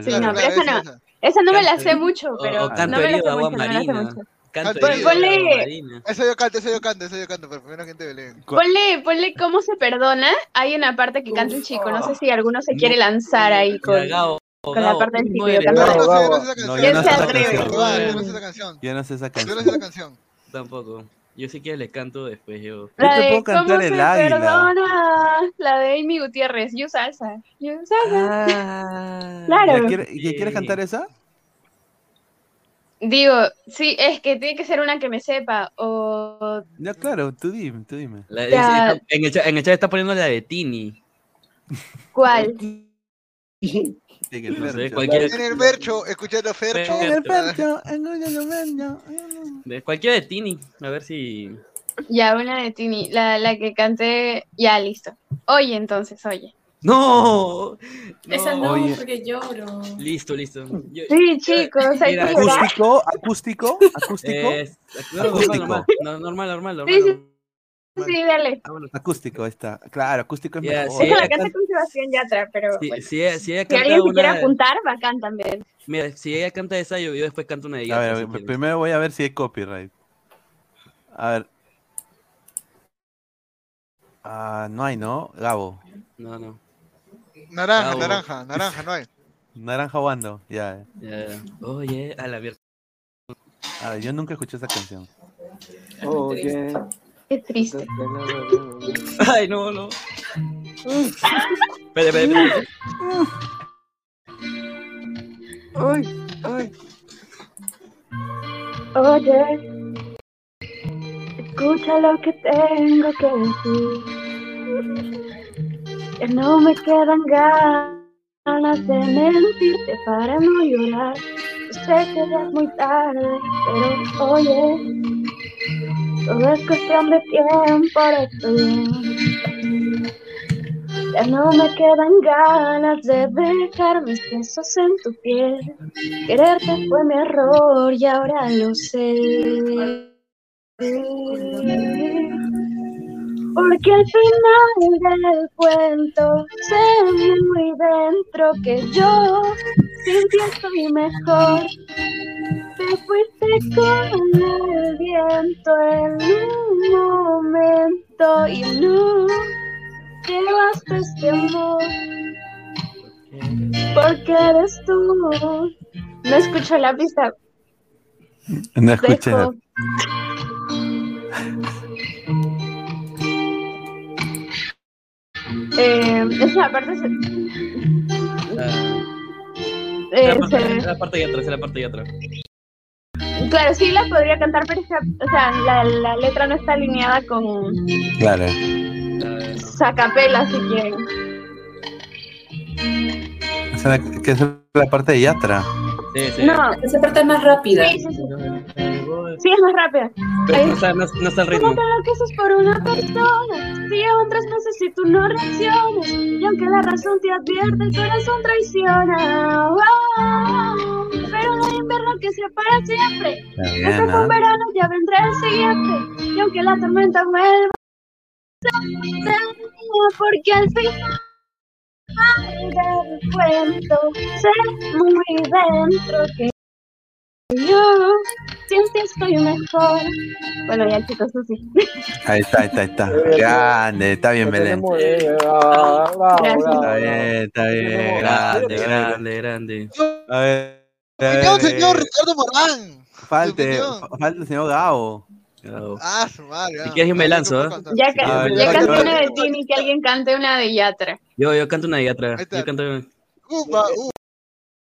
Sí, claro. no, pero esa no. Esa no me la sé mucho, O- pero o canto no me la sé mucho, no me la sé mucho. Canto ponle- marina. Eso yo canto, eso yo canto, eso yo canto, pero primero gente de Belén. Ponle, ponle cómo se perdona. Hay una parte que canta el chico. No sé si alguno se quiere lanzar ahí con, la parte del chico. Yo Yo no sé, yo no sé esa canción. yo no sé se esa atreve? canción. Yo no sé esa canción. Yo no sé esa Yo. Tampoco. Yo si quieres les canto después yo. La Yo te de puedo cantar ¿Cómo el se águila. perdona? La de Amy Gutiérrez. You salsa. You salsa. Ah, Claro. ¿Ya quiere- ¿y ¿Quieres cantar esa? Digo, sí, es que tiene que ser una que me sepa. O. Ya, claro, tú dime, tú dime. La- Ya. está- en, el chat, en el chat está poniendo la de Tini. ¿Cuál? Que el No sé, cualquier, En el escuchando Fercho. En el en el cualquiera de Tini. A ver si. Ya, una de Tini. La, la que canté. Ya, listo. Oye, entonces, oye. ¡No! Esa no, Oye. porque lloro. Listo, listo. Yo- Sí, chicos, hay Mira, que llorar. ¿Acústico? ¿Acústico? ¿Acústico? es- no, normal, normal, no, normal, normal, normal. Sí, sí, dale. Acústico, está. Claro, acústico es mejor. sí. La canté con Sebastián Yatra, pero. Si, bueno. si ella, si ella Si canta alguien se quiere una. apuntar, bacán también. Mira, si ella canta esa, yo, yo después canto una de A ella. ver, si quieres. primero voy a ver si hay copyright. A ver. Ah, no hay, ¿no? Gabo. No, no. Naranja, naranja, naranja, no hay. Naranja Wando, ya. Ya. Oye, a la mierda. A ver, yo nunca escuché esa canción. Oye. Qué triste. Ay, no, no. Espera, espera, espera. Ay, ay. Oye, escucha lo que tengo que decir. Que no me quedan ganas de mentirte para no llorar. Sé que ya es muy tarde, pero oye, todo es cuestión de tiempo de esto bien. Ya no me quedan ganas de dejar mis besos en tu piel. Quererte fue mi error y ahora lo sé. Porque al final del cuento sé muy dentro que yo sin ti estoy mejor. Te fuiste con el viento en un momento y no llevaste este amor. Porque eres tú. No escucho la pista. No escuché. Dejo. Eh, esa parte se... Es eh, la parte, se- la parte de atrás, es la parte de atrás. Claro, sí la podría cantar, pero esa- o sea, la, la letra no está alineada con Claro. Sacapela, si quieren. Esa es la- que es la parte de Yatra. Sí, sí. No, Esa parte es más rápida. sí, sí, sí. Sí, es más rápida. Pero no está, no, no está el ¿Cómo ritmo. te enloqueces por una persona? Si llevan tres meses y tú no reaccionas. Y aunque la razón te advierte, el corazón traiciona. Wow. Pero no hay invierno que sea para siempre. Este bien, fue un ¿ah? verano, ya vendrá el siguiente. Y aunque la tormenta vuelva, porque al final del cuento sé muy dentro que yo ti estoy mejor. Bueno, ya chicos, eso sí. Ahí está, ahí está, ahí está. Grande, está bien, Belén. Está bien, está bien. Grande, grande. Grande, grande. A ver. Opinión, señor eh, Ricardo Morán. Falte, falta el señor Gabo. Ah, su madre. Si quieres yo me lanzo, ¿eh? Ya, ca ya canté una de Tini, que alguien cante una de Yatra. Yo, yo canto una de Yatra. Yo canto... Upa,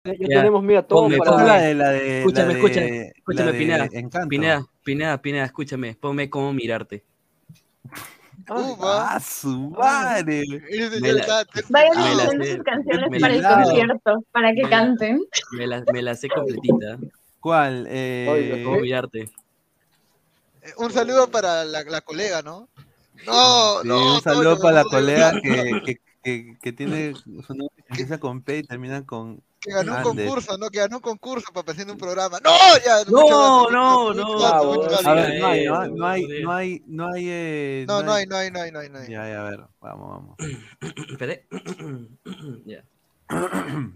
Ya, tenemos, mira, todo Ponme, para... ponme. La de, la de, Escúchame, la de- escúchame, escúchame, Pineda, Encanto. Pineda, Pineda, Pineda, escúchame, ponme cómo mirarte. Ah, su madre. Vayan sé, sus canciones me para el concierto, para que Me canten. Me la, me la sé completita. ¿Cuál? Eh, Cómo mirarte. Eh, Un saludo para la, la colega, ¿no? No, sí, no. un saludo para la no, colega que, que, que, que tiene su nombre que empieza con P y termina con Que ganó un concurso, ¿no? Que ganó un concurso para presentar un programa. ¡No! Ya, No, no, no. A ver, no hay, no, no hay, no hay, no hay, eh, No, no hay, no hay, no hay, no hay. no hay. Ya, ya, a ver, vamos, vamos. Espere. Ya.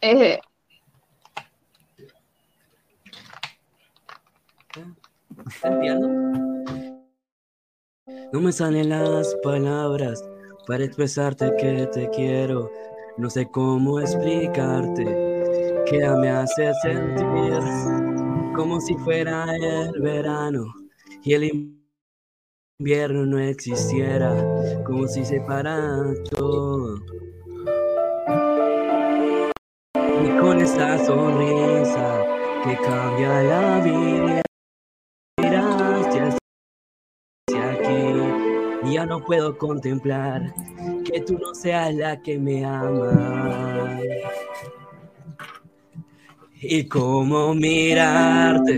Eh. No me salen las palabras para expresarte que te quiero. No sé cómo explicarte que me hace sentir como si fuera el verano y el invierno no existiera, como si se parara todo. Y con esa sonrisa que cambia la vida, ya no puedo contemplar que tú no seas la que me ama. Y cómo mirarte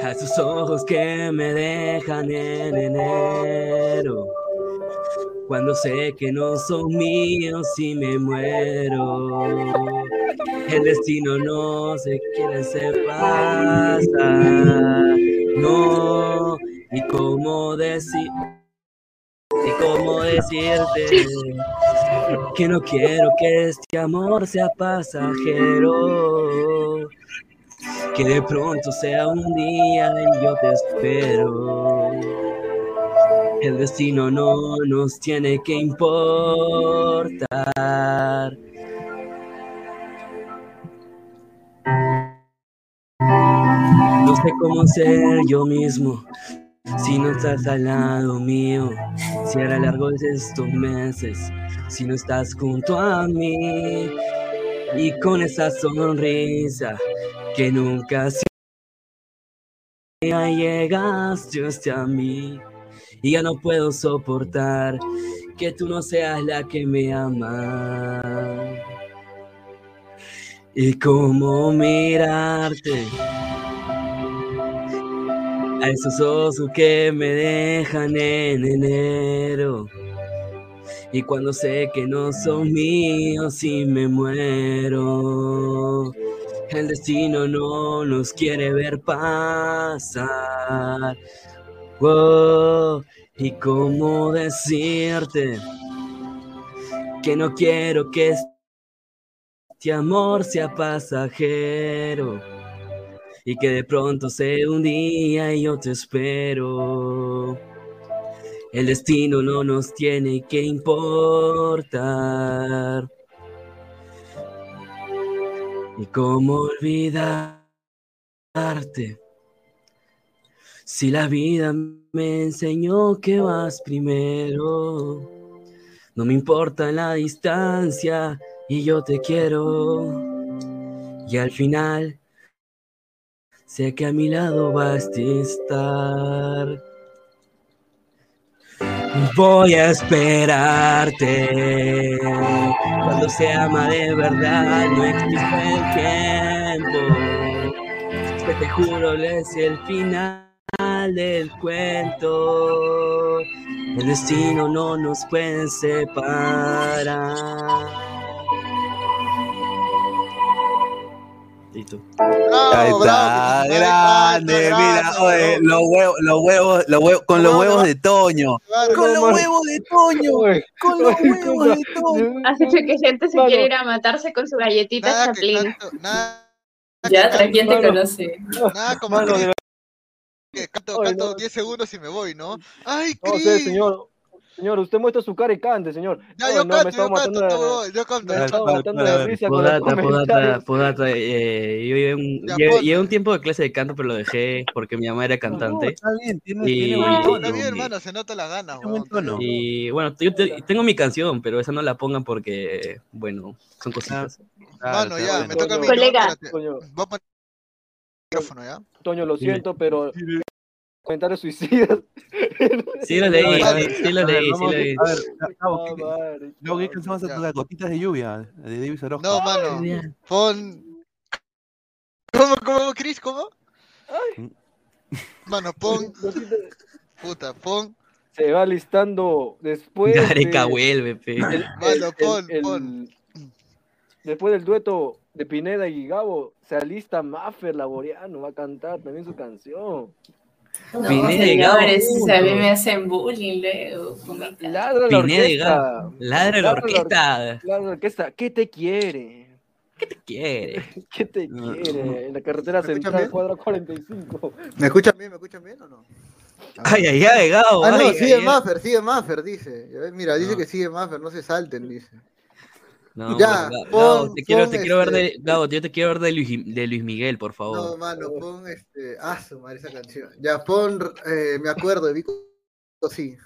a esos ojos que me dejan en enero. Cuando sé que no son míos y me muero. El destino no se quiere se pasa. No, y cómo decir y cómo decirte que no quiero que este amor sea pasajero, que de pronto sea un día y yo te espero. El destino no nos tiene que importar. No sé cómo ser yo mismo si no estás al lado mío, si hará largos estos meses, si no estás junto a mí y con esa sonrisa que nunca se llegaste hasta mí y ya no puedo soportar que tú no seas la que me ama. Y cómo mirarte a esos osos que me dejan en enero. Y cuando sé que no son míos y me muero, el destino no nos quiere ver pasar. Wow, y cómo decirte que no quiero que este amor sea pasajero y que de pronto sea un día y yo te espero. El destino no nos tiene que importar. ¿Y cómo olvidarte? Si la vida me enseñó que vas primero, no me importa la distancia y yo te quiero. Y al final Sé que a mi lado vas a estar. Voy a esperarte. Cuando se ama de verdad, no existe el tiempo. Que te juro es el final del cuento. El destino no nos puede separar. Listo. Ahí está, grande, mira, oye, los huevos, los huevos, los huevos, con los huevos de Toño, con los huevos de Toño, con los huevos de Toño. Has hecho que gente se quiere ir a matarse con su galletita Nada que Chaplin. canto, nada Ya, que ¿quién te conoce? Nada como que- canto, canto no. 10 segundos y me voy, ¿no? ¡Ay, No Cris! sé, señor. Señor, usted muestra su cara y cante, señor. Ya, yo no, canto, yo canto, de- yo canto. yo canto. con los Podata, podata, podata. eh, yo llevé un, Ya, llevé- ponte. llevé un tiempo de clase de canto, pero lo dejé porque mi mamá era cantante. está bien, tiene, Y- tiene tono. está bien, hermano, se nota las ganas, Tiene buen tono. Y bueno, yo te- tengo mi canción, pero esa no la pongan porque, bueno, son cositas. Mano, ya, me toca a mí. Colega. Voy a poner el micrófono, ¿ya? Toño, lo siento, pero comentarios suicidas. Sí lo leí, sí, lo leí, sí vamos, lo leí. A ver, Gabo, ¿qué- Ah, madre. Gabo, ¿qué canción vas a tocar? Gotitas de lluvia, de David Orozco. No, mano, pon... ¿Cómo, cómo, Chris? ¿Cómo? Mano, pon... Puta, pon... Se va listando después. Gareca de- vuelve, pe. Mano, el- pon, el- pon. Después del dueto de Pineda y Gabo, se alista Maffer Laboriano, va a cantar también su canción. No, Pineda y Gabo señores, a mí me hacen bullying luego. Ladra la Pineda y orquesta. Gabo. Ladra la orquesta. Ladra la orquesta. ¿Qué te quiere? ¿Qué te quiere? ¿Qué te quiere? En la carretera ¿Me escuchan central, cuadra 45. ¿Me escuchan bien? ¿Me escuchan bien o no? Ay, ay, ay, Gabo. Ah, no, ay, sigue ay. Maffer, sigue Maffer, dice. Mira, dice No. que sigue Maffer, no se salten, dice. No, Ya, Gabo, pon- Gabo, te quiero, te quiero ver de, este- Gabo, yo te quiero ver de Luis, de Luis Miguel, por No, favor. mano, pon este. Ah, su madre, esa canción. Ya, pon. eh, me acuerdo de Vico. Sí.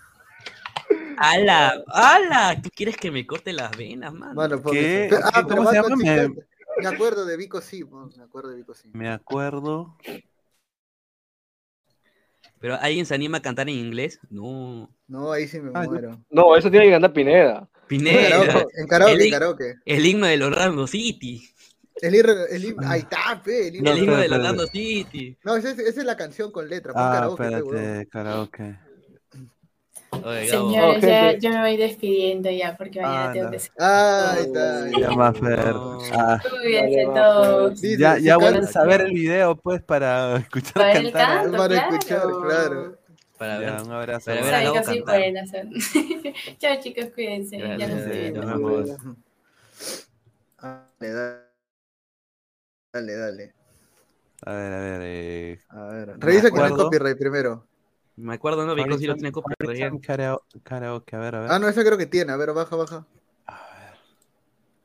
¡Hala! ¡Hala! ¿Tú quieres que me corte las venas, mano? Mano, pon ¿Qué? eso. Ah, ¿Cómo pero se más llama? Me- acuerdo de Vico sí, pon, me acuerdo de Vico sí. Me acuerdo. ¿Pero alguien se anima a cantar en inglés? No. No, ahí sí me Ah, muero. No, eso tiene que cantar Pineda. Pineda. Karaoke, en karaoke, el, en karaoke. el himno del Orlando City. El, ir- el, himno- ahí está, pe, el himno. el himno del. Orlando City. No, esa es, esa es la canción con letra. Pon Ah, karaoke, espérate, karaoke. Oye. Señores, Oh, ya, yo me voy despidiendo ya porque mañana Ah, tengo no. que ser. Ah, ahí está. Ya. Maffer. No. Ah, todos. Ya, ya vuelves a ver el video, pues, para escuchar Para el cantar. canto, Para claro. escuchar, claro. Para Ya, ver. un abrazo. Para ver a sí pueden hacer. Chao chicos, cuídense. Ya nos vemos. Nos vemos. Dale, dale. Dale, dale. A ver, a ver. Eh, A ver. Revisa que no hay copyright primero. Me acuerdo, no, Vico sí lo tiene copyright. Karaoke, a ver, a ver. Ah, no, esa creo que tiene. A ver, baja, baja.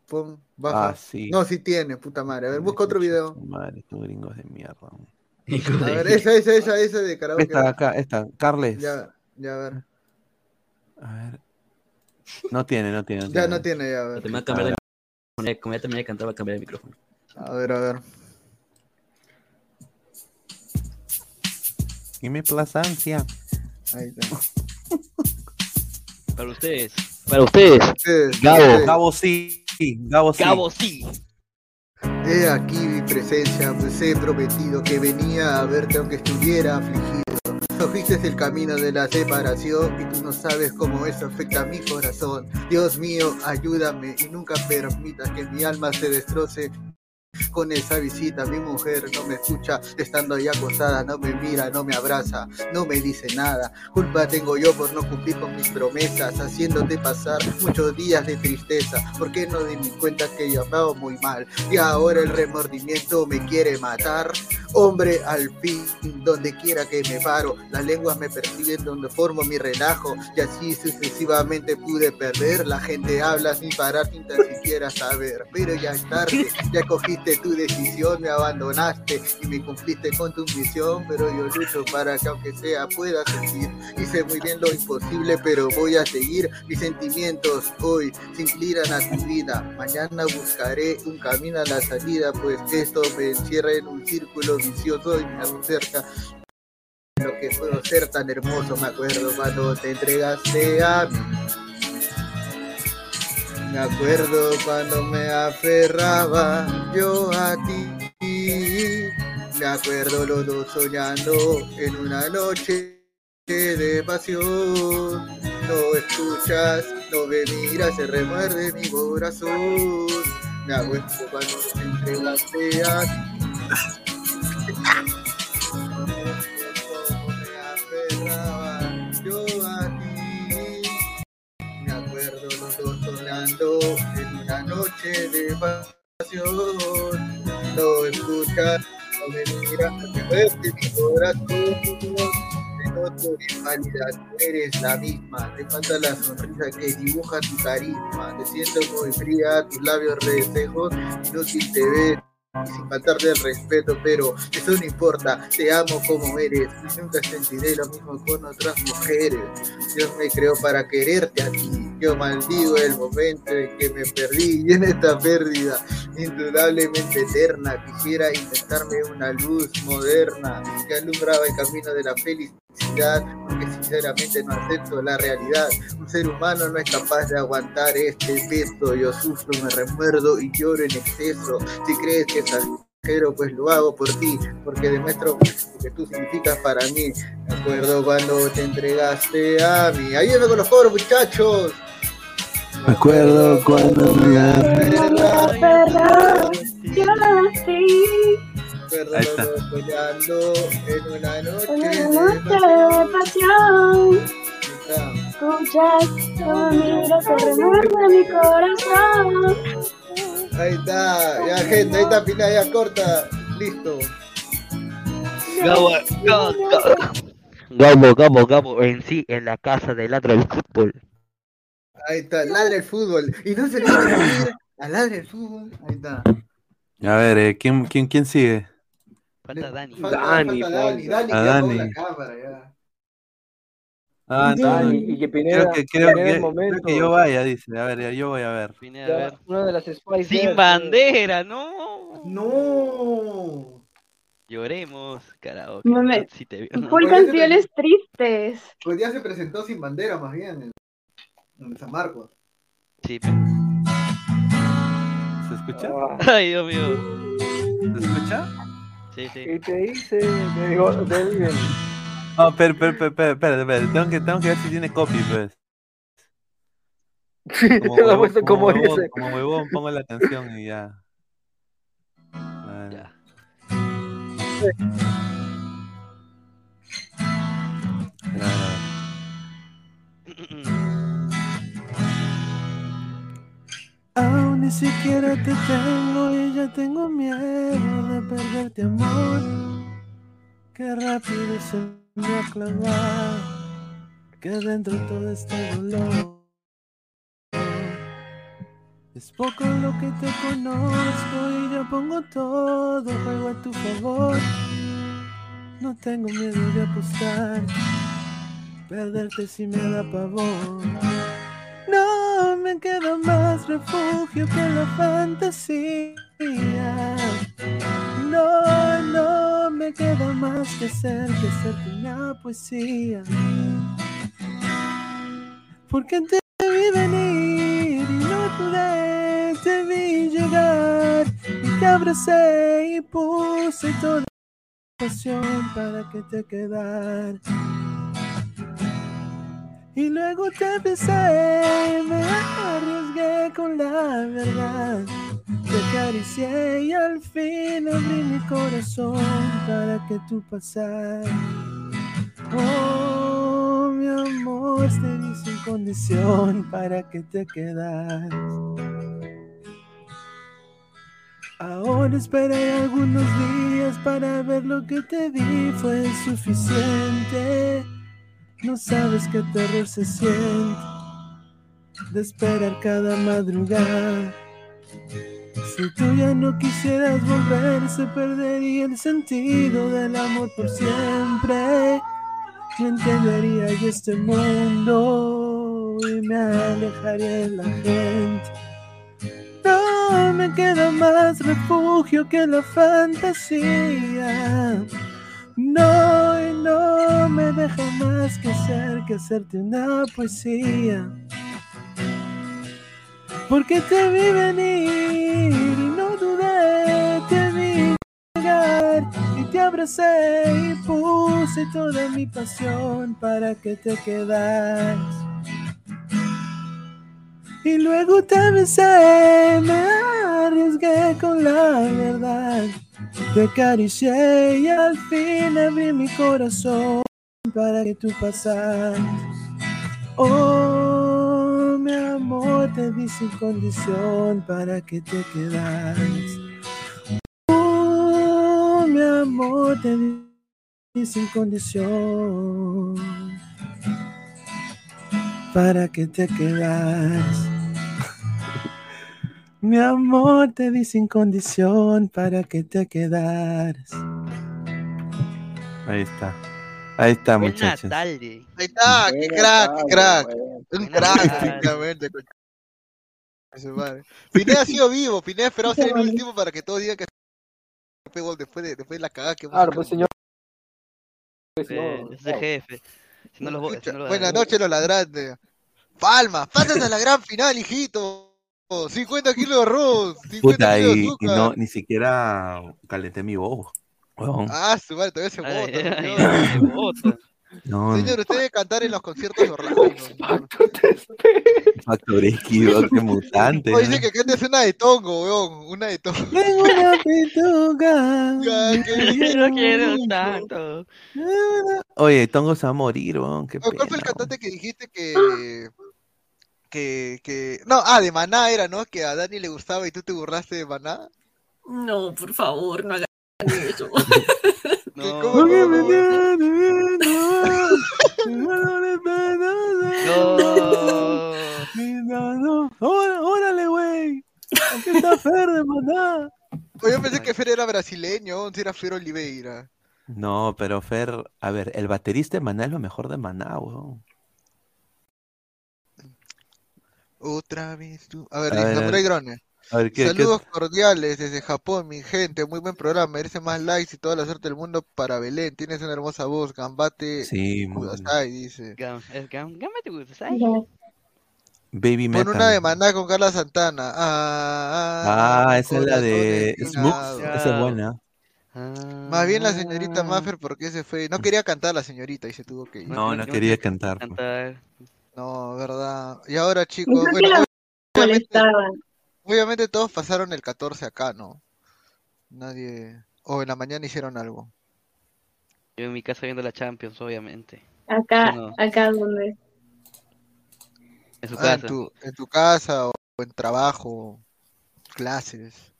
Pon, baja. Ah, sí. No, sí tiene, puta madre. A ver, busca otro video. Madre, estos gringos de mierda. A ver, esa, esa, esa, esa de karaoke. Esta, acá, esta. Carles. Ya, ya, a ver. A ver. No tiene, no tiene. No Ya no tiene, ya, a ver. Te me va a cambiar de micrófono. Como ya terminé de cantar, va a cambiar el micrófono. A ver, a ver. Y mi plazancia. Ahí está. Para ustedes. Para ustedes. Ustedes, Gabo. ustedes. Gabo sí. Gabo sí. Gabo sí. He aquí mi presencia, pues he prometido que venía a verte aunque estuviera afligido. Cogiste el camino de la separación y tú no sabes cómo eso afecta a mi corazón. Dios mío, ayúdame y nunca permitas que mi alma se destroce. Con esa visita mi mujer no me escucha, estando ahí acostada, no me mira, no me abraza, no me dice nada. Culpa tengo yo por no cumplir con mis promesas, haciéndote pasar muchos días de tristeza. ¿Por qué no di mi cuenta que yo andaba muy mal? Y ahora el remordimiento me quiere matar. Hombre, al fin, donde quiera que me paro, las lenguas me persiguen donde formo mi relajo. Y así sucesivamente pude perder. La gente habla sin parar, sin tan siquiera saber. Pero ya es tarde, ya cogiste tu decisión, me abandonaste y me cumpliste con tu misión. Pero yo lucho para que aunque sea pueda sentir. Hice muy bien lo imposible, pero voy a seguir. Mis sentimientos hoy se inclinan a tu vida. Mañana buscaré un camino a la salida, pues esto me encierra en un círculo vicioso y me acerca lo que puedo ser tan hermoso. Me acuerdo cuando te entregaste a mí. Me acuerdo cuando me aferraba yo a ti. Me acuerdo los dos soñando en una noche de pasión. No escuchas, no me miras, se remuerde mi corazón. Me acuerdo cuando te entregaste a mí. En una noche de pasión. No escuchas, no me miras, me muerde mi corazón. noto pálida, tú eres la misma. Te falta la sonrisa que dibuja tu carisma. Te siento muy fría, tus labios resejos, inútil te ves sin faltarte el respeto, pero eso no importa, te amo como eres y nunca sentiré lo mismo con otras mujeres. Dios me creó para quererte a ti, yo maldigo el momento en que me perdí y en esta pérdida indudablemente eterna quisiera inventarme una luz moderna que alumbraba el camino de la felicidad, porque sinceramente no acepto la realidad. Un ser humano no es capaz de aguantar este peso, yo sufro, me remuerdo y lloro en exceso. Si crees que extranjero, pues lo hago por ti, porque demuestro lo que tú significas para mí. Me acuerdo cuando te entregaste a mí. Ayúdame con los coros, muchachos. Me acuerdo cuando me Ahí está. en una noche de pasión. Escuchas, miro que remuerde mi corazón. Ahí está, ya gente, ahí está Pina, ya corta, listo. Gabo, Gabo, Gabo, Gabo, en sí, en la casa del ladro del fútbol. Ahí está, ladre el fútbol. Y no se le olvide a ladre el fútbol. Ahí está. A ver, eh, ¿quién, quién, quién sigue? Falta Dani. Falta, Dani, falta Dani, Dani, A Dani. la cámara ya. Ah, no, Dani, y que Pineda, creo que, creo que, momento. creo que yo vaya, dice. A ver, ya, yo voy a ver. Pineda, a ver. Una de las Spice Sin Girls, bandera, no. No. Lloremos, karaoke. Mame- Si te vio, Full no. canciones tristes. Pues ya se presentó sin bandera, más bien, en, en San Marcos. Sí, ¿Se escucha? Ah, Ay, Dios mío. ¿Se escucha? Sí, sí. ¿Qué te dice? Te digo, te digo. No, pero, pero, pero, pero, espérate, espérate. Tengo que, tengo que ver si tiene copy, pues. Como Te lo he huevón, puesto como como huevón, dice. como huevón, pongo la canción y ya. ni siquiera te tengo y ya tengo miedo de perderte amor. Qué rápido se me ha que dentro todo este dolor. Es poco lo que te conozco y yo pongo todo juego a tu favor. No tengo miedo de apostar, perderte si me da pavor. No me queda más refugio que la fantasía. No, no me queda más que ser que ser una poesía. Porque te vi venir y no dudé, te vi llegar y te abracé y puse toda mi pasión para que te quedar. Y luego te besé, me arriesgué con la verdad. Te acaricié y al fin abrí mi corazón para que tú pasaras. Oh, mi amor, te di sin condición para que te quedas. Ahora esperaré algunos días para ver lo que te di fue suficiente. No sabes qué terror se siente de esperar cada madrugada. Si tú ya no quisieras volver, se perdería el sentido del amor por siempre. Entendería yo este mundo y me alejaría de la gente. No me queda más refugio que la fantasía. No, no me deja más que ser que hacerte una poesía. Porque te vi venir y no dudé, te vi y te abracé y puse toda mi pasión para que te quedas. Y luego te besé, me arriesgué con la verdad. Te acaricié y al fin abrí mi corazón para que tú pasaras. Oh, mi amor, te di sin condición para que te quedas. Oh, mi amor, te di sin condición para que te quedas. Mi amor te di sin condición para que te quedaras. Ahí está. Ahí está, muchachos. Ahí está, qué crack, qué crack. Un crack, efectivamente. Pineda ha sido vivo, Pineda esperó ser el último para que todos digan que después de, después de la cagada que Claro, pues señor. Es el jefe. Si no los, si no los Buenas noches, los ladrantes. Palma, pásate a la gran final, hijito. 50 kilos de arroz. 50 Puta, kilos de y, y azúcar. no, ni siquiera calenté mi voz. huevón. Ah, su madre, todavía se bota. ay, señor. se bota. No, Señor, usted debe cantar en los conciertos de Orlando. Factor X, weón, qué mutante. Oye, ¿no? dice que cantes una de Tongo, weón. Una de Tongo. Tengo una que- Yo no quiero tanto. Oye, Tongo se va a morir, weón. Qué ¿Cuál fue el pena, cantante que dijiste que, que, que... No, ah, de Maná era, ¿no? Que a Dani le gustaba y tú te burlaste de Maná. No, por favor, no hagan eso. No. ¿Cómo Porque no? No, no. Órale, güey. Aquí está Fer de Maná. Yo pensé que Fer era brasileño, si era Fer Oliveira. No, pero Fer, a ver, el baterista de Maná es lo mejor de Maná, weón. Otra vez tú. A ver, dice Samurai. Grone. A ver, ¿qué, qué- Saludos cordiales desde Japón, mi gente. Muy buen programa. Merece más likes y toda la suerte del mundo para Belén. Tienes una hermosa voz. Gambate Sí, muy Kudasai, dice. Gam- es gam-. Baby Pon Metal. una de Maná con Carla Santana. Ah, Ah, esa es la de empinado. Esa es buena. Más bien la señorita Maffer, porque se fue? No quería cantar la señorita y se tuvo que ir. No, no quería cantar. pues. Cantar. No, verdad. Y ahora, chicos, bueno, obviamente, obviamente todos pasaron el 14 acá, ¿no? Nadie. O en la mañana hicieron algo. Yo en mi casa viendo la Champions, obviamente. Acá, No. acá donde. En su Ah, en casa. tu, en tu casa o en trabajo, clases.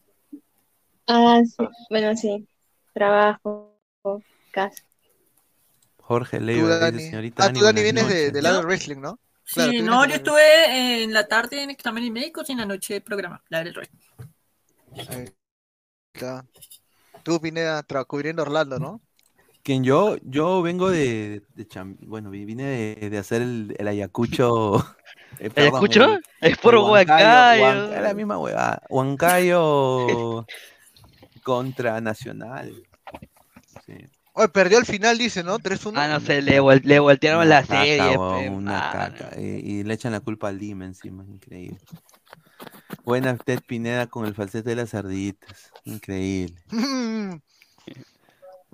Ah, sí. Bueno, sí. Trabajo, casa. Jorge Tú, Leiva señorita Ah, Dani, tú, Dani, vienes de, del lado del wrestling, ¿no? Sí, no, yo estuve en la tarde en exámenes médicos y en la noche programa, la del rey. Ahí está. Tú, Pineda, tra- cubriendo Orlando, ¿no? Quien yo, yo vengo de, de cham- bueno, vi- vine de, de hacer el, el Ayacucho. eh, perdón, ¿Ayacucho? el- Es por Huancayo. Huanca- es la misma huevada. Huancayo contra Nacional. Oye, perdió al final, dice, ¿no? 3-1. Ah, no sé, le, vol- le voltearon la Caca, serie. una caca. Y, y le echan la culpa al Lima encima, increíble. Buena Ted Pineda con el falsete de las ardillitas. Increíble.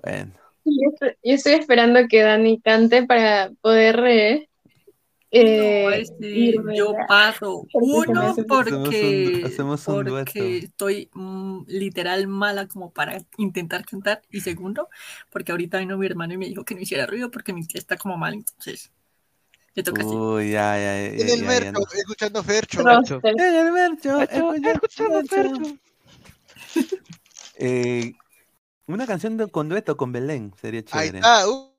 Bueno. Yo estoy, yo estoy esperando que Dani cante para poder eh, eh, No, este, yo paso. Uno, porque, hacemos un dueto. porque estoy mm, literal mala como para intentar cantar. Y segundo, porque ahorita vino mi hermano y me dijo que no hiciera ruido porque mi tía está como mal, entonces me toca así. Uy, ya, ya, ya. En el mercho, escuchando Fercho. En el mercho, escuchando Fercho. Eh, una canción de- con dueto con Belén sería Ahí chévere. está. uh, uh,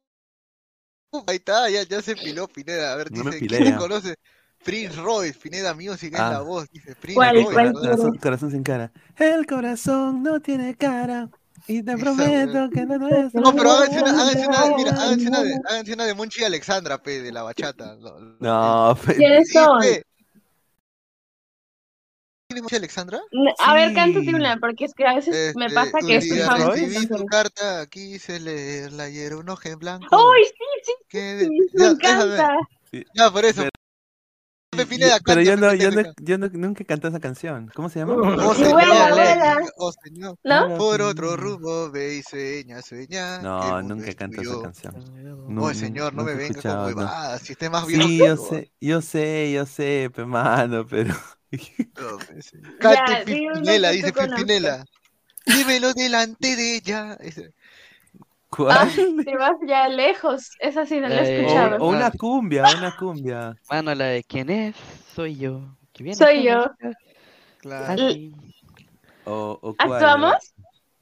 ahí está, ya, ya se piló Pineda. A ver, No dice, ¿quién conoce? Prince Royce, Pineda Music es Ah. la voz. Dice Prince ¿Cuál, Royce. cuál. Corazón, corazón sin cara. El corazón no tiene cara. Y te Esa, prometo que no es. No, pero háganse una, háganse una, mira, háganse una de, háganse una de Monchi y Alexandra, pe, de la bachata. lo- No, fe- ¿Quiénes Sí, son? pe. ¿Tiene Monchi y Alexandra? A ver, Sí. cántate una, porque es que a veces me Este, pasa que veces recibí tu carta, quise leerla y era un ojo en blanco. ¡Ay, sí, sí! que sí, ya, me déjame. encanta! Ya, por eso. Pe, Pineda, pero yo no, yo no, yo no- nunca canté esa canción. ¿Cómo se llama? Oh, Y señor, vuela, eh, vuela. oh, señor. ¿No? Por otro rumbo ve y sueña, sueña. No, nunca es canto esa canción. Oh, No, señor, no me venga con huevadas. Si esté más viejo Sí, yo sé, yo sé, yo sé, pe mano, pero. Cante Pimpinela, dice. Pimpinela. Dímelo delante de ella. ¿Cuál? Ah, te vas ya lejos. Esa sí no la he Eh, O, escuchado. o una cumbia, una cumbia. Mano, la de quién es, soy yo. viene Soy yo. Claro. O, o. ¿Actuamos?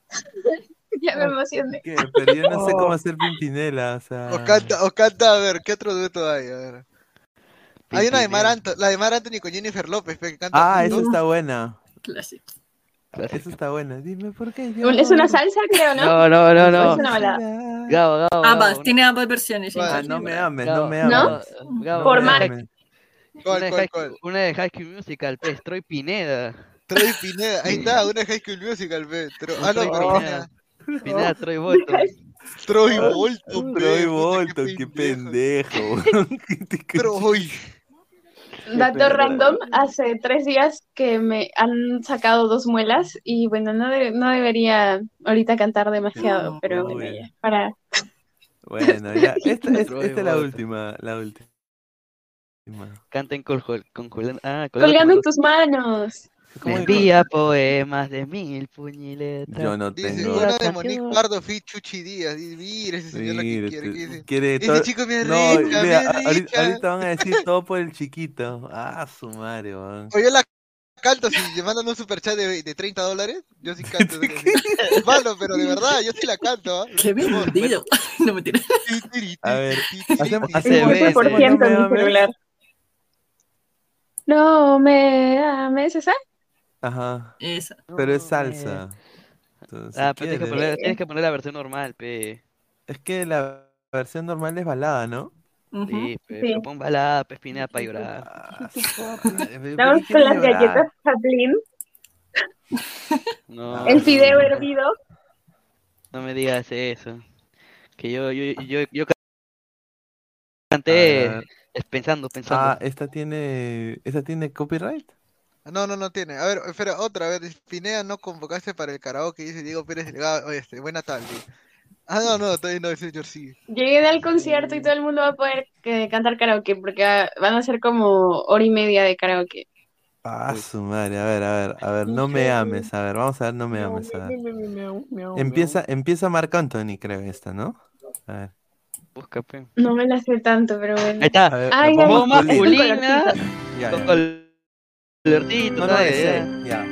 ya me emocioné. ¿Qué? Pero yo no sé cómo hacer Pimpinela, o sea... O canta, o canta, a ver, ¿qué otro dueto hay? A ver. Hay una de Mar Anthony, la de Mar Anthony con Jennifer López, que canta. Ah, esa está buena. Clásico. Esa está buena. Dime por qué. Es una salsa, creo, ¿no? No, no, no, no. Es una balada. Gabo, Gabo. Ambas, Gabo, tiene ambas versiones. Ah, no me ames, Gabo, no me ¿No? ames. Gabo, Por Mark. Una. Una de High School Musical, pues, Troy Pineda. Troy Pineda, ahí está, una de High School Musical, pe. Tro- Ah, no, Troy pero Pineda. Pineda, Troy Bolton. Troy Bolton, Troy Bolton, qué pendejo. Troy. Dato random, hace tres días que me han sacado dos muelas y bueno, no, de- no debería ahorita cantar demasiado, pero bueno, ya, para... Bueno, ya. Esta, es- esta es la última, la última. Canten con, con Julián. Ah, Colgando en tus manos. Me envía poemas de mil puñiletas. Yo no Dice, tengo. una de Monique Pardo, Fit Chuchi Díaz. Dice, mira ese señor lo que Mire, quiere. te- dice, quiere Ese todo- chico me No, arrecha, mira, me a- ahorita, van a decir todo por el chiquito. Ah, su madre, weón. O yo la canto si me mandan un superchat de, de 30 dólares. Yo sí canto. Es malo, pero de verdad, yo sí la canto. ¿ah? Qué vendido. No me tiras. A ver, hacemos, hacemos, hacemos en mi ames. celular. No me ames, ¿esa? Ajá. Esa. Pero es salsa. Entonces, Ah, si pero tienes que, poner, tienes que poner la versión normal, pe. Es que la versión normal es balada, ¿no? Sí, pe, Sí. pero pon balada, pe, para llorar. Ah, su madre, ¿pero Vamos qué con las galletas Chaplin, No, el fideo hervido. no me digas eso. Que yo, yo, yo, yo canté es pensando, pensando. Ah, esta tiene, esta tiene copyright. No, no, no tiene. A ver, espera, otra vez. Pineda no convocaste para el karaoke, dice Diego Pérez Delgado. Oye, este, buena tarde. Ah, no, no, todavía no, señor, sí. Llegué al concierto y todo el mundo va a poder eh, cantar karaoke porque ah, van a ser como hora y media de karaoke. Ah, su madre, a ver, a ver, a ver, no me ames, a ver, vamos a ver, no me ames, a ver. Empieza, empieza Marc Anthony, creo, esta, ¿no? A ver. Busca. No me la sé tanto, pero bueno. Ahí está. A ver, Ay, Voz masculina. Ya, con ya.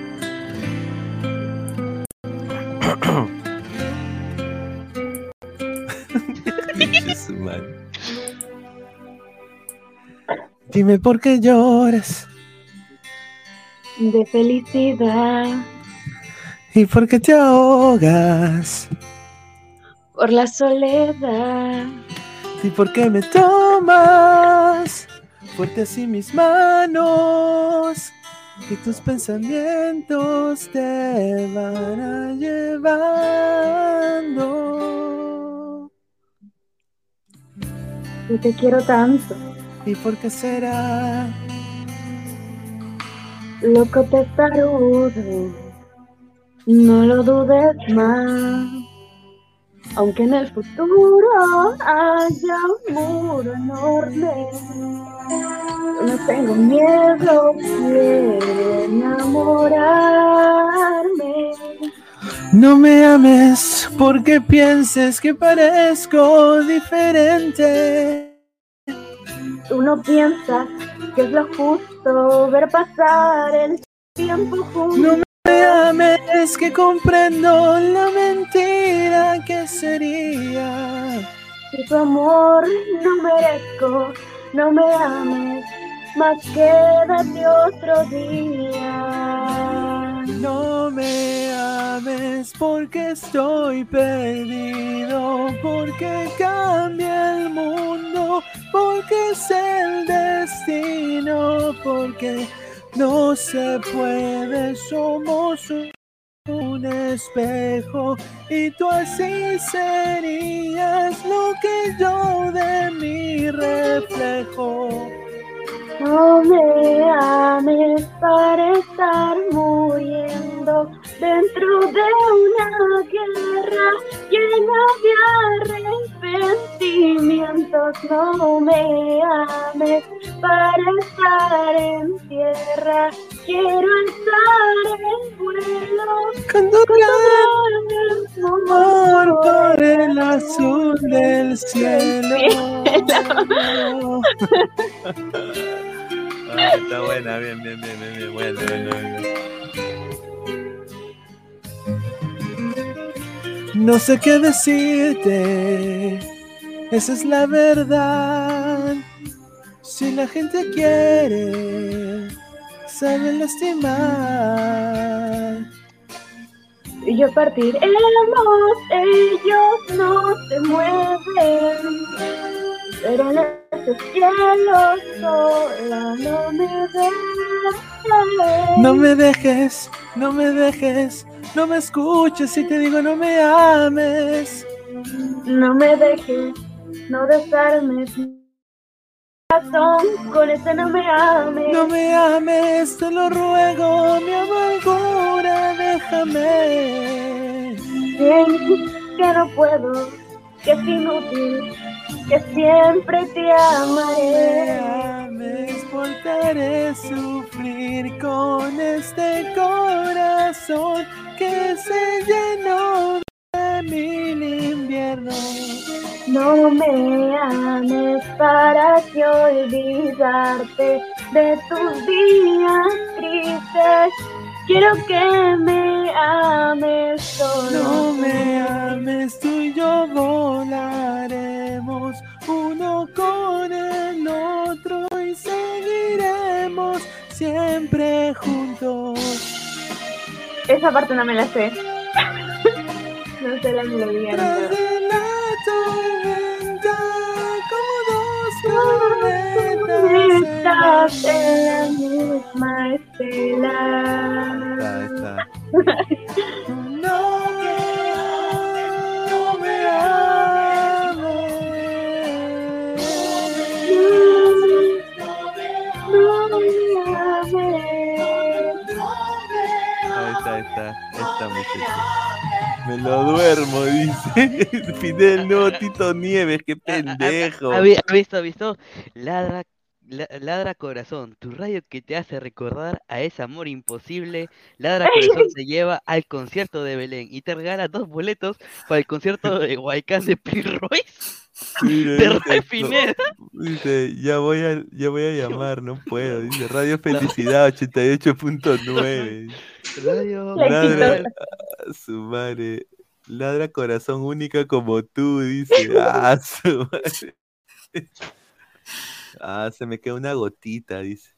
Dime por qué lloras. De felicidad, y por qué te ahogas por la soledad. y por qué me tomas fuerte así mis manos que tus pensamientos te van a llevando Y te quiero tanto. y por qué será Loco testarudo, no lo dudes más. Aunque en el futuro haya un muro enorme, no tengo miedo, quiero enamorarme. No me ames porque pienses que parezco diferente. Tú no piensas que es lo justo ver pasar el tiempo juntos. No me ames que comprendo la mentira que sería. Si tu amor no merezco, no me ames, más quédate otro día. No me ames porque estoy perdido, porque cambia el mundo, porque es el destino, porque no se puede, somos un- espejo y tú así serías lo que yo de mi reflejo. No me ames para estar muriendo dentro de una guerra llena de arrepentimientos. No me ames para estar en tierra. Quiero estar en vuelo tu gran amor por el azul del cielo. Está buena, bien, bien, bien, bien, bien, buena, buena, buena. No sé qué decirte, esa es la verdad. Si la gente quiere, sabe lastimar. Y yo partiremos, ellos no se mueven, pero en cielo sola no me dejes. No me dejes, no me dejes, no me escuches si te digo no me ames. No me dejes, no desarmes con este no me ames. No me ames, te lo ruego, mi amargura, déjame. Bien, que no puedo, que es inútil, que siempre te amaré. Me volveré a sufrir con este corazón que se llenó de mil inviernos. No me ames para que olvidarte de tus días tristes. Quiero que me ames solo. No me ames, tú y yo volaremos uno con el otro y seguiremos siempre juntos. Esa parte no me la sé. no sé la melodía. Tras no de la tormenta, como dos tormentas. Estás en la misma estela. Ahí está. No, no Ahí está, ahí está. Esta muchacha. Me lo duermo, dice. Fidel, no, Tito Nieves, qué pendejo. ¿Ha vi- ha visto, ha visto? Ladra, la- ladra corazón, tu rayo que te hace recordar a ese amor imposible. Ladra corazón te lleva al concierto de Belén y te regala dos boletos para el concierto de Huaycán de Prince Royce. Mira, De Pineda. dice, ya voy a, ya voy a llamar, no puedo. Dice Radio Felicidad 88.9. Radio Ladra su madre. Ladra corazón única como tú, dice. Ah, su madre. Ah, se me queda una gotita, dice.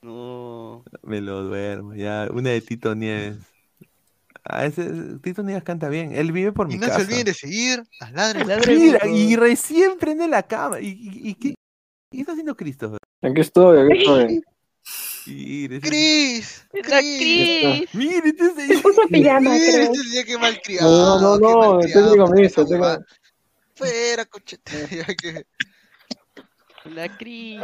No. Me lo duermo, ya. Una de Tito Nieves. Ah, ese, Tito Nieves canta bien. Él vive por mi Y no casa. se olviden de seguir a Ladre el Mira, Fútbol. y recién prende la cámara. ¿Y, y, y qué, qué está haciendo Christopher? Aquí estoy, aquí estoy. Mire, Cris, ¡La Cris! Mire, este es- Puso pijama, creo. este día que malcriado. No, no, no, estoy compromiso, esa estoy con- Fuera, cochete. que- La Cris.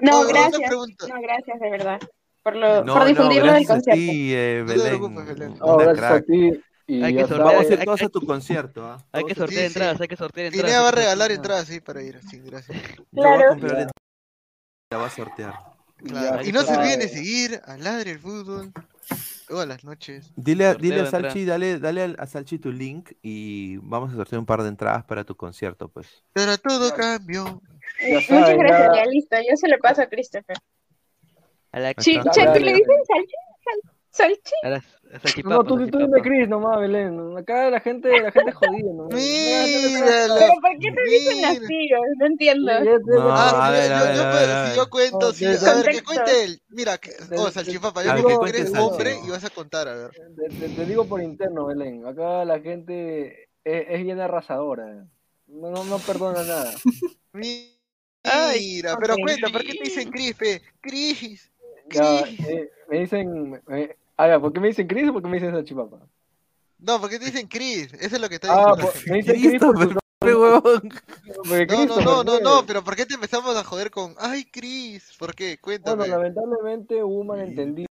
No, gracias. No, gracias, de verdad. Por, lo, No, por gracias a concierto. ti, eh, Belén. No, a ti. Y Hay que sortear- Vamos a ir todos hay- a tu concierto, ¿ah? Hay que sortear Sí, entradas, sí. hay que sortear entradas. Pineda va a regalar entradas, sí, para ir. Sí, gracias. Yo voy a Claro. comprar entradas. La va a sortear. Claro. Y no se olviden de seguir a Ladre el Fútbol todas las noches. Dile, a- dile a. Salchi, dale, dale al- a Salchi tu link y vamos a sortear un par de entradas para tu concierto, pues. Pero todo cambió. ya Muchas gracias, ya- ya listo. Yo se lo paso a Christopher. A la, Dale. ¿le dicen salchi? Sal- ¿Salchi? a la, a No, tú, tú dime. Chris nomás, Belén. Acá la gente, la gente es jodida, ¿no? Míralo. ¿Pero por qué te dicen así? No entiendo. No, Ah, a ver, yo, a ver, yo a puedo- ver, a si ver. yo cuento, si, a ver, que cuente él. Mira, que, oh, salchipapa, yo creo que eres hombre y vas a contar, a ver. Te, te- te digo por interno, Belén. Acá la gente es, es bien arrasadora. No, no, no perdona nada. Mira, pero cuenta, ¿por qué te dicen Cris? Cris, Eh, me dicen. eh, ah, ya, ¿por qué me dicen Chris o por qué me dicen Salchipapa? No, ¿por qué te dicen Cris? Eso es lo que está Ah, diciendo. me dicen Chris por su porque No, no, no, no, no, pero ¿por qué te empezamos a joder con, ay, Cris? ¿Por qué? Bueno, Cuéntame. lamentablemente hubo un malentendido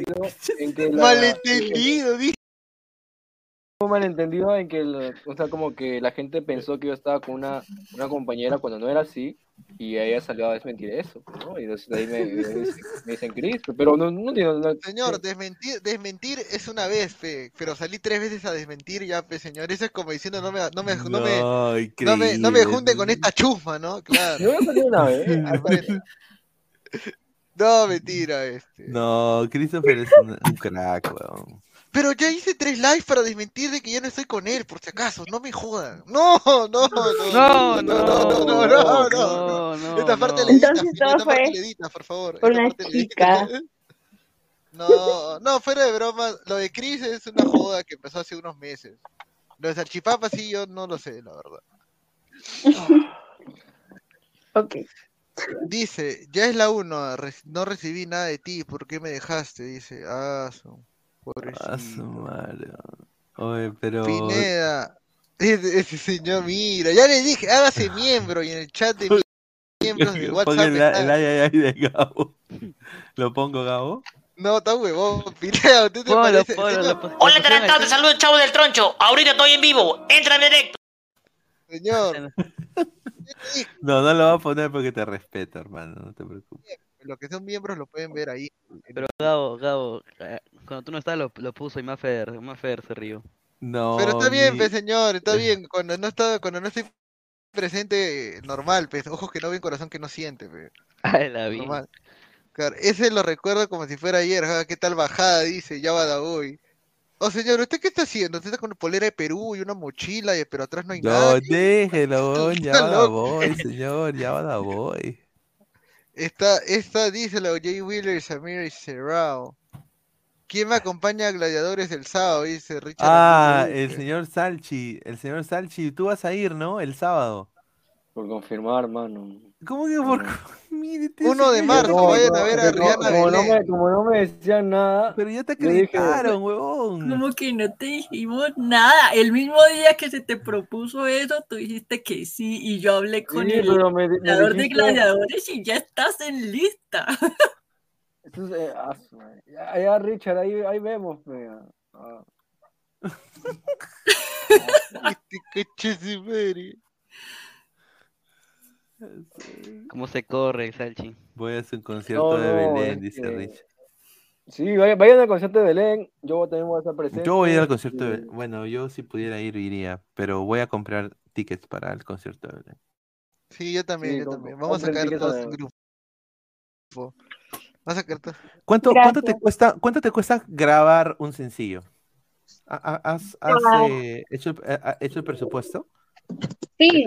en que la- Malentendido, dije. Un malentendido en que, el- o sea, como que la gente pensó que yo estaba con una, una compañera cuando no era así y ella salió a desmentir eso, ¿no? Y entonces ahí me, me dicen, me dicen Chris, pero no, no Señor, desmentir, desmentir es una vez, pe, pero salí tres veces a desmentir ya, señor. Eso es como diciendo, no me, no me, no me, No, me, no me junte con esta chusma, ¿no? Claro. Yo salí una vez. Ah. No, mentira, este. No, Christopher es un, un crack, weón. Pero ya hice tres lives para desmentir de que ya no estoy con él, por si acaso, no me jodan. No, no, no, no, no, no, no, no, no, no, Esta parte le editas, esta parte le editas, por favor. Por una chica. No, no, fuera de broma, lo de Chris es una joda que empezó hace unos meses. Lo de Salchipapa sí, yo no lo sé, la verdad. ok. Dice, ya es la 1, no recibí nada de ti, ¿por qué me dejaste? Dice, ah, Ah, su madre. Oye, pero. Pineda. Ese, señor, mira, ya le dije, hágase miembro y en el chat de miembros de WhatsApp. el, el ay, ay, ay de Gabo. ¿Lo pongo, Gabo? No, está huevón, Pineda, ¿usted te parece? Hola, Tarantado, te saludo el chavo del troncho. Ahorita estoy en vivo, entra en directo. Señor. no, no lo va a poner porque te respeto, hermano, no te preocupes los que son miembros lo pueden ver ahí. Pero Gabo, Gabo, eh, cuando tú no estás lo, lo puso y Mafer, Mafer se rió. No. Pero está bien, pues señor, está bien. Cuando no está, cuando no estoy presente, normal, pues. Ojos que no ven, corazón que no siente, pues. Ay, la vi. Claro, ese lo recuerdo como si fuera ayer. ¿Qué tal bajada? Dice, ya va hoy. Oh, señor, ¿usted qué está haciendo? Usted está con una polera de Perú y una mochila, pero atrás no hay nada. No, déjelo, ya va voy, señor, ya va voy. Esta, esta dice la Jay Wheeler, Samir Serrao. ¿Quién me acompaña a Gladiadores el sábado? Dice Richard. Ah, el señor Salchi. El señor Salchi, tú vas a ir, ¿no? El sábado. Por confirmar, mano. ¿Cómo que por Uno de marzo, vayan a ver a Rihanna como, no me, como no me decían nada. Pero ya te acreditaron, huevón. Como que no te dijimos nada. El mismo día que se te propuso eso, tú dijiste que sí. Y yo hablé con el gladiador de gladiadores y ya estás en lista. Eso es, eh, ah, ya, Richard, ahí, ahí vemos. Ah. ¿Cómo se corre, Salchi? Voy a hacer un concierto de Belén, dice Rich. Sí, vayan, al concierto de Belén. Yo también voy a estar presente. Yo voy a ir al concierto de Belén. Bueno, yo si pudiera ir, iría. Pero voy a comprar tickets para el concierto de Belén. Sí, yo también, yo también. Vamos a sacar todos en grupo. Vamos a sacar ¿Cuánto, ¿cuánto, te cuesta, ¿Cuánto te cuesta grabar un sencillo? ¿Has, eh, hecho, hecho el presupuesto? Sí.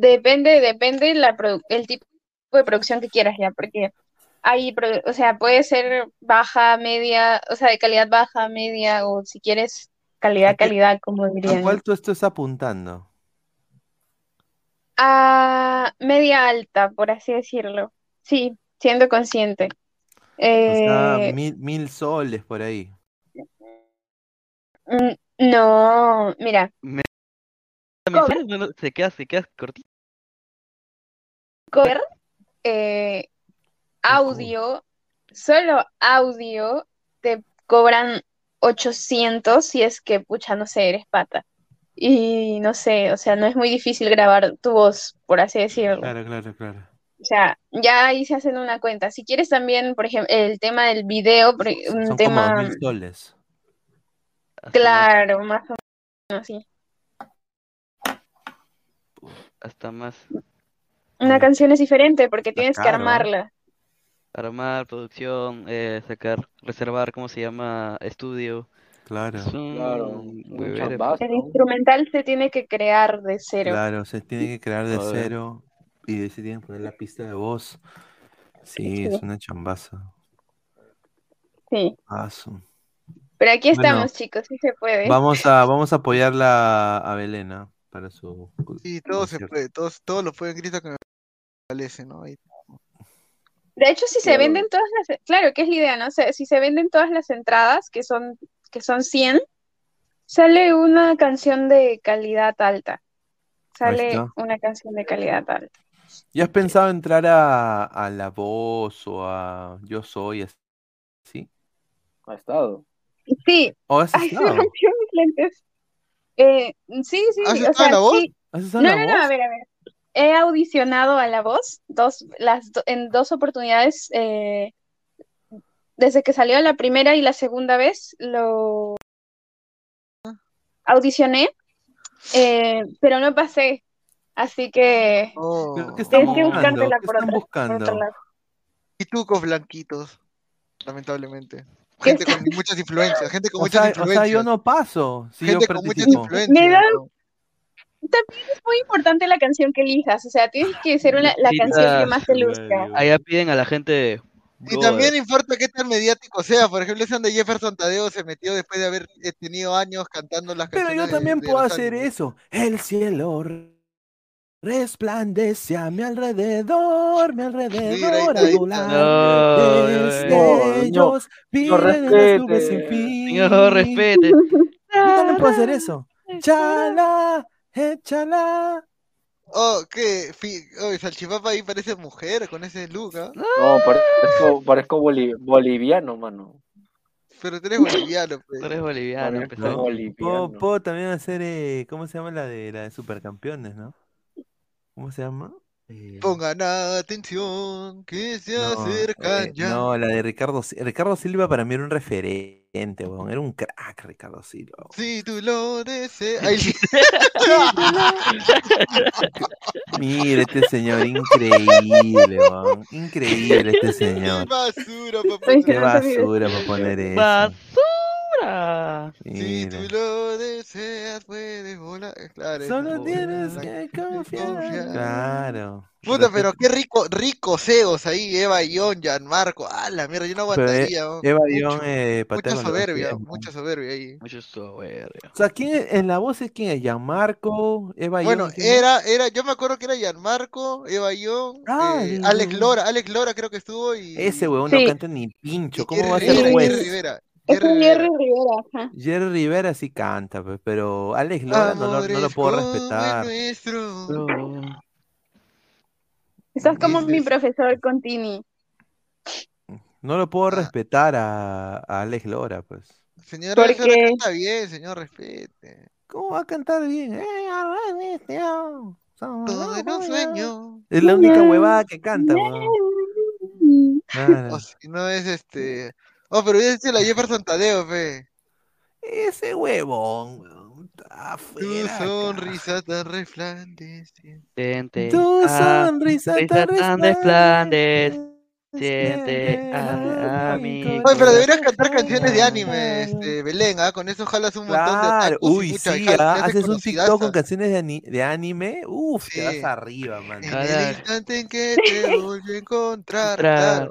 Depende, depende la el tipo de producción que quieras ya, porque hay, o sea, puede ser baja, media, o sea, de calidad baja, media, o si quieres calidad, calidad, como dirían. ¿A cuál tú estás apuntando? A media alta, por así decirlo. Sí, siendo consciente. Eh, mil, mil soles por ahí. Mm, no, mira, se queda, se queda cortito. Cover, eh, audio, solo audio, te cobran 800 si es que, pucha, no sé, eres pata. Y no sé, o sea, no es muy difícil grabar tu voz, por así decirlo. Claro, claro, claro. O sea, ya ahí se hacen una cuenta. Si quieres también, por ejemplo, el tema del video, un Son tema... Como mil soles. Claro, más o menos, sí hasta más. Una canción es diferente porque tienes que armarla. Armar, producción, eh, sacar, reservar, ¿cómo se llama? Estudio. Claro. El instrumental se tiene que crear de cero. Claro, se tiene que crear de cero y se tiene que poner la pista de voz. Sí, es una chambaza. Sí. Pero aquí estamos, chicos, sí se puede. Vamos a, vamos a apoyarla a Belena para su. Sí, todo se puede, todos, todos lo pueden gritar que me parece, ¿no? De hecho, si se venden todas las, claro, que es la idea, ¿no? si se venden todas las entradas, que son, que son 100, sale una canción de calidad alta. Sale una canción de calidad alta. ¿Ya has pensado entrar a, a La Voz o a Yo Soy, así? Ha estado. Sí. ¿O has estado? Eh, sí, sí, ¿Has o sea, la voz? sí. No, no, no, a ver, a ver. He audicionado a la voz dos, las, en dos oportunidades. Eh, desde que salió la primera y la segunda vez, lo audicioné, eh, pero no pasé. Así que oh. ¿Qué están buscando? ¿Qué están buscando? Y tucos blanquitos, lamentablemente. Gente con muchas influencias, gente con muchas influencias. O sea, yo no paso. Si gente yo con muchas influencias. También es muy importante la canción que elijas, o sea, tienes que ser la, la canción que más te luzca. Allá piden a la gente. Y también importa qué tan mediático sea. Por ejemplo, ese donde Jefferson Tadeo se metió después de haber eh, tenido años cantando las Pero canciones. yo también de- de puedo hacer eso. El cielo resplandece a mi alrededor, mi alrededor. No, Destellos las nubes sin fin. Señor, respete. Yo también puedo hacer eso. Chala, échala. Oh, ¿qué? Oh, Salchipapa ahí parece mujer con ese look, ¿ah? No, parezco, parezco boli- boliviano, mano. Pero tú eres boliviano, pues. Tú eres boliviano, empezó. boliviano. Puedo, puedo también hacer, eh, ¿cómo se llama la de la de supercampeones, no? ¿Cómo se llama? Eh, Pongan atención, que se no, acercan eh, ya. no, la de Ricardo Si- Ricardo Silva para mí era un referente, weón. Era un crack Ricardo Silva. weón. Si tú lo deseas. Ay, sí. Mira este señor, increíble, weón. Increíble este Qué señor. basura, papá. Qué basura para poner eso. ¡Basura! Si tú lo deseas, puedes volar. Claro, Solo tienes que confiar. Claro. Puta, pero qué rico, rico Zeus ahí, Eva Ion, Gianmarco. Ah, la mierda, yo no Pero, eh, aguantaría. oh. Eva Mucho- Ion, eh, Mucha soberbia, mucha soberbia ahí. Mucho soberbio. O sea, ¿quién es- en la voz es quién es? Gianmarco, Eva Bueno, Ion, era, era, yo me acuerdo que era Gianmarco, Eva Ion, Ah, eh, Alex Lora, Alex Lora creo que estuvo y. Ese Sí. no canta ni pincho. y ¿Cómo va a ser juez? Rivera. Es Jerry. Jerry Rivera, ajá. Jerry Rivera sí canta, pues, pero Alex Lora no, lo- no puedo respetar. nuestro. Estás como mi profesor con Tini. No lo puedo Ah. respetar a, a Alex Lora, pues. Señor, ¿Por eso qué? canta bien, señor, respete. ¿Cómo va a cantar bien? Eh, Todo en un sueño. Es la única huevada que canta, weón. Claro. O si no es este. Oh, pero ya dice la Jefferson Tadeo, fe. Ese huevón, weón. Tu sonrisa tan resplandeciente. Siente Tu a- sonrisa risa tan tan resplandeciente a, mi Oye, pero deberías cantar canciones de anime, este, Belén, ¿ah? Con eso jalas un montón de Claro, y uy, mucha- sí, jalas- ah, te haces un. TikTok con canciones de, ani- de anime, uff, te Sí. vas arriba, man. En el instante en que te volví a encontrar.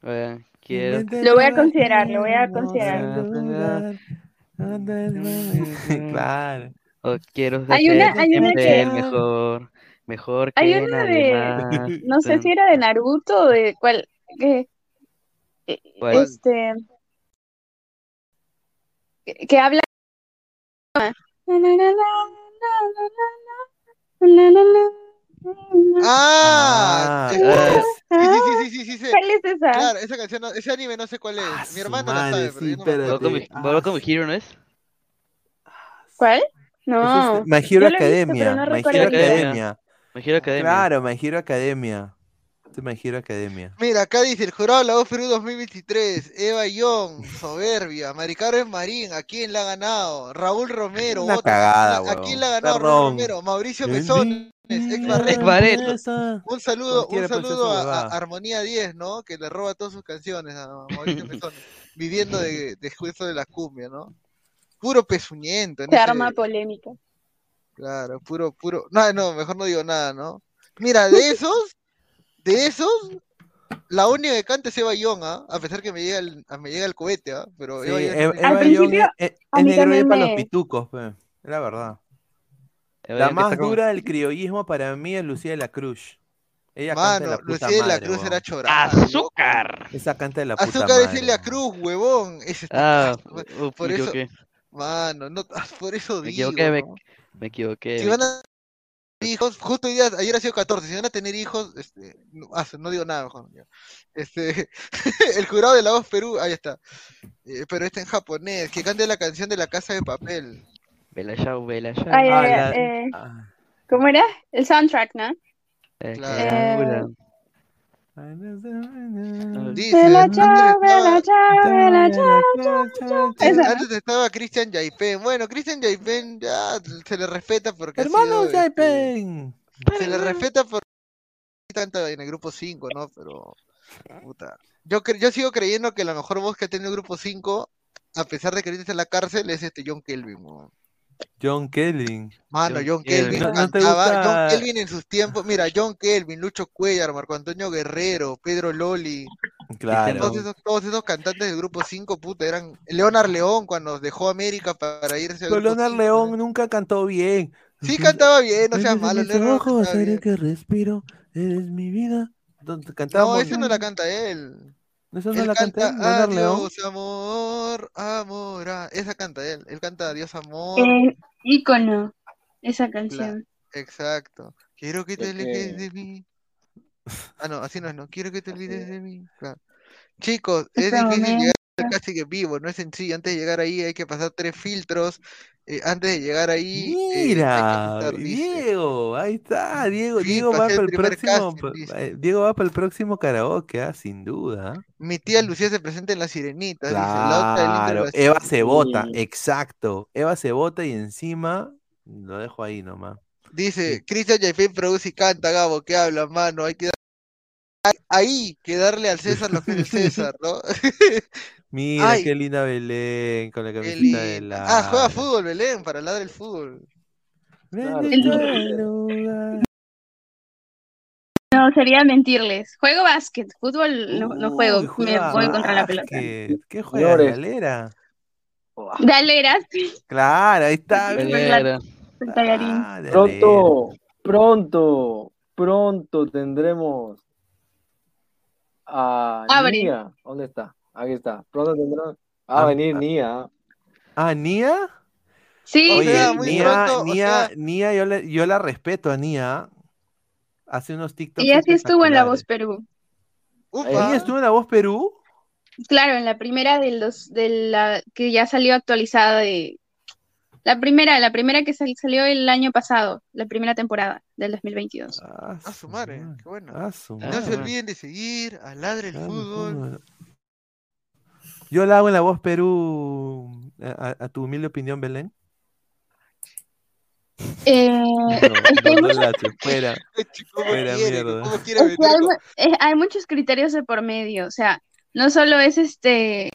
Bueno, quiero Lo voy a considerar, lo voy a considerar. Claro. o quiero Hay ser una- hay una que- mejor, mejor Hay que una nadie de, más. no sé si era de Naruto o de cuál, que, ¿Cuál? este, que, que habla. Ah, Ah, es- sí, sí, sí, sí, sí, sí. ¿Cuál es esa? Claro, esa canción, no- ese anime no sé cuál es. Ah, Mi hermano la sabe, pero yo no Hero, ¿no es? ¿Cuál? Es No. este, My Hero. Academia. My Hero Academia. Claro, My Hero Academia. Este es My Hero Academia. Mira, acá dice el jurado de la Perú 2023, Eva Young, soberbia, Mari Carmen Marín, ¿a quién la ha ganado? Raúl Romero, Una cagada, ¿a quién la ha ganado Raúl. Romero? Mauricio Mesones, ex Barreto. Un saludo, un saludo a. Armonía 10, ¿no? Que le roba todas sus canciones a Mauricio Mesones, viviendo de, de juicio de la cumbia, ¿no? Puro pezuñento, en Se ese- arma polémica. Claro, puro, puro. No, no, mejor no digo nada, ¿no? Mira, de esos, de esos, la única que canta es Eva Young, ¿ah? A pesar que me llega el, me llega el cohete, ¿ah? Pero Sí, Eva Young Eva es- Al Eva principio, Young es, es- es negro también para los me- pitucos, pe. Es la verdad. Eva La más está con- dura del criollismo para mí es Lucía de la Cruz. Ella canta de Mano, la puta Lucía de la madre, Cruz weón. era chorada. ¡Azúcar! Esa canta de la puta Azúcar madre. es Celia weón. Cruz, huevón. Ese está- Ah, por me eso, equivoqué. mano, no, por eso Me digo, equivoqué, me, ¿no? me equivoqué. Si me van a hijos, justo hoy día, ayer ha sido 14, si van a tener hijos, este, no, ah, no digo nada mejor. ya. Este, el jurado de la voz Perú, ahí está. Eh, pero está en japonés, que cante la canción de la casa de papel. Bella Shao, Bella Shao. Ay, Ah, ay, la- eh, ah. ¿Cómo era? El soundtrack, ¿no? Eh, Claro. Dice, antes estaba, Christian Jaipen. Bueno, Christian Jaipen ya se le respeta porque Hermano este, Jaipen. se le respeta porque canta en el grupo 5, ¿no? Pero Puta. Yo, yo sigo creyendo que la mejor voz que ha tenido el grupo 5, a pesar de que ahorita está en la cárcel, es este John Kelvin. John Kelvin. Mano, John, Kelvin, cantaba. John Kelvin en sus tiempos. Mira, John Kelvin, Lucho Cuellar, Marco Antonio Guerrero, Pedro Loli. Claro. Todos esos, todos esos cantantes del grupo 5, puta, eran. Leonard León cuando dejó América para irse Pero Leonard León nunca cantó bien. Sí cantaba bien, no sea malo. Mis ojos, aire que respiro, eres mi vida. No, ese no la canta él. No la canta, canta Adiós, amor, amor. Ah, esa canta él. Él canta Adiós, amor. Eh, ícono, esa canción. exacto. Quiero que te alejes de mí. Ah, no, así no es, no. Quiero que te olvides de mí. Chicos, es difícil llegar casi que vivo, no es sencillo. Antes de llegar ahí hay que pasar tres filtros. Eh, antes de llegar ahí. Eh, Mira, Diego, ahí está, Diego, Diego va para el próximo, eh, Diego va para el próximo karaoke, ah, sin duda. Mi tía Lucía se presenta en la sirenita, claro, Eva se vota, exacto. Eva se vota y encima lo dejo ahí nomás. Dice, Cristian Jeffin produce y canta, Gabo, ¿qué habla, mano? Hay que dar... ahí que darle al César lo que es el César, ¿no? Mira qué linda Belén con la camiseta de la. Ah, juega fútbol Belén para ladrar el fútbol. No, sería mentirles. Juego básquet, fútbol no, no juego, me voy contra la pelota. ¿Qué juega? ¿Galera? Galera, Claro, ahí está. Galera. Ah, pronto, pronto, pronto tendremos a Nia. ¿Dónde está? Aquí está. Pronto tendrá. Va a ah, venir ah. Nia. ¿Ah, Nia? Sí, Oye, Nia, Nia, Nia yo, le, yo la respeto a Nia. Hace unos TikToks. Ella sí estuvo en La Voz Perú. ¿Ella estuvo en La Voz Perú? Claro, en la primera de los de la que ya salió actualizada de la primera, la primera que salió el año pasado, la primera temporada del 2022. Ah, a su madre, qué bueno. no se olviden de seguir a Ladre el Fútbol. Yo la hago en la voz Perú, a, tu humilde opinión, Belén. Eh, hay, muchos criterios de por medio, o sea, no solo es este,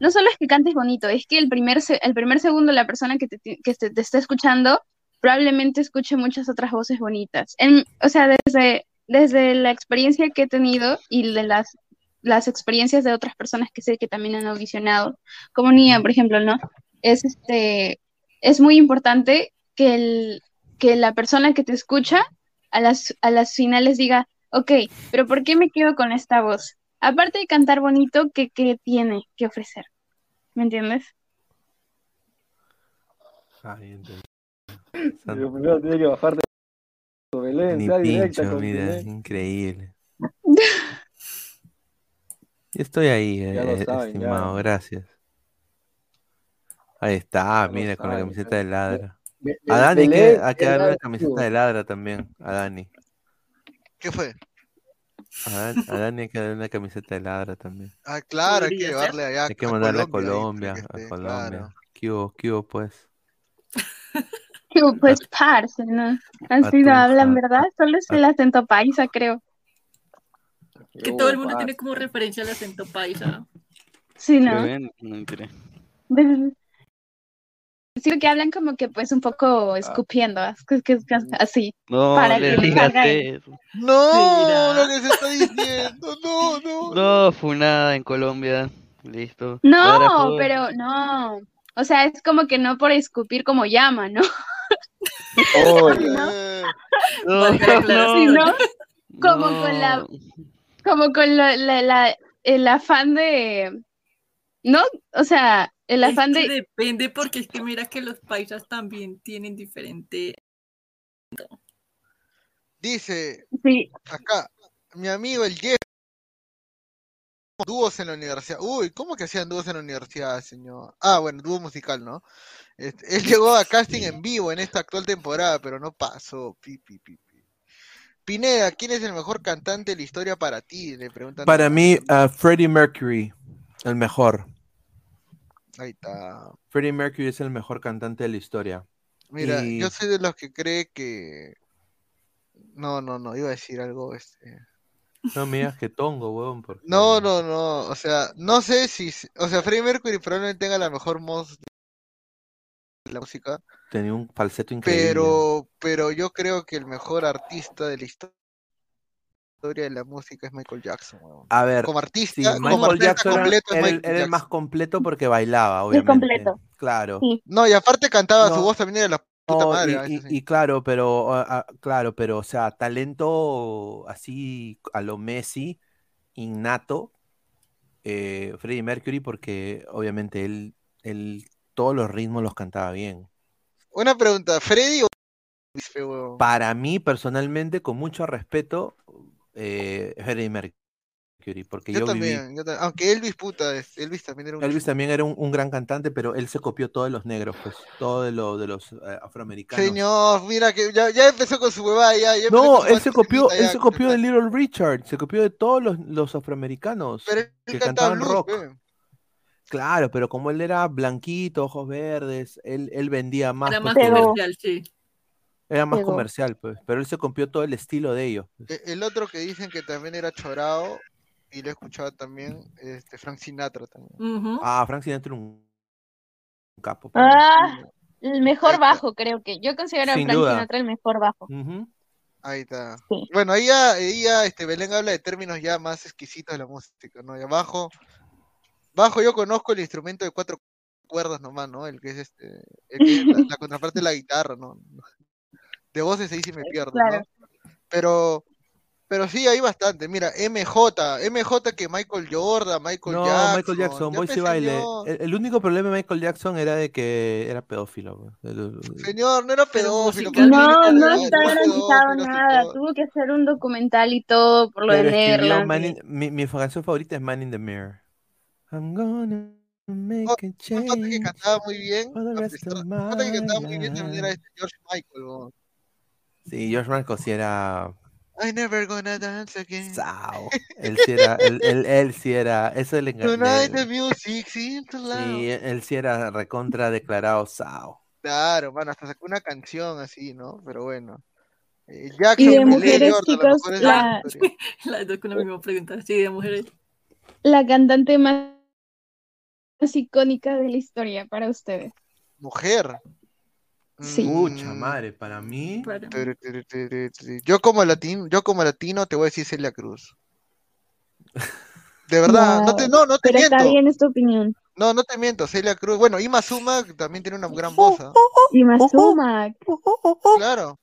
no solo es que cantes bonito, es que el primer, el primer segundo la persona que te, que te, está escuchando probablemente escuche muchas otras voces bonitas. o sea, desde, desde la experiencia que he tenido y de las las experiencias de otras personas que sé que también han audicionado, como Nia, por ejemplo, ¿no? Es este es muy importante que el que la persona que te escucha a las a las finales diga, ok, pero ¿por qué me quedo con esta voz? Aparte de cantar bonito, ¿qué, qué tiene que ofrecer? ¿Me entiendes? Ahí Pero primero tiene que bajar de Belén, Ni pincho, mira, increíble. Estoy ahí, eh, estimado, gracias. Ahí está, mira, con la camiseta de ladra. A Dani hay que darle una camiseta de ladra también, a Dani. ¿Qué fue? A Dani, hay que darle una camiseta de ladra también. Ah, claro, hay que llevarle allá. Hay que mandarle a Colombia, a Colombia. ¿Qué hubo, qué hubo, pues? ¿Qué hubo, pues, parce, no? Así no hablan, ¿verdad? Solo es el acento paisa, creo. Que todo el mundo tiene como referencia al acento paisa. Sí, ¿no? Sí, que hablan como que pues un poco escupiendo, así. No, para que le No, lo que se está diciendo, no, no. No, funada en Colombia, listo. No, pero no. O sea, es como que no por escupir como llama, ¿no? Oh, no, no, no. Como con la como con la, el afán de, ¿no? O sea, el afán de... Depende porque es que mira que los paisas también tienen diferente... Dice, sí. acá, mi amigo el Jeff, dúos en la universidad. Uy, ¿cómo que hacían dúos en la universidad, señor? Ah, bueno, dúo musical, ¿no? Este, él llegó a casting en vivo en esta actual temporada, pero no pasó. Pi, pi, pi. Pineda, ¿quién es el mejor cantante de la historia para ti? Le preguntan. Para mí, uh, Freddie Mercury, el mejor. Ahí está. Freddie Mercury es el mejor cantante de la historia. Mira, yo soy de los que cree que. No, no, no, iba a decir algo. Este... No me digas que tongo, weón. No, no, no. O sea, no sé si. O sea, Freddie Mercury probablemente tenga la mejor voz de la música. Tenía un falseto increíble. Pero, pero yo creo que el mejor artista de la historia de la música es Michael Jackson. A ver, como artista, Michael Jackson era, el más completo porque bailaba, obviamente. completo. Claro. No, y aparte cantaba, su voz también era la puta madre. Y, claro, pero, claro, pero, o sea, talento así a lo Messi, innato, eh, Freddie Mercury, porque obviamente él, él todos los ritmos los cantaba bien. Una pregunta, ¿Freddy o Para mí, personalmente, con mucho respeto, eh, Freddie Mercury. Porque yo, también, aunque Elvis puta, Elvis también era un Elvis también era un, gran cantante, pero él se copió todo de los negros, pues, todo de, lo, de los eh, afroamericanos. Señor, mira que ya, empezó con su huevada, ya, No, él se copió, él se copió de Little Richard, se copió de todos los, los afroamericanos que cantaban rock. Claro, pero como él era blanquito, ojos verdes, él, él vendía más. Era más comercial, sí. Era más comercial, pues, pero él se copió todo el estilo de ellos. Pues. E, el otro que dicen que también era chorado, y lo he escuchado también, este, Frank Sinatra también. Ah, Frank Sinatra un, capo. Ah, el mejor bajo, creo que. Yo considero a Frank Sinatra el mejor bajo. Ahí está. Bueno, ahí ya, este, Belén habla de términos ya más exquisitos de la música, ¿no? Y abajo, bajo yo conozco el instrumento de cuatro cuerdas nomás, ¿no? El que es este, el que es la, contraparte de la guitarra, ¿no? De voces ahí sí me pierdo, ¿no? Pero, pero sí, hay bastante. Mira, MJ, MJ que Michael Jordan, Michael no, Jackson. Michael Jackson, voy y baile. El, único problema de Michael Jackson era de que era pedófilo. Señor, no era pedófilo. No, no está garantizado nada. Tuvo que hacer un documental y todo por lo de Neverland. mi, mi canción favorita es Man in the Mirror. I'm gonna make a change. que cantaba muy bien. que cantaba muy bien también era este George Michael. Sí, George Michael sí era I never gonna dance again. Sao. Él sí era, él, él, él sí era, eso le encanta. Tonight the music seems loud. Sí, él sí era recontra declarado Sao. Claro, bueno, hasta sacó una canción así, ¿no? Pero bueno. Eh, Jackson, y de mujeres, chicos, la... la dos con la misma pregunta, sí, de mujeres. La cantante más icónica de la historia para ustedes. Mujer. Sí. Mucha madre, para mí. Yo como latino, yo como latino te voy a decir Celia Cruz. De verdad, no, te, no, no te pero miento. Está bien esta opinión. No, no te miento, Celia Cruz. Bueno, Ima Sumac también tiene una gran voz. ¿ah? Ima Sumac. Claro.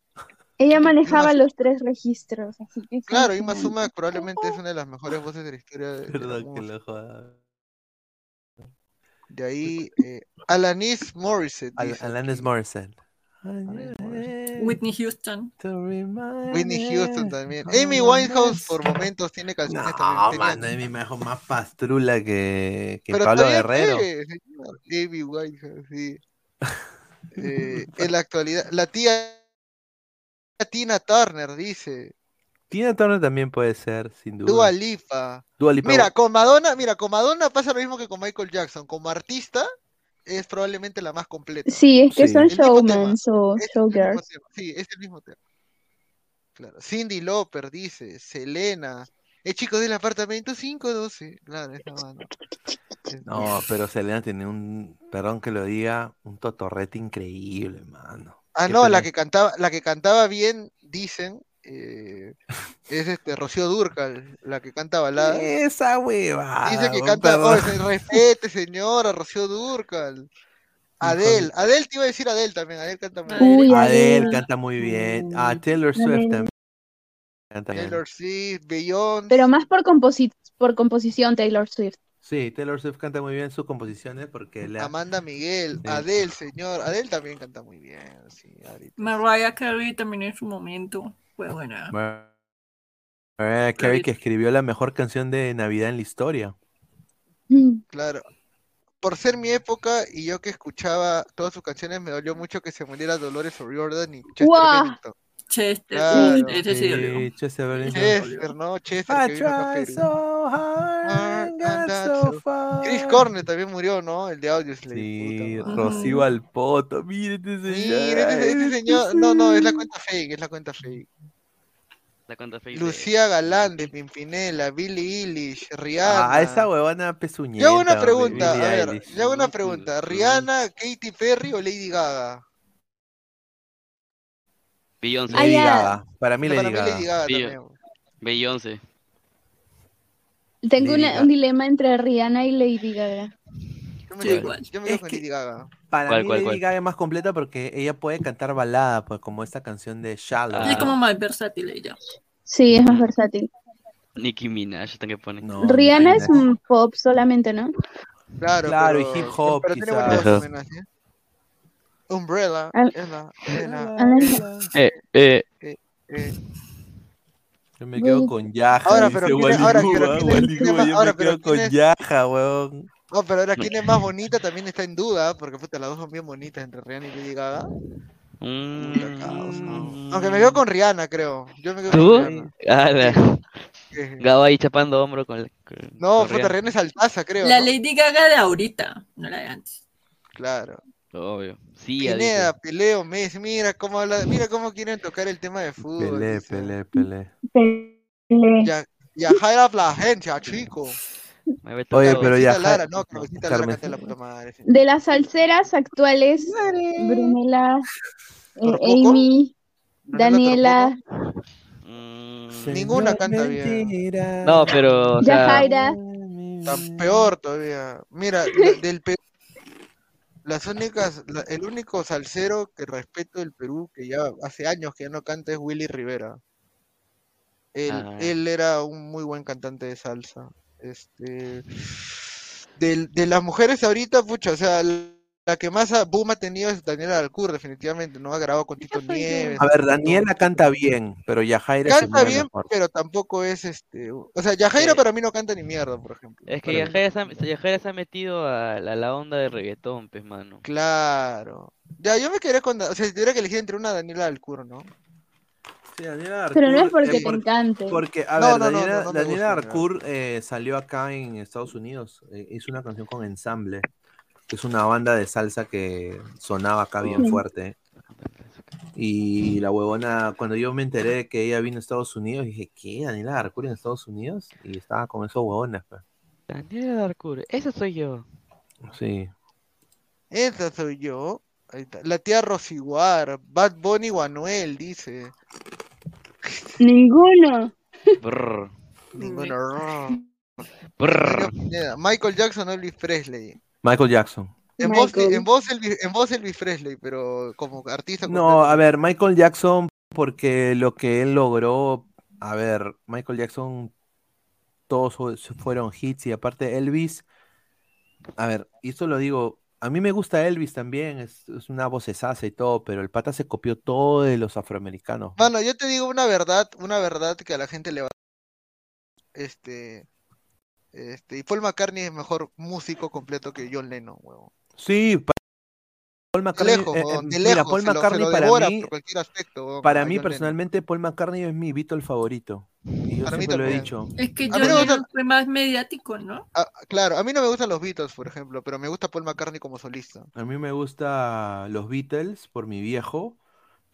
Ella manejaba los tres registros, así que Claro, Ima Sumac probablemente es una de las mejores voces de la historia de, Perdón que lo joda. De ahí, eh, Alanis Morissette. Alanis Morissette. Whitney Houston. Whitney Houston también. Amy Winehouse por momentos tiene canciones no, también. Mano, Amy Winehouse más pastrula que, que Pablo Guerrero. Amy Winehouse, sí. eh, en la actualidad, la tía Tina Turner dice. Tina Turner también puede ser, sin duda. Dua Lipa. Dua Lipa. Mira, con Madonna, mira, con Madonna pasa lo mismo que con Michael Jackson. Como artista, es probablemente la más completa. Sí, es que son showmen o showgirls. Sí, es el mismo tema. Claro. Cindy Lauper dice, Selena, es chico del apartamento 512. Claro, esa banda. No, pero Selena tiene un, perdón que lo diga, un totorrete increíble, mano. Ah, no, la que cantaba, la que cantaba bien, dicen, eh, es este Rocío Durcal, la que canta balada. Esa hueva. Dice que canta, oh, respete señora, Rocío Durcal. Adel, Adel te iba a decir Adel también, Adel canta muy bien. Adel canta muy bien. Ah, Taylor Swift también. Taylor Swift, Beyond. Pero más por, por composición Taylor Swift. Sí, Taylor Swift canta muy bien sus composiciones porque la... Amanda Miguel, Adel, señor, Adel también canta muy bien. Sí, Mariah Carey también en su momento. Fue buena. Carey que escribió la mejor canción de Navidad en la historia. Mm. Claro. Por ser mi época y yo que escuchaba todas sus canciones, me dolió mucho que se muriera Dolores O'Riordan y Chester Bennington. Chester, claro. ese sí, sí Chester Bennington. Chester, ¿no? Chester. I try so hard, and so far. Chris Cornell también murió, ¿no? El de Audioslave. Sí, Rocío Alpoto, mire este señor. Mire este señor. No, no, es la cuenta fake, es la cuenta fake. Lucía Galán de Pimpinela, Billie Eilish, Rihanna. Ah, esa huevona pezuñeta. Yo hago una pregunta, a ver, yo hago una pregunta. ¿Rihanna, Katy Perry o Lady Gaga? Beyoncé. Lady Gaga. Para mí Lady Gaga. Lady Gaga también. Beyoncé. Tengo una- un dilema entre Rihanna y Lady Gaga. Yo me Sí, quedo- igual. yo me Es quedo con que- Lady Gaga. Para ¿Cuál, mí cuál, Lady cuál? Gaga es más completa porque ella puede cantar balada, pues como esta canción de Shallow. Es como más versátil ella. Sí, es más versátil. Nicki Minaj, ¿está que pone? Rihanna es un pop solamente, ¿no? Claro, Claro, pero- y hip hop, pero tiene quizás. buena voz Ajá. también, ¿sí? Umbrella. Al- es la- es la- Eh, eh. eh, eh. Yo me quedo con Yaja, Ahora, dice pero ¿quién es- ahora, Waliguba, pero ¿quién es- quién es Waliguba, más- yo ahora, me pero quedo ¿quién con es- Yaja, weón. No, pero ahora, ¿quién es más bonita? También está en duda, porque puta, las dos son bien bonitas entre Rihanna y Lady Gaga. Mm. Aunque me quedo con Rihanna, creo. Yo me quedo ¿Tú? con Rihanna. Ah, la- Gabo ahí chapando hombro con, con- No, con puta, Rihanna. Rihanna es altaza, creo. La ¿no? Lady Gaga de ahorita, no la de antes. Claro. Obvio. Sí, Pineda, dice. Peleo, Messi, mira cómo habla, mira cómo quieren tocar el tema de fútbol. Pelé, dice. pelé, pelé. Ya, ya jala la agencia, chico. Mueve Oye, pero ya. Lara, no, Lara la puta madre. sí. De las salseras actuales, Brunella, eh. Amy, ¿Brunella Daniela, Mm, Ninguna canta bien. Mentira. No, pero, o sea, Yajaira. Tan peor todavía. Mira, del Perú, las únicas, la- el único salsero que respeto del Perú, que ya hace años que ya no canta, es Willy Rivera. Él, Ah. él era un muy buen cantante de salsa. Este, del- de las mujeres ahorita, pucha, o sea, la que más boom ha tenido es Daniela Dalcour, definitivamente, no ha grabado con Tito Nieves. A ver, Daniela canta bien, pero Yajaira se Canta bien, mejor. pero tampoco es este. O sea, Yajaira Sí. para mí no canta ni mierda, por ejemplo. es que. Yajaira se, ha- Yajaira se ha metido a la, la onda de reggaetón, pues, mano. Claro. Ya, yo me quedé con. O sea, si tuviera que elegir entre una Daniela Dalcour, ¿no? Sí, Daniela pero no es porque eh, te encante. Porque, a No, ver, no, Daniela, no, no me Daniela gusta, Arcour eh, salió acá en Estados Unidos. eh, hizo una canción con Ensamble, que es una banda de salsa que sonaba acá bien fuerte. Y la huevona, cuando yo me enteré de que ella vino a Estados Unidos, dije, ¿qué? ¿Daniela Arcour en Estados Unidos? Y estaba con esos huevones, pues. Daniela Darcourt, esa soy yo. Sí. Esa soy yo. Ahí está. La tía Rosiguar. Bad Bunny Guanuel, dice. Ninguno. Brr, Ninguno. brr. Michael Jackson o Elvis Presley. Michael Jackson. En voz, en, voz Elvis, en voz Elvis Presley, pero como artista. No, a ver, Michael Jackson, porque lo que él logró, a ver, Michael Jackson, todos fu- fueron hits y aparte Elvis, a ver, y esto lo digo, a mí me gusta Elvis también, es, es una vocesaza y todo, pero el pata se copió todo de los afroamericanos. Mano, yo te digo una verdad, una verdad que a la gente le va. Este. Este. Y Paul McCartney es mejor músico completo que John Lennon, huevón. Sí, pa- Paul De McCartney, lejos, eh, eh, de mira, lejos. Paul se lo- se McCartney lo para mí, por cualquier aspecto, huevón, para mí John Lennon. personalmente Paul McCartney es mi Beatle favorito, y yo Para mí siempre lo he dicho. Es que John no me gusta- Lennon fue más mediático, ¿no? Ah, claro, a mí no me gustan los Beatles, por ejemplo, pero me gusta Paul McCartney como solista. A mí me gusta los Beatles por mi viejo,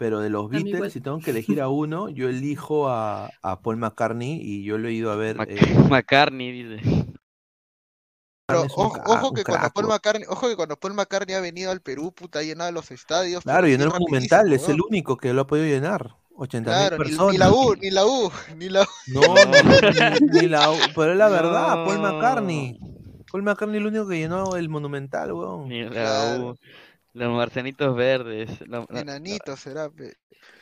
pero de los. Beatles, si tengo que elegir a uno, yo elijo a, a Paul McCartney y yo lo he ido a ver. Mac- eh, McCartney, dice. Pero un ojo, que cuando crack, Paul. McCartney, ojo que cuando Paul McCartney ha venido al Perú, puta, ha llenado los estadios. Claro, así el Monumental rapidísimo, es el único que lo ha podido llenar. 80 mil Claro, ni, personas. ni la U, ni la U, ni la U. No, ni, ni la U, pero es la verdad, Paul. McCartney. Paul McCartney es el único que llenó el Monumental, weón. Ni la Claro. U, los marcianitos verdes. la- la- Enanito será. pe.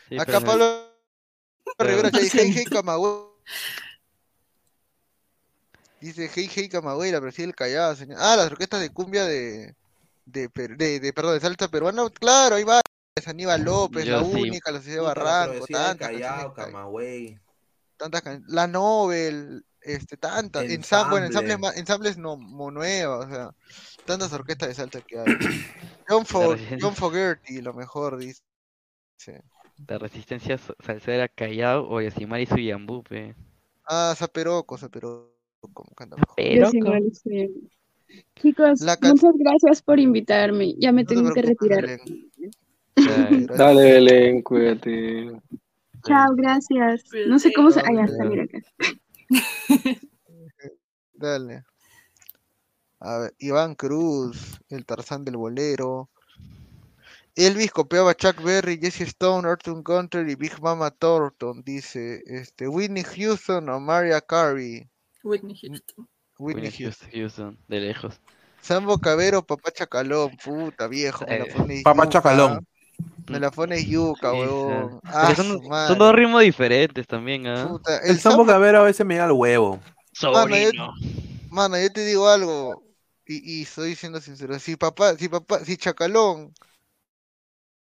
sí, Acá pero Pablo Rivera dice, hey, hey. Camagüey. Dice, hey, hey, Camagüey, la presidencia del Callao, señor. Ah, las orquestas de cumbia de, de, per- de, de, perdón, de salsa peruana. Claro, ahí va. Es Aníbal López, Yo La sí. Única, La Sociedad Barranco, tantas canciones, Camagüey. tantas can- La Nobel, este, tantas, ensam- bueno, Ensamble. ensambles, ensambles no, nuevas, o sea, tantas orquestas de salsa que hay. John, Fo-. John Fogerty, lo mejor, dice. La resistencia salsera Callao o Yosimar y Suyambú, pe. Ah, Zaperoco, Zaperoco. Chicos, La muchas gracias por invitarme. Ya me No te tengo que retirar. Belén. Gracias. Dale, Belén, cuídate. Chao, gracias. No sé cómo se. Ah, ya está, mira acá. Dale. A ver, Iván Cruz, el Tarzán del Bolero. Elvis copiaba a Chuck Berry, Jesse Stone, Arthur Gunter y Big Mama Thornton, dice este Whitney Houston o Maria Carey. Whitney Houston. Whitney Houston, de lejos. Sambo Cabero, Papá Chacalón, puta viejo, me la Eh, pone Papá. Chacalón. Me la pone yuca, huevón. Ah, son, dos ritmos diferentes también, ¿ah? Puta, El el Sambo Cabero a veces me da el huevo. Mano, yo, Sobrino. mano, yo te digo algo, y, y estoy siendo sincero, si papá, si papá, si Chacalón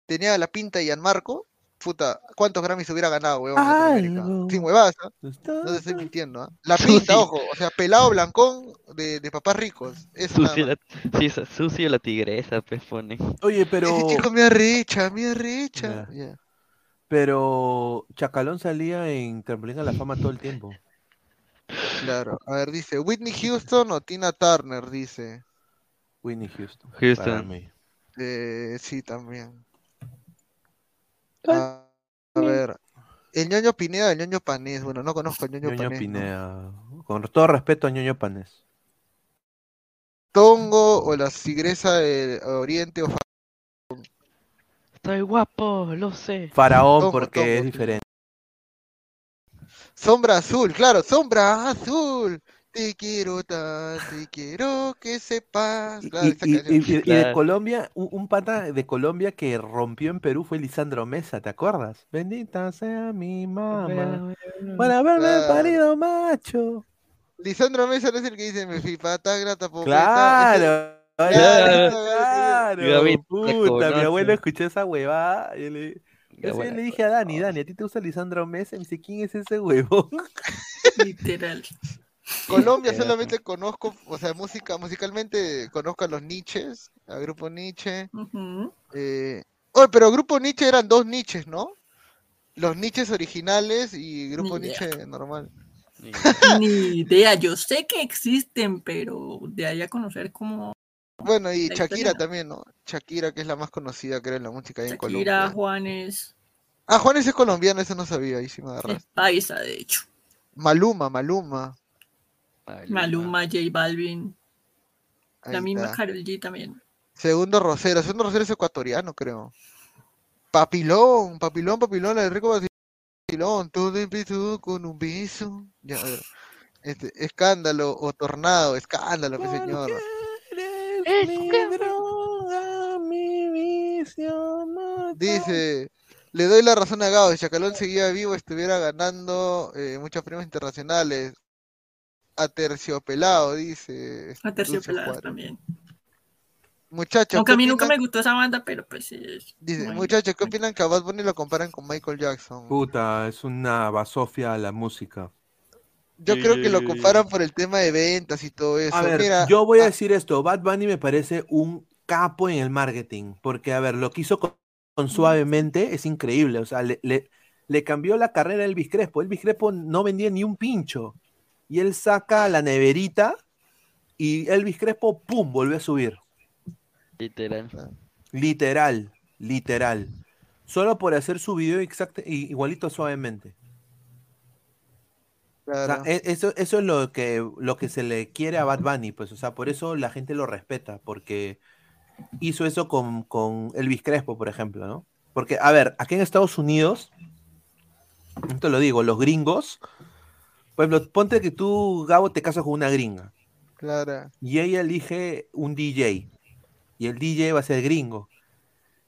tenía la pinta de Gianmarco, puta, ¿cuántos Grammys hubiera ganado, Latinoamérica? Algo Sin huevadas, ¿ah? está- No te estoy mintiendo, ¿ah? La pinta, ojo, o sea, pelado blancón de, de papás ricos, eso Sucio la, sí, sucio la tigresa, pues pone. Oye, pero. Ese chico me arrecha, me arrecha. Pero Chacalón salía en Trampolín a la Fama todo el tiempo. Claro, a ver, dice, Whitney Houston o Tina Turner, dice. Whitney Houston. Houston. para mí. Eh, sí, también. A, a ver, el ñoño Pineda, el ñoño Panés. Bueno, no conozco al ñoño, Ñoño Panés. ¿no? Pineda. Con todo respeto a Ñoño Panés. Tongo o la tigresa de Oriente o Fa- Estoy guapo, lo sé. Faraón, Tongo, porque Tongo, es diferente. Sombra Azul, claro, Sombra Azul. Te quiero tan, te quiero que sepas. Claro, Y, de Claro. Colombia, un, un pata de Colombia que rompió en Perú fue Lisandro Mesa, ¿te acuerdas? Bendita sea mi mamá. Por haberme Claro. parido macho. Lisandro Mesa no es el que dice me fui pata grata Claro. Claro, Claro, Gaby, te puta, mi abuelo escuchó esa huevada. y le, yo le dije a Dani, Dani, ¿a ti te gusta Lisandro Mesa? Y me dice, ¿quién es ese huevón? Literal. Colombia solamente conozco, o sea, música, musicalmente conozco a los Niches, a Grupo Nietzsche. Ujú. Eh... Oye, pero Grupo Nietzsche eran dos Niches, ¿no? Los Niches originales y Grupo. Nietzsche normal. ni- Ni idea, yo sé que existen, pero de ahí a conocer como Bueno, y Shakira historia. también, ¿no? Shakira, que es la más conocida, creo, en la música ahí en Shakira, Colombia. Juanes, Ah, Juanes es colombiano, eso no sabía, ahí sí me agarras. es paisa, de hecho. Maluma, Maluma. Maluma, J Balvin, la Ahí misma está. Karol G también. Segundo Rosero, segundo Rosero es ecuatoriano, creo. Papilón, Papilón, Papilón, la de Rico Papilón, todo empezó con un beso. Ya. Este, escándalo o tornado, escándalo, mi señor. Dice, le doy la razón a Gao, si Chacalón seguía vivo estuviera ganando eh, muchos premios internacionales. Aterciopelado, dice. A Dulce Terciopeladas Juárez. también. Muchachos, Aunque ¿qué a mí nunca me gustó esa banda, pero pues sí. es Dice, muy- muchachos, ¿qué opinan que a Bad Bunny lo comparan con Michael Jackson? Puta, es una basofia a la música. Yo Sí, creo que lo comparan por el tema de ventas y todo eso. A ver, Mira, yo voy a ah, decir esto, Bad Bunny me parece un capo en el marketing, porque a ver, lo que hizo con, con Suavemente es increíble, o sea, le, le- le cambió la carrera a Elvis Crespo, Elvis Crespo no vendía ni un pincho, y él saca la neverita y Elvis Crespo, ¡pum!, volvió a subir, Literal. literal, literal, solo por hacer su video exacto, igualito Suavemente. O sea, claro. e- eso, eso es lo que, lo que se le quiere a Bad Bunny, pues, o sea, por eso la gente lo respeta, porque hizo eso con, con Elvis Crespo, por ejemplo, ¿no? Porque, a ver, aquí en Estados Unidos, esto lo digo, los gringos, por ejemplo, ponte que tú, Gabo, te casas con una gringa, Claro. y ella elige un DJ, y el DJ va a ser gringo,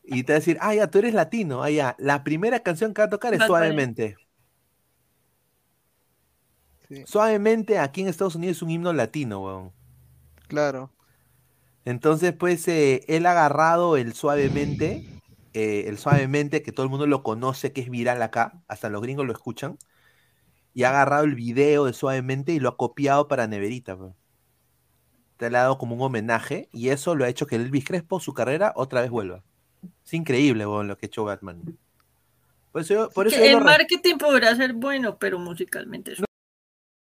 y te va a decir, ah, ya, tú eres latino, ah, ya, la primera canción que va a tocar es suavemente. Sí, Suavemente aquí en Estados Unidos es un himno latino, weón. claro. Entonces, pues, eh, él ha agarrado el suavemente, eh, el suavemente, que todo el mundo lo conoce, que es viral acá, hasta los gringos lo escuchan, y ha agarrado el video de suavemente y lo ha copiado para Neverita, weón. Te le ha dado como un homenaje, y eso lo ha hecho que Elvis Crespo, su carrera, otra vez vuelva. Es increíble, lo que ha hecho Batman. Por eso, yo- por eso Que yo el res- marketing podrá ser bueno, pero musicalmente es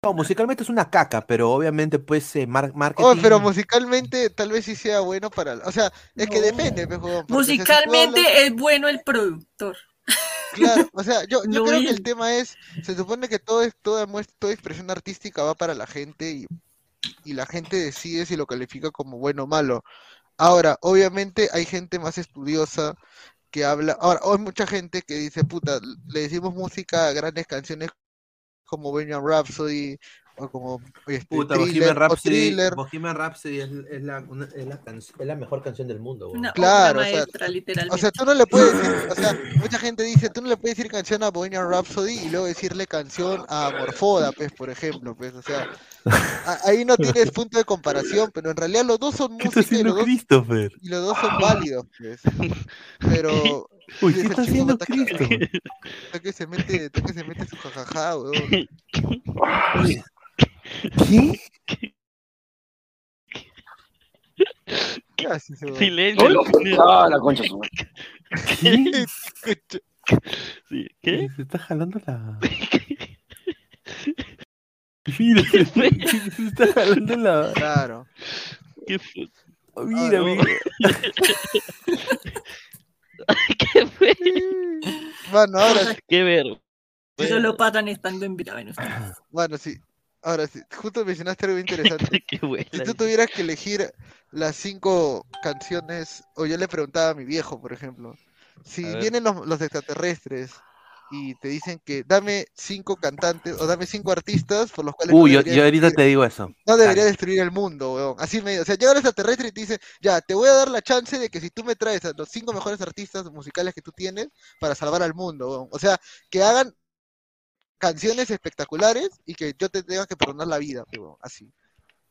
no, musicalmente es una caca, pero obviamente, pues, eh, mar- Oh, marketing... pero musicalmente tal vez sí sea bueno para... O sea, es que depende, pues, tú hablas- Musicalmente es bueno el productor. Claro, o sea, yo, yo creo que el tema es, se supone que todo es, toda, toda expresión artística va para la gente y, y la gente decide si lo califica como bueno o malo. Ahora, obviamente hay gente más estudiosa que habla. Ahora, hay mucha gente que dice, puta, le decimos música a grandes canciones como Bohemian Rhapsody o como este, Puta, Bohemian Rhapsody, Bohemian Rhapsody es, es, la, es, la es, la, mejor canción del mundo. claro, maestra, o, sea, literalmente. o sea, tú no le puedes decir, o sea, mucha gente dice, tú no le puedes decir canción a Bohemian Rhapsody y luego decirle canción a Morfoda, pues, por ejemplo, pues, o sea, ahí no tienes punto de comparación, pero en realidad los dos son música y los, dos, y los dos son válidos, pues. Pero Uy, ¿qué está haciendo Cristo? Está que se mete, está que se mete su jajaja, weón. ¿Qué? ¿Qué haces, weón? Silencio. Ah, la concha su. ¿Qué? Sí, ¿Qué? Se está jalando la. Mira, se, se está jalando la. Claro. ¿Qué fue? Mira, Ah, no. mira. ¿Qué fue? Bueno, ahora sí. Qué ver. Eso lo pasan estando en vida. Bueno, Bueno, sí. Ahora sí. Justo mencionaste algo interesante. Qué buena. Si tú tuvieras que elegir las cinco canciones, o yo le preguntaba a mi viejo, por ejemplo, si vienen los, los extraterrestres y te dicen que dame cinco cantantes o dame cinco artistas por los cuales no Uy, yo, ahorita destruir- te digo eso. no debería destruir el mundo, weón. Así me, o sea, llega el extraterrestre y te dice, ya, te voy a dar la chance de que si tú me traes a los cinco mejores artistas musicales que tú tienes para salvar al mundo, weón. O sea, que hagan canciones espectaculares y que yo te tenga que perdonar la vida. Así.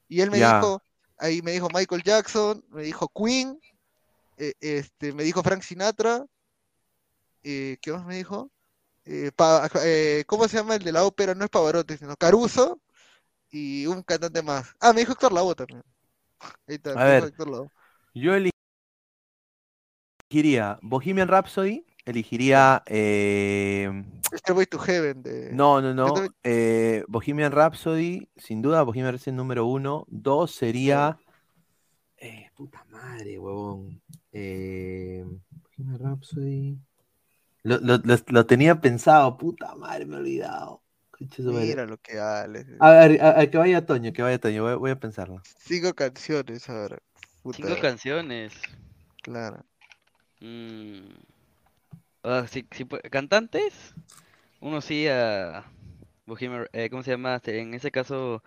Y él me dijo, ahí me dijo Michael Jackson, me dijo Queen, eh, este, me dijo Frank Sinatra, eh, ¿qué más me dijo? Eh, Pa- eh, ¿cómo se llama el de la ópera? No es Pavarotti, sino Caruso y un cantante más. Ah, me dijo Héctor Lavoe también. Ahí está, A ver. Héctor Lavoe. Yo elegiría Bohemian Rhapsody, elegiría. eh, Stairway to Heaven de... No, no, no. Eh, Bohemian Rhapsody, sin duda, Bohemian Rhapsody número uno. Dos sería. Eh, puta madre, huevón. Eh, Bohemian Rhapsody. Lo, lo- lo- lo tenía pensado, puta madre, me he olvidado. Mira lo que vale. A ver, a- a que vaya Toño, que vaya Toño, voy, voy a pensarlo. Cinco canciones ahora. Puta, Cinco canciones. Claro. Mm. Si pu- ¿Cantantes? Uno sí a Bohemian, eh, ¿cómo se llama? En ese caso,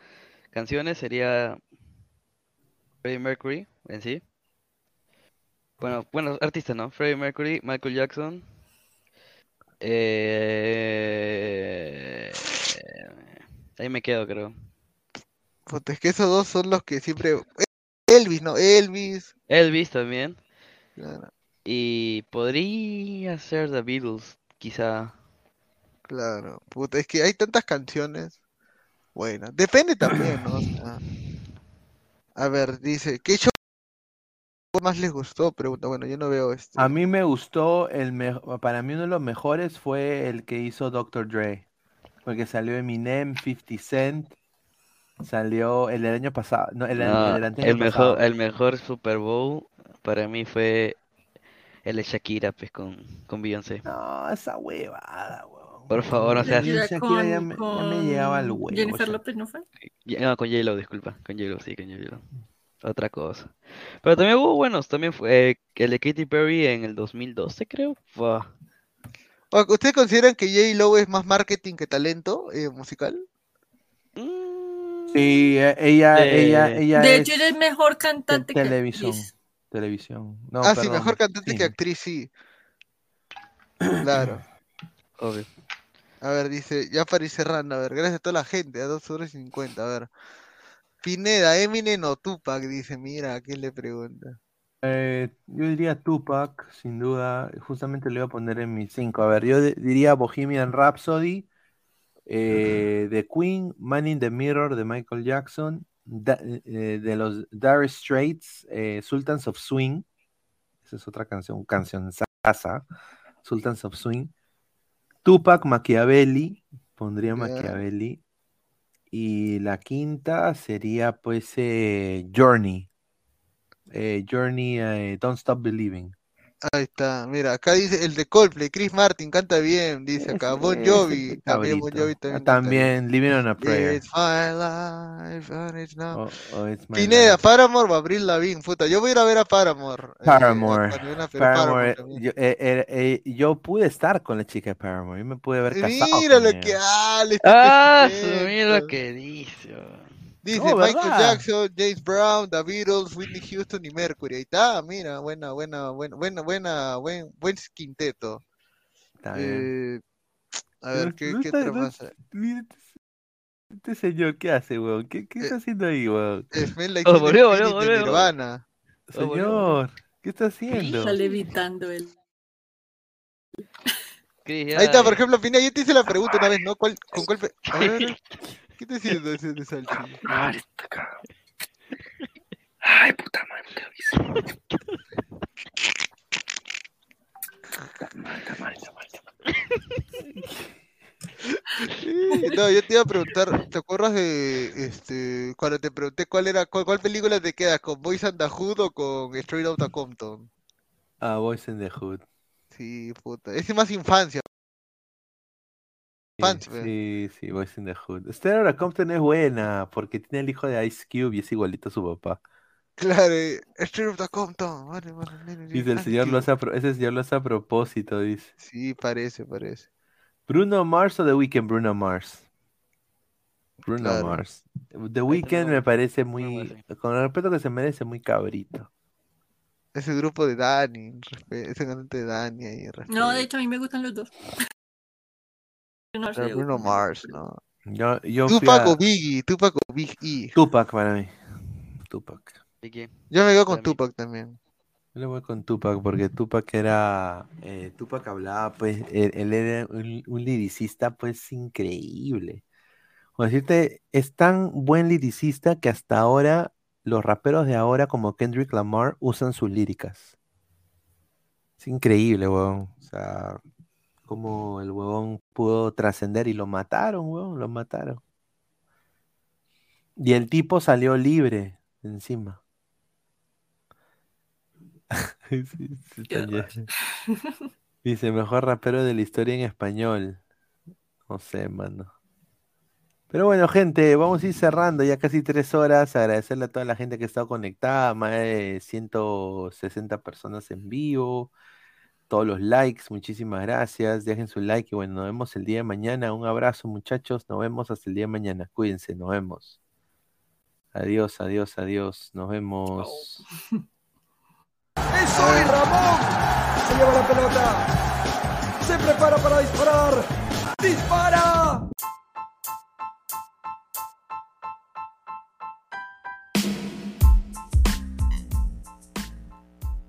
canciones sería Freddie Mercury en sí. Bueno, bueno, artistas, ¿no? Freddie Mercury, Michael Jackson. Eh... Ahí me quedo, creo. Puta, es que esos dos son los que siempre... Elvis, ¿no? Elvis. Elvis también. Claro, Y podría ser The Beatles, quizá. claro. Puta, es que hay tantas canciones. Bueno, depende también, ¿no? O sea, a ver, dice, ¿qué show más les gustó? Pregunta, bueno, yo no veo este. A mí me gustó, el me- para mí uno de los mejores fue el que hizo Dr. Dre, porque salió Eminem, 50 Cent, salió el del año pasado, no, el, el No, el mejor, pasado. el mejor Super Bowl para mí fue el de Shakira, pues, con, con Beyoncé. No, esa huevada, huevón. Por favor, o sea, Shakira, Shakira ya, me, ya me llegaba al huevo. Jennifer. López, ¿no fue? no, con J-Lo, disculpa, con J-Lo, sí, con J-Lo. Otra cosa. Pero también hubo buenos, también fue eh, el de Katy Perry en el 2012, creo. Fua. O- ¿Ustedes consideran que J. Lo es más marketing que talento eh, musical? Sí, e- ella, Eh, ella, ella De es hecho, ella es mejor te- cantante que televisión. Televisión. No, ah, sí, mejor cantante que actriz, sí. Claro. Obvio. A ver, dice, ya para ir cerrando, a ver, gracias a toda la gente, a 2 horas y 50, a ver. Pineda, Eminem o Tupac, dice, mira, ¿a quién le pregunta? Eh, yo diría Tupac, sin duda. Justamente le voy a poner en mis cinco. A ver, yo diría Bohemian Rhapsody, eh, de Queen, Man in the Mirror de Michael Jackson, Da- eh, de los Dire Straits, eh, Sultans of Swing. Esa es otra canción, canción sasa, Sultans of Swing. Tupac, Machiavelli, pondría. Machiavelli. Y la quinta sería pues eh, Journey. Journey, Don't Stop Believing. Ahí está, mira, acá dice el de Coldplay, Chris Martin canta bien, dice acá, Bon Jovi, también Bon Jovi también. Ah, también, Living on a Prayer. It's my life and it's not... Oh, oh, it's my Pineda, Paramore va a abrir la Lavín, puta, yo voy a ir a ver a Paramore. Eh, Paramore. Eh, Paramore, yo, eh, eh, yo, pude estar con la chica de Paramore, yo me pude ver casado Mira lo que habla. Ah, mira lo que dice. Dice Michael Jackson, James Brown, The Beatles, Whitney Houston y Mercury. Ahí está, mira, buena, buena, buena, buena, buena, buen, buen quinteto. Está eh, a ver, ¿qué, qué otra más? Este, este señor, ¿qué hace, weón? ¿Qué, qué está eh, haciendo ahí, weón? Like oh, volvió. Nirvana. Señor, ¿qué está haciendo? Está levitando él. Ahí está, por ejemplo, Pina, yo te hice la pregunta una vez, ¿no? ¿Cuál, ¿Con cuál? A ver, ¿Qué te haciendo ese de salchi? Ay, Ay, puta madre, te aviso. No, yo te iba a preguntar, ¿te acuerdas de este cuando te pregunté cuál era cuál, cuál película te queda con Boys and the Hood o con Straight Outta Compton? Ah, Boys and the Hood. Sí, puta, es más infancia, Sí, sí, Boys in the Hood. Stella Compton es buena porque tiene el hijo de Ice Cube y es igualito a su papá. Claro, Stella Compton. dice el señor lo hace a, ese señor lo hace a propósito, dice. Sí, parece, parece. Bruno Mars o The Weeknd, Bruno Mars. Bruno Mars. The Weeknd me parece muy, con el respeto que se merece, muy cabrito. Ese grupo de Dani, ese cantante de Dani ahí. No, de hecho a mí me gustan los dos. No Bruno Mars, no. Yo, yo Tupac o Biggie, Tupac o Big E. Tupac para mí. Tupac. Yo me quedo con Tupac también. Yo le voy con Tupac porque Tupac era. Eh, Tupac hablaba, pues. Él, era un, liricista, pues, increíble. O decirte, es tan buen liricista que hasta ahora los raperos de ahora, como Kendrick Lamar, usan sus líricas. Es increíble, weón. O sea, como el huevón pudo trascender y lo mataron, huevón, lo mataron. Y el tipo salió libre encima. Dice, mejor rapero de la historia en español. No sé, mano. Pero bueno, gente, vamos a ir cerrando ya casi tres horas. Agradecerle a toda la gente que ha estado conectada, más de 160 personas en vivo todos los likes, muchísimas gracias, dejen su like y bueno, nos vemos el día de mañana. Un abrazo muchachos, nos vemos hasta el día de mañana. Cuídense, nos vemos. Adiós, adiós, adiós, nos vemos. Es hoy Ramón. Se lleva la pelota. Se prepara para disparar. ¡Dispara!